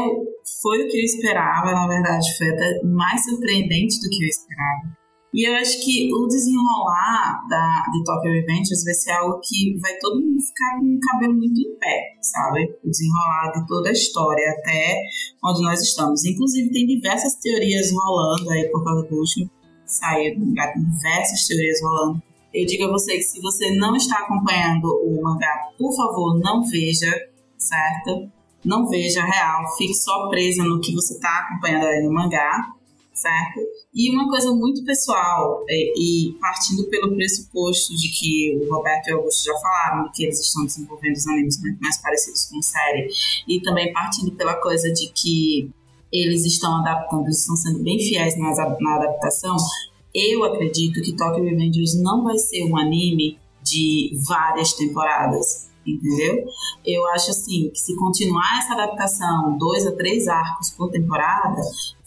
foi o que eu esperava, na verdade, foi até mais surpreendente do que eu esperava. E eu acho que o desenrolar da, de Tokyo Revengers vai ser algo que vai todo mundo ficar com o cabelo muito em pé, sabe? O desenrolar de toda a história até onde nós estamos. Inclusive, tem diversas teorias rolando aí por causa do último sair do mangá, tem diversas teorias rolando. Eu digo a você que se você não está acompanhando o mangá, por favor, não veja, certo? Não veja real, fique só presa no que você está acompanhando aí no mangá, certo? E uma coisa muito pessoal, é, e partindo pelo pressuposto de que o Roberto e o Augusto já falaram, que eles estão desenvolvendo os animes muito mais parecidos com série, e também partindo pela coisa de que eles estão adaptando, eles estão sendo bem fiéis na, na adaptação, eu acredito que Tokyo Revengers não vai ser um anime de várias temporadas, entendeu? Eu acho assim que se continuar essa adaptação, dois a três arcos por temporada,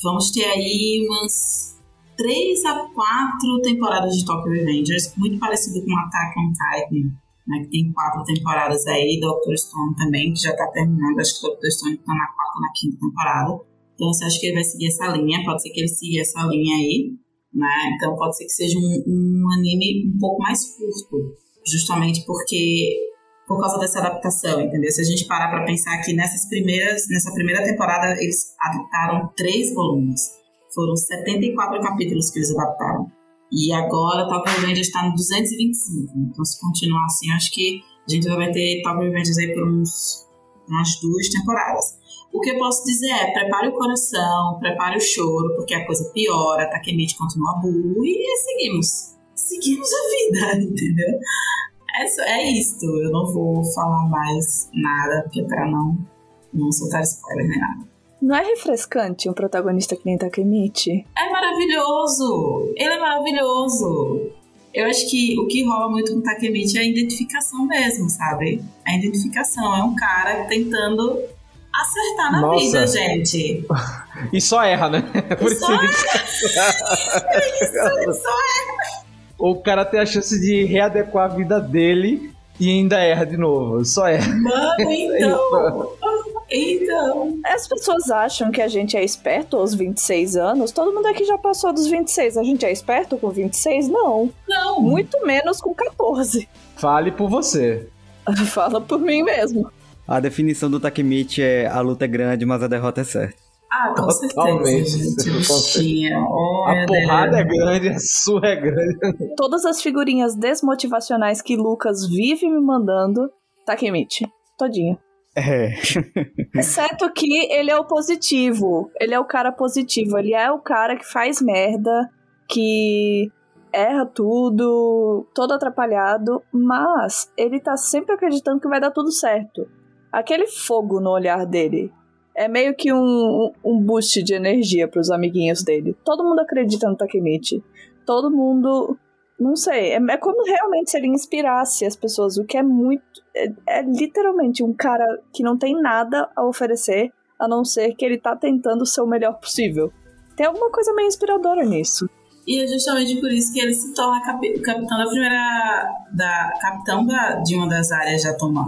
vamos ter aí umas três a quatro temporadas de Tokyo Revengers, muito parecido com Attack on Titan, né, que tem quatro temporadas aí, Doctor Stone também, que já tá terminando, acho que Doctor Stone tá na quarta ou na quinta temporada. Então, você acha que ele vai seguir essa linha? Pode ser que ele siga essa linha aí, né? Então, pode ser que seja um, um anime um pouco mais curto, justamente porque por causa dessa adaptação, entendeu? Se a gente parar para pensar que nessas primeiras, nessa primeira temporada eles adaptaram três volumes, foram 74 capítulos que eles adaptaram. E agora Tokyo Revengers está no 225. Então, se continuar assim, acho que a gente vai ter Tokyo Revengers aí por uns, umas duas temporadas. O que eu posso dizer é, prepare o coração, prepare o choro, porque a coisa piora, Takemichi continua burro e seguimos. Seguimos a vida, entendeu? É, é isto, eu não vou falar mais nada, porque para não, não soltar spoiler nem nada. Não é refrescante um protagonista que nem Takemichi? É maravilhoso! Ele é maravilhoso! eu acho que o que rola muito com Takemichi é a identificação mesmo, sabe? A identificação. É um cara tentando acertar na Nossa. vida, gente. E só erra, né? Por E isso só que Isso, só o cara tem a chance de readequar a vida dele e ainda erra de novo. Só erra. Mano, então. Então. As pessoas acham que a gente é esperto aos 26 anos. Todo mundo aqui já passou dos 26. A gente é esperto com 26? Não. Não. Muito menos com 14. Fale por você. Fala por mim mesmo. A definição do Takemichi é a luta é grande, mas a derrota é certa. Ah, com Totalmente. certeza, gente. Oh, A porrada é grande, a sua é grande. Todas as figurinhas desmotivacionais que Lucas vive me mandando, Takemichi. Todinho. É. Exceto que ele é o positivo. Ele é o cara positivo. Ele é o cara que faz merda, que erra tudo, todo atrapalhado, mas ele tá sempre acreditando que vai dar tudo certo. Aquele fogo no olhar dele é meio que um, um boost de energia pros amiguinhos dele. Todo mundo acredita no Takemichi. Todo mundo. Não sei, é, é como realmente se ele inspirasse as pessoas, o que é muito. É, é literalmente um cara que não tem nada a oferecer, a não ser que ele tá tentando ser o melhor possível. Tem alguma coisa meio inspiradora nisso. E é justamente por isso que ele se torna capi- capitão da primeira. Da, capitão da, de uma das áreas de Atomar.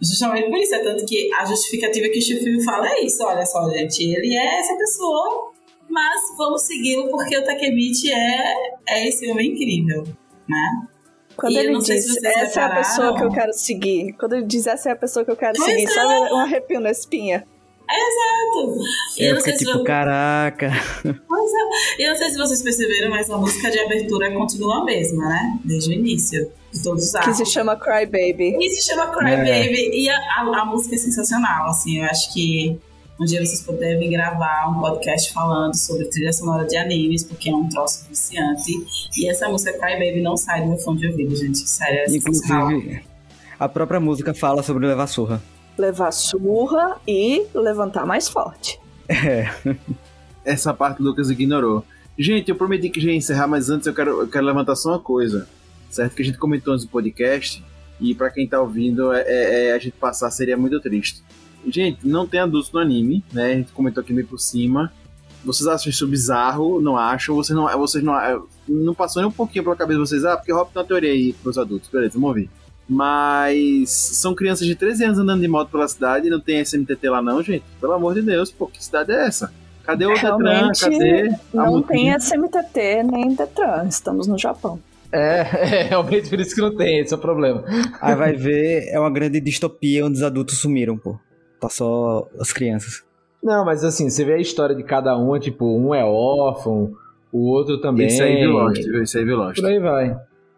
Justamente por isso. É tanto que a justificativa que o Shifio fala é isso: olha só, gente, ele é essa pessoa, mas vamos segui-lo porque o Takemichi é, é esse homem incrível, né? Quando E ele diz, se essa é a pessoa repararam." que eu quero seguir. Quando ele diz, essa é a pessoa que eu quero Pois seguir, é. sabe? Um arrepio na espinha. Exato! E eu fiquei tipo, caraca. Pois é. E eu não sei se vocês perceberam, mas a música de abertura continua a mesma, né? Desde o início de todos os Que se chama Cry Baby. E se chama Cry É. Baby. E a, a, a música é sensacional, assim. Eu acho que um dia vocês devem gravar um podcast falando sobre trilha sonora de animes, porque é um troço viciante. E essa música Cry Baby não sai do meu fone de ouvido, gente. Sério, é sensacional. Inclusive, a própria música fala sobre levar surra. Levar surra e levantar mais forte. É. Essa parte o Lucas ignorou. Gente, eu prometi que já ia encerrar, mas antes eu quero, eu quero levantar só uma coisa. Certo? Que a gente comentou antes do podcast. E pra quem tá ouvindo, é, é- é a gente passar seria muito triste. Gente, não tem adultos no anime, né? A gente comentou aqui meio por cima. Vocês acham isso bizarro? Não acham? Vocês não, vocês não, não passou nem um pouquinho pela cabeça de vocês? Ah, porque Hop tem uma teoria aí pros adultos. Beleza, vamos ouvir. Mas são crianças de 13 anos andando de moto pela cidade e não tem SMTT lá não, gente. Pelo amor de Deus, pô, que cidade é essa? Cadê o Detran? Cadê a Não tem? SMTT nem Detran. Estamos no Japão. É, é realmente por isso que não tem, esse é o problema. Aí vai ver, é uma grande distopia onde os adultos sumiram, pô. Tá só as crianças. Não, mas assim, você vê a história de cada um, tipo, um é órfão, o outro também. Isso aí viu Lost? Isso aí viu Lost. Por aí vai.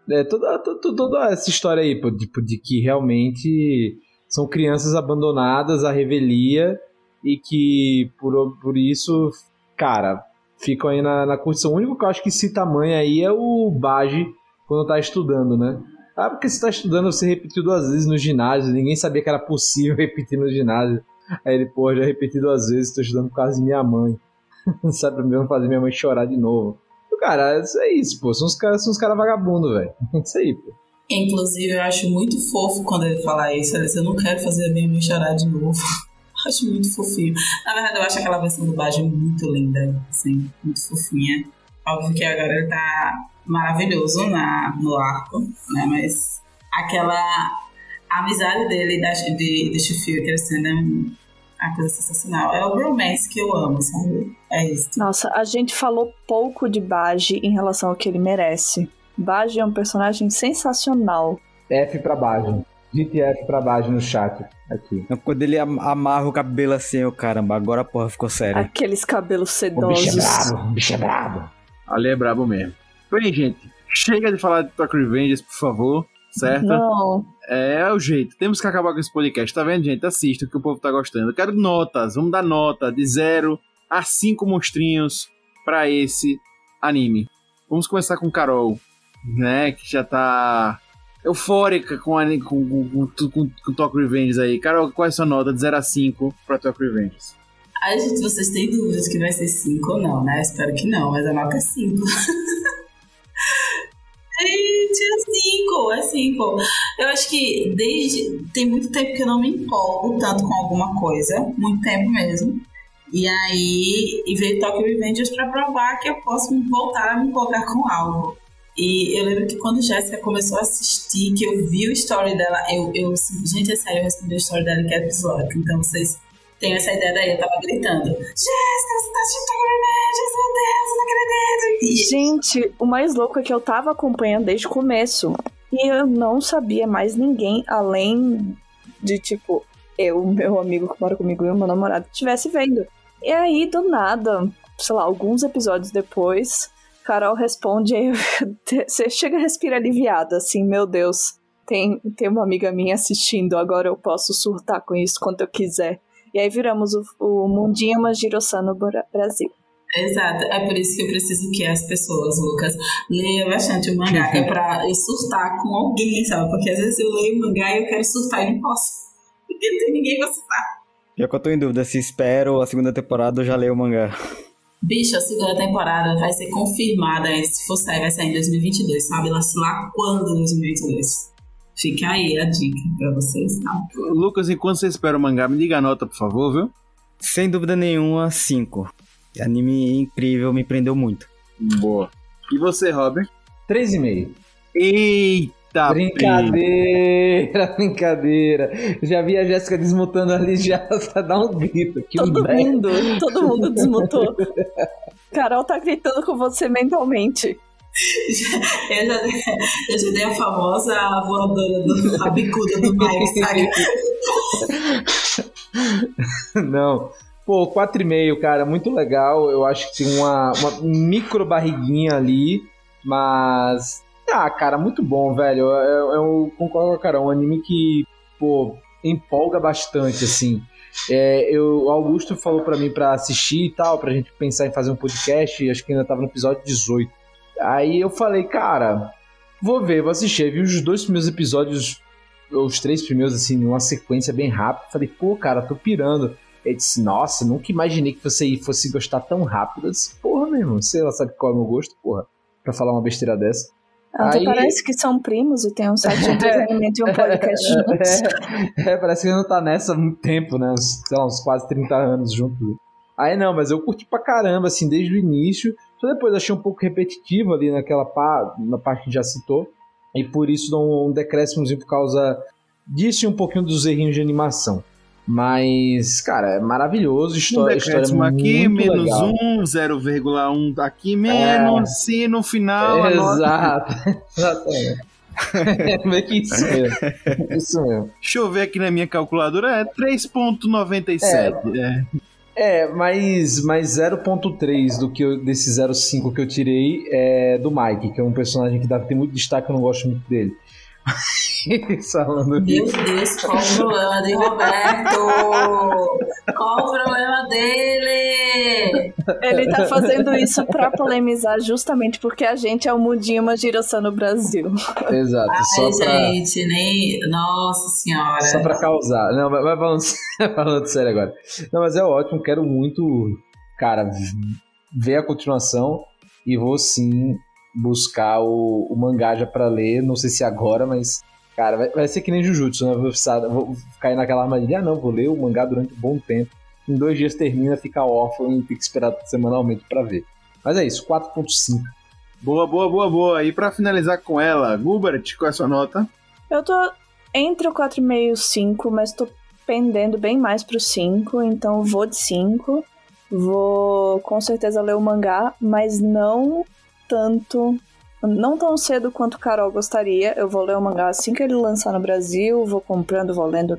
É, toda, to- to- toda essa história aí, tipo, de que realmente são crianças abandonadas à revelia e que por, por isso, cara, ficam aí na, na curtição. O único que eu acho que a mãe aí é o Baji quando tá estudando, né? Ah, porque você tá estudando, você repetiu duas vezes no ginásio, ninguém sabia que era possível repetir no ginásio. Aí ele, pô, já repeti duas vezes, tô estudando por causa de minha mãe. Sabe, pra mesmo fazer minha mãe chorar de novo. Cara, isso é isso, pô. São uns caras cara vagabundos, velho. Isso aí, pô. Inclusive, eu acho muito fofo quando ele fala isso. Ele diz, eu não quero fazer a minha mãe chorar de novo. acho muito fofinho. Na verdade, eu acho aquela versão do Bajo muito linda, assim, muito fofinha. Óbvio que agora ele tá maravilhoso na, no arco, né? Mas aquela amizade dele e da, de, de Shufio crescendo uma coisa sensacional. É o romance que eu amo, sabe? É isso. Nossa, a gente falou pouco de Baji em relação ao que ele merece. Baji é um personagem sensacional. F pra baixo. Dite F pra baixo no chat. Aqui. Quando ele am- amarra o cabelo assim, eu caramba, agora a porra ficou séria. Aqueles cabelos O bicho é sedosos. brabo, o bicho é brabo. Ali é brabo mesmo. Bem, gente, chega de falar de Tokyo Revengers, por favor, certo? Não, É o jeito. Temos que acabar com esse podcast. Tá vendo, gente? Assista que o povo tá gostando. Eu quero notas. Vamos dar nota de 0 a 5 monstrinhos pra esse anime. Vamos começar com Carol, né? Que já tá eufórica com, a- com, com, com, com, com Tokyo Revengers aí. Carol, qual é a sua nota de 0 a 5 pra Tokyo Revengers? Ai, gente, vocês têm dúvidas que vai ser 5 ou não, né? Espero que não, mas a nota é 5. Gente, é cinco, é cinco. Eu acho que desde. Tem muito tempo que eu não me empolgo tanto com alguma coisa. Muito tempo mesmo. E aí, e veio Tokyo Revengers pra provar que eu posso voltar a me empolgar com algo. E eu lembro que quando Jéssica começou a assistir, que eu vi o story dela, eu, eu gente, é sério, eu respondi o story dela em Caps Lock. Então vocês têm essa ideia daí, eu tava gritando: Jéssica, você tá assistindo Revengers, meu Deus, não acredito. Gente, o mais louco é que eu tava acompanhando desde o começo. E eu não sabia mais ninguém além de, tipo, eu, meu amigo que mora comigo e o meu namorado estivesse vendo. E aí, do nada, sei lá, alguns episódios depois, Carol responde e você chega a respirar aliviada, assim, meu Deus, tem, tem uma amiga minha assistindo, agora eu posso surtar com isso quanto eu quiser. E aí viramos o, o Mundinho Majirossan no Bra- Brasil. Exato, é por isso que eu preciso que as pessoas, Lucas, leiam bastante o mangá, que é pra eu surtar com alguém, sabe? Porque às vezes eu leio o mangá e eu quero surtar e não posso. Porque não tem ninguém pra surtar. Já que eu tô em dúvida se espero a segunda temporada ou já leio o mangá. Bicho, a segunda temporada vai ser confirmada, se for sair, vai sair em 2022, sabe? Lá, sei lá quando em 2022. Fica aí a dica pra vocês, tá? Lucas, enquanto você espera o mangá, me diga a nota, por favor, viu? Sem dúvida nenhuma, 5. Anime incrível, me prendeu muito. Boa. E você, Robert? 3,5. Eita, Brincadeira, brincadeira. Já vi a Jéssica desmutando ali já pra dar um grito. Que Todo mundo, todo mundo desmutou. Carol tá gritando com você mentalmente. Eu já, eu já dei a famosa voadora do, a bicuda do Mike, sabe? Não. Pô, 4,5, cara, muito legal. Eu acho que tem uma, uma micro barriguinha ali, mas. Ah, cara, muito bom, velho. Eu, eu, eu concordo com a Carol. Um anime que, pô, empolga bastante, assim. É, eu, o Augusto falou pra mim pra assistir e tal, pra gente pensar em fazer um podcast. Acho que ainda tava no episódio 18. Aí eu falei, cara, vou ver, vou assistir. Aí vi os dois primeiros episódios, os três primeiros, assim, numa sequência bem rápida. Falei, pô, cara, tô pirando. Ele disse, nossa, nunca imaginei que você fosse gostar tão rápido. Eu disse, porra, meu irmão, lá, sabe qual é o meu gosto, porra, pra falar uma besteira dessa. Até Aí- parece que são primos e tem um site de entretenimento e um podcast juntos. É, é, parece que não tá nessa há muito tempo, né? Uns, sei lá, uns quase 30 anos juntos. Aí não, mas eu curti pra caramba, assim, desde o início. Só depois achei um pouco repetitivo ali naquela pá, na parte que já citou. E por isso dá um, um decréscimozinho por causa disso e um pouquinho dos errinhos de animação. Mas, cara, é maravilhoso. Um História, história decréscimo aqui, menos legal. É. um, 0,1 aqui, menos, e no final nota... Exato, exatamente. É meio que isso mesmo. Isso mesmo. Deixa eu ver aqui na minha calculadora, é 3.97. É. É, mas, mas 0.3 do que eu, desse 0.5 que eu tirei é do Mike, que é um personagem que dá, tem muito destaque, eu não gosto muito dele. Falando Meu. Deus, qual o problema de Roberto? Qual o problema dele? Ele tá fazendo isso pra polemizar justamente porque a gente é o Mundinho Majirossan no Brasil. Exato, só Ai, pra, gente, nem. Nossa senhora. só pra causar. Não, mas, mas falando, falando sério agora. Não, mas é ótimo, quero muito, cara, ver a continuação e vou sim buscar o, o mangá já pra ler. Não sei se agora, mas. Cara, vai, vai ser que nem Jujutsu, né? Vou, precisar, vou cair naquela armadilha. Ah, não, vou ler o mangá durante um bom tempo. Em dois dias termina, fica órfão e tem que esperar semanalmente pra ver. Mas é isso, 4.5. Boa, boa, boa, boa. E pra finalizar com ela, Gubert, qual é a sua nota? Eu tô entre o 4,5 e o 5, mas tô pendendo bem mais pro 5, então vou de 5. Vou com certeza ler o mangá, mas não tanto. Não tão cedo quanto Carol gostaria. Eu vou ler o mangá assim que ele lançar no Brasil, vou comprando, vou lendo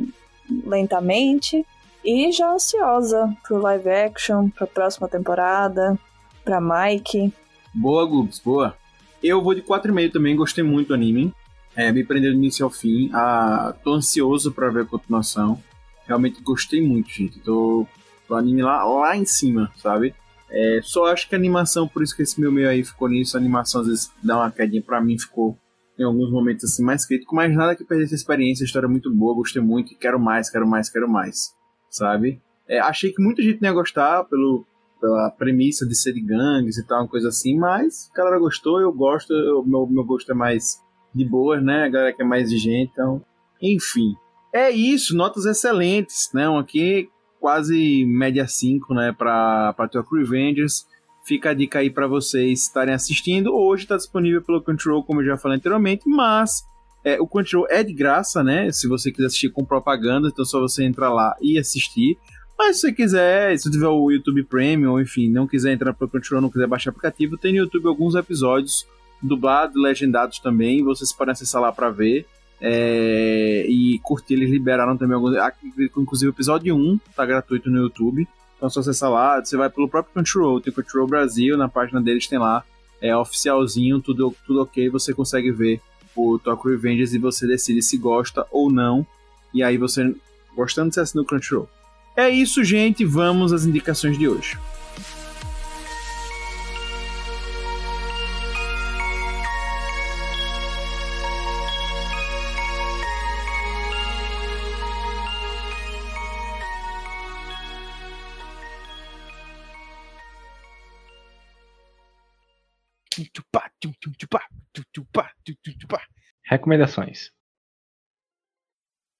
lentamente. E já ansiosa pro live action, pra próxima temporada, pra Mike. Boa, Gubs, boa. Eu vou de 4,5 também, gostei muito do anime. É, me prendeu do início ao fim. Ah, tô ansioso pra ver a continuação. Realmente gostei muito, gente. Tô, tô anime lá, lá em cima, sabe? É, só acho que a animação, por isso que esse meu meio aí ficou nisso, a animação às vezes dá uma quedinha pra mim, ficou em alguns momentos assim mais crítico, mas nada que perdesse a experiência, a história é muito boa, gostei muito, quero mais, quero mais, quero mais, sabe? É, achei que muita gente não ia gostar pelo, pela premissa de ser de gangues e tal, uma coisa assim, mas a galera gostou, eu gosto, eu- meu, meu gosto é mais de boas, né? A galera que é mais exigente, então. Enfim. É isso, notas excelentes, né? Um aqui quase média 5, né? Pra Tokyo Revengers. Fica a dica aí para vocês estarem assistindo. Hoje está disponível pelo Control, como eu já falei anteriormente, mas é, o Control é de graça, né? Se você quiser assistir com propaganda, então é só você entrar lá e assistir. Mas se você quiser, se tiver o YouTube Premium, enfim, não quiser entrar para o Control, não quiser baixar aplicativo, tem no YouTube alguns episódios dublados, legendados também. Vocês podem acessar lá para ver. É, e curtir, eles liberaram também alguns. Inclusive o episódio 1 tá gratuito no YouTube. Então, você acessar lá, você vai pelo próprio Control, tem Control Brasil, na página deles tem lá, é oficialzinho, tudo, tudo ok, você consegue ver o Tokyo Revengers e você decide se gosta ou não. E aí você, gostando, você assina o Crunchyroll. É isso, gente, vamos às indicações de hoje. Recomendações.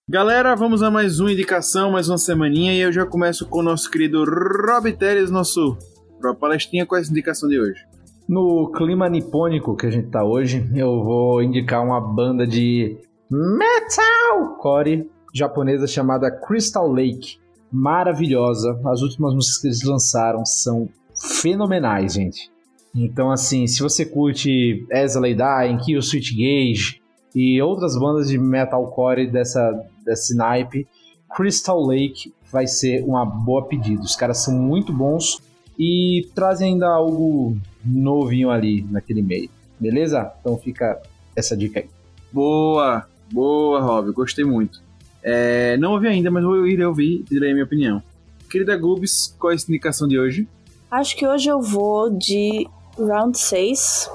Galera, vamos a mais uma indicação, mais uma semaninha, e eu já começo com o nosso querido Rob Teles, nosso Pro Palestinha, com essa indicação de hoje. No clima nipônico que a gente tá hoje, eu vou indicar uma banda de metal core japonesa chamada Crystal Lake. Maravilhosa. As últimas músicas que eles lançaram são fenomenais, gente. Então, assim, se você curte As I Dying, Kill Switch Gage e outras bandas de metalcore dessa, desse naipe, Crystal Lake vai ser uma boa pedida. Os caras são muito bons e trazem ainda algo novinho ali naquele meio. Beleza? Então fica essa dica aí. Boa, boa, Rob, gostei muito. É, não ouvi ainda, mas eu irei ouvir e direi a minha opinião. Querida Gubs, qual é a indicação de hoje? Acho que hoje eu vou de Round 6,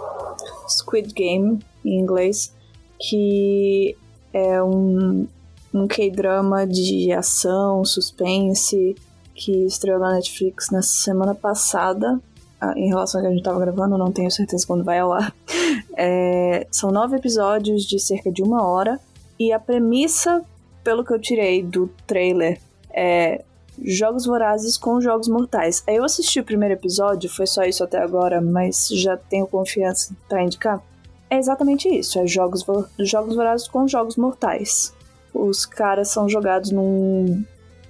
Squid Game em inglês, que é um, um K-drama de ação, suspense, que estreou na Netflix na semana passada. Ah, em relação ao que a gente estava gravando, não tenho certeza quando vai ao ar. É, são nove episódios de cerca de uma hora. E a premissa, pelo que eu tirei do trailer, é Jogos Vorazes com Jogos Mortais. Eu assisti o primeiro episódio, foi só isso até agora, mas já tenho confiança para indicar. É exatamente isso, é Jogos, jogos Vorazes com Jogos Mortais. Os caras são jogados num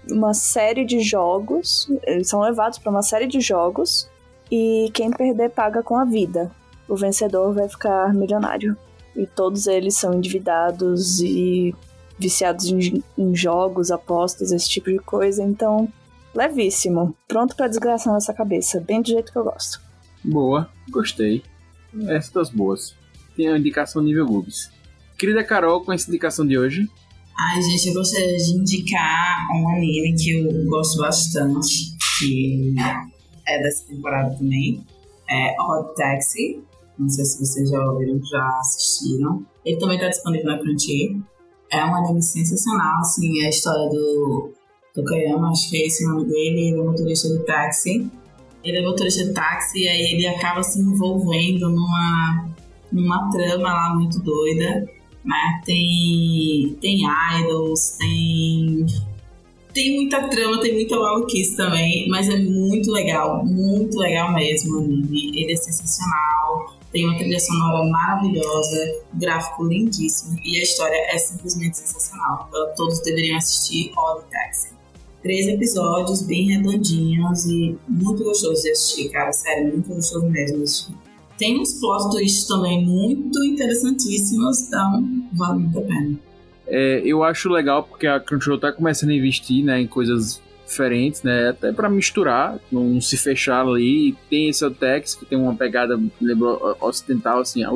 uma série de jogos, eles são levados para uma série de jogos e quem perder paga com a vida. O vencedor vai ficar milionário. E todos eles são endividados e viciados em, em jogos, apostas, esse tipo de coisa. Então, levíssimo. Pronto para desgraçar nossa cabeça. Bem do jeito que eu gosto. Boa, gostei. Essas das boas. Tem a indicação nível Gubs. Querida Carol, com essa indicação de hoje? Ai, gente, eu gostaria de indicar um anime que eu gosto bastante, que é dessa temporada também. É Odd Taxi. Não sei se vocês já ouviram, já assistiram. Ele também está disponível na Crunchy. É um anime sensacional, assim, é a história do Tokayama, acho que é esse o nome dele, ele é motorista de táxi. Ele é motorista de táxi e aí ele acaba se envolvendo numa, numa trama lá muito doida. Né? Tem, tem idols, tem tem muita trama, tem muita maluquice também, mas é muito legal, muito legal mesmo o anime. Ele é sensacional. Tem uma trilha sonora maravilhosa, gráfico lindíssimo e a história é simplesmente sensacional. Então, todos deveriam assistir All the Taxi. Três episódios bem redondinhos e muito gostoso de assistir, cara. Sério, muito gostoso mesmo de assistir. Tem uns plot twists também muito interessantíssimos, então vale muito a pena. É, eu acho legal porque a Crunchyroll tá começando a investir né, em coisas diferentes, né? Até para misturar, não se fechar ali. Tem esse Otex, que tem uma pegada, lembrou, ocidental, assim, a,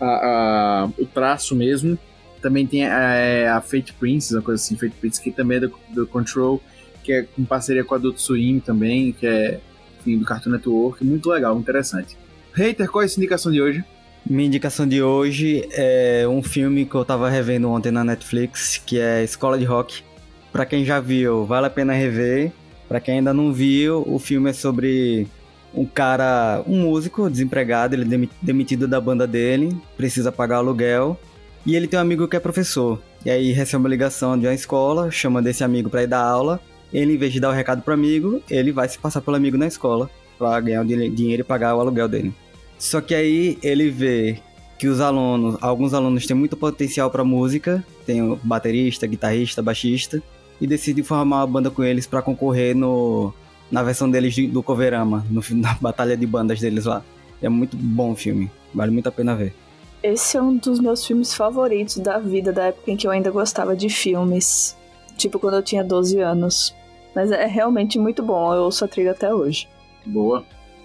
a, a, o traço mesmo. Também tem a, a Fate Princess, uma coisa assim, Fate Princess, que também é do, do Control, que é com parceria com a Adult Swim também, que é enfim, do Cartoon Network. Muito legal, interessante. Hater, qual é a indicação de hoje? Minha indicação de hoje é um filme que eu tava revendo ontem na Netflix, que é Escola de Rock. Para quem já viu, vale a pena rever. Para quem ainda não viu, o filme é sobre um cara, um músico desempregado, ele é demitido da banda dele, precisa pagar aluguel, e ele tem um amigo que é professor. E aí recebe uma ligação de uma escola, chama desse amigo para ir dar aula. Ele, em vez de dar o recado pro amigo, ele vai se passar pelo amigo na escola para ganhar o dinheiro e pagar o aluguel dele. Só que aí ele vê que os alunos, alguns alunos têm muito potencial para música, tem baterista, guitarrista, baixista, e decide formar uma banda com eles para concorrer no na versão deles do Coverama, no, na batalha de bandas deles lá. É muito bom o filme, vale muito a pena ver. Esse é um dos meus filmes favoritos da vida, da época em que eu ainda gostava de filmes. Tipo quando eu tinha 12 anos. Mas é realmente muito bom, eu ouço a trilha até hoje. Boa.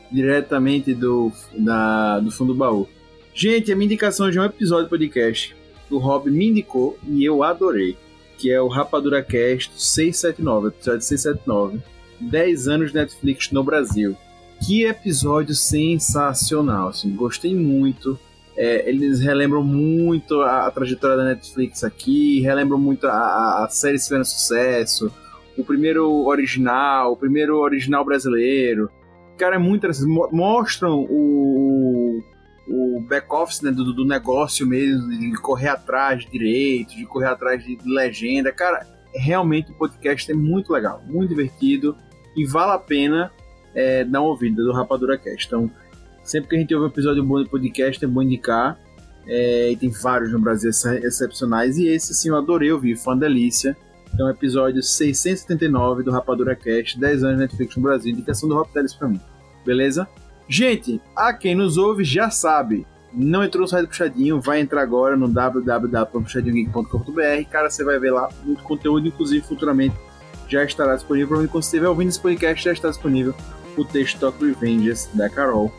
Diretamente do, da, do fundo do baú. Gente, a minha indicação de um episódio do podcast. O Rob me indicou e eu adorei. Que é o Rapadura Cast 679, episódio 679 10 anos de Netflix no Brasil. Que episódio sensacional, assim, gostei muito. É, eles relembram muito a, a, trajetória da Netflix aqui, relembram muito a, a série se fazendo sucesso, o primeiro original, o primeiro original brasileiro. Cara, é muito interessante. Mostram o, o back-office né, do, do negócio mesmo, de correr atrás de direito, de correr atrás de legenda. Cara, realmente o podcast é muito legal, muito divertido e vale a pena é, dar uma ouvida do Rapadura Cast. Então, sempre que a gente ouve um episódio bom do podcast, é bom indicar. É, e tem vários no Brasil excepcionais. E esse, sim, eu adorei ouvir, foi uma delícia. Então, episódio 679 do Rapadura Cast, 10 anos de Netflix no Brasil, indicação do Rob Teles pra mim. Beleza? Gente, a quem nos ouve já sabe, não entrou no site do Puxadinho, vai entrar agora no www.puxadinhogeek.com.br. Cara, você vai ver lá muito conteúdo, inclusive futuramente já estará disponível. Provavelmente quando você estiver ouvindo esse podcast, já está disponível o texto Talk Revengers da Carol.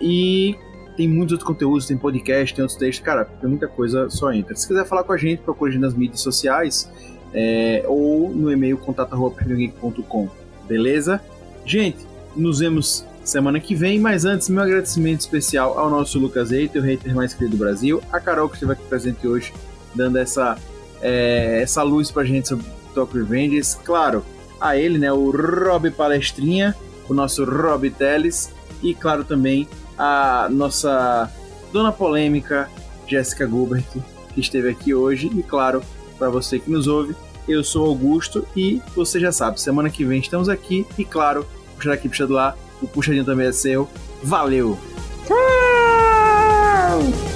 E tem muitos outros conteúdos, tem podcast, tem outros textos, cara, tem muita coisa, só entra. Se quiser falar com a gente, procure nas mídias sociais é, ou no e-mail contato.com, beleza? Gente, nos vemos semana que vem, mas antes, meu agradecimento especial ao nosso Lucas Eito, o hater mais querido do Brasil, a Carol que esteve aqui presente hoje, dando essa, é, essa luz pra gente sobre Talk Revengers. Claro, a ele, né, o Rob Palestrinha, o nosso Rob Teles, e claro também a nossa dona polêmica, Jéssica Gubert, que esteve aqui hoje. E claro, para você que nos ouve, eu sou Augusto e você já sabe, semana que vem estamos aqui. E claro, puxar do lá, o puxadinho também é seu. Valeu! Tchau!